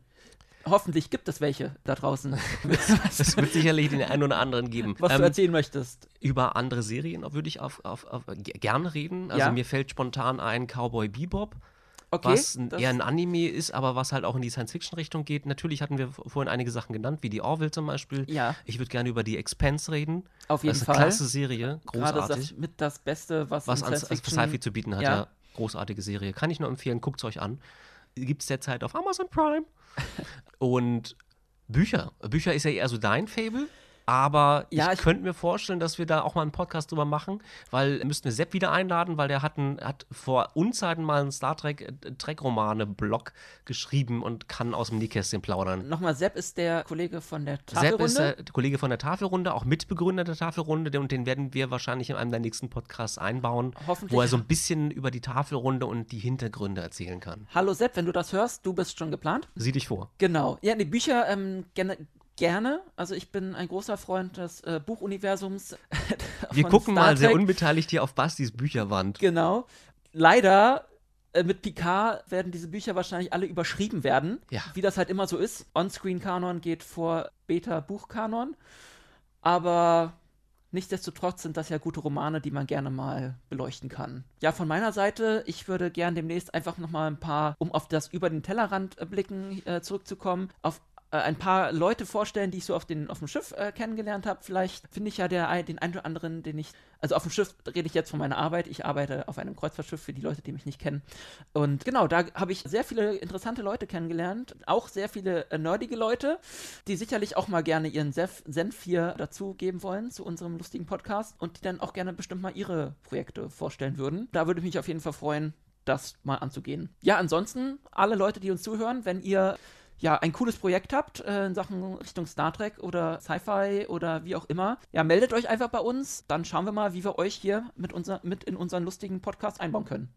Hoffentlich gibt es welche da draußen, es wird sicherlich den einen oder anderen geben. was du Ähm, erzählen möchtest. über andere Serien würde ich auf, auf, auf, gerne reden. Also Ja. mir fällt spontan ein Cowboy Bebop. Okay, was eher ein Anime ist, aber was halt auch in die Science-Fiction-Richtung geht. Natürlich hatten wir vorhin einige Sachen genannt, wie die Orville zum Beispiel. Ja. Ich würde gerne über die Expanse reden. Auf jeden das ist Fall. eine klasse Serie, Gerade großartig. das mit das Beste, was, was an Sci-Fi zu bieten hat, Ja. ja. Großartige Serie. Kann ich nur empfehlen, guckt es euch an. Gibt es derzeit auf Amazon Prime. Und Bücher. Bücher ist ja eher so dein Fable. Aber Ja, ich, ich- könnte mir vorstellen, dass wir da auch mal einen Podcast drüber machen, weil müssten wir Sepp wieder einladen, weil der hat, ein, hat vor Unzeiten mal einen Star Trek äh, Trek-Romane-Blog geschrieben und kann aus dem Nähkästchen plaudern. Nochmal, Sepp ist der Kollege von der Sepp Tafelrunde. ist der Kollege von der Tafelrunde, auch Mitbegründer der Tafelrunde, und den werden wir wahrscheinlich in einem der nächsten Podcasts einbauen, Hoffentlich. wo er so ein bisschen über die Tafelrunde und die Hintergründe erzählen kann. Hallo Sepp, wenn du das hörst, du bist schon geplant. Sieh dich vor. Genau. Ja, die Bücher ähm, gerne, gerne. Also ich bin ein großer Freund des äh, Buchuniversums. Wir gucken mal sehr unbeteiligt hier auf Bastis Bücherwand. Genau. Leider äh, mit Picard werden diese Bücher wahrscheinlich alle überschrieben werden. Ja. Wie das halt immer so ist. On-Screen-Kanon geht vor Beta-Buchkanon. Aber nichtsdestotrotz sind das ja gute Romane, die man gerne mal beleuchten kann. Ja, von meiner Seite, ich würde gern demnächst einfach nochmal ein paar, um auf das über den Tellerrand äh, blicken äh, zurückzukommen, auf äh, ein paar Leute vorstellen, die ich so auf, den, auf dem Schiff äh, kennengelernt habe. Vielleicht finde ich ja der, den einen oder anderen, den ich. Also auf dem Schiff rede ich jetzt von meiner Arbeit. Ich arbeite auf einem Kreuzfahrtschiff für die Leute, die mich nicht kennen. Und genau, da habe ich sehr viele interessante Leute kennengelernt. Auch sehr viele äh, nerdige Leute, die sicherlich auch mal gerne ihren Senf hier dazugeben wollen zu unserem lustigen Podcast und die dann auch gerne bestimmt mal ihre Projekte vorstellen würden. Da würde ich mich auf jeden Fall freuen, das mal anzugehen. Ja, ansonsten, alle Leute, die uns zuhören, wenn ihr ja, ein cooles Projekt habt äh, in Sachen Richtung Star Trek oder Sci-Fi oder wie auch immer, ja, meldet euch einfach bei uns. Dann schauen wir mal, wie wir euch hier mit, unser, mit in unseren lustigen Podcast einbauen können.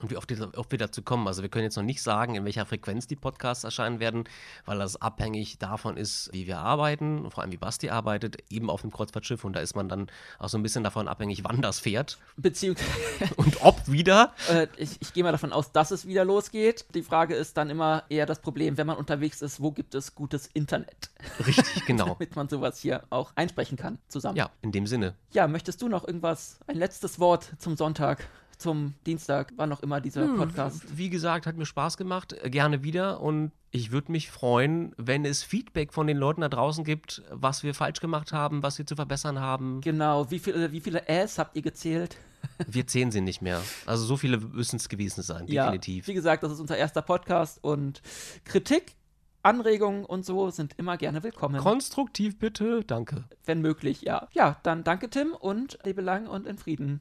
Und wie oft, wir- oft wir dazu kommen. Also wir können jetzt noch nicht sagen, in welcher Frequenz die Podcasts erscheinen werden, weil das abhängig davon ist, wie wir arbeiten, und vor allem wie Basti arbeitet, eben auf dem Kreuzfahrtschiff. Und da ist man dann auch so ein bisschen davon abhängig, wann das fährt Beziehungsweise, und ob wieder. äh, ich, ich gehe mal davon aus, dass es wieder losgeht. Die Frage ist dann immer eher das Problem, wenn man unterwegs ist, wo gibt es gutes Internet, Richtig, genau. damit man sowas hier auch einsprechen kann zusammen. Ja, in dem Sinne. Ja, möchtest du noch irgendwas, ein letztes Wort zum Sonntag, zum Dienstag, wann noch immer dieser Podcast? Wie gesagt, hat mir Spaß gemacht. Äh, Gerne wieder. Und ich würde mich freuen, wenn es Feedback von den Leuten da draußen gibt, was wir falsch gemacht haben, was wir zu verbessern haben. Genau, wie viele, wie viele Äs habt ihr gezählt? Wir zehn sind nicht mehr. Also so viele müssen es gewesen sein, definitiv. Ja, wie gesagt, das ist unser erster Podcast und Kritik, Anregungen und so sind immer gerne willkommen. Konstruktiv bitte, danke. wenn möglich, ja. Ja, dann danke Tim und lebe lang und in Frieden.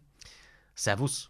Servus.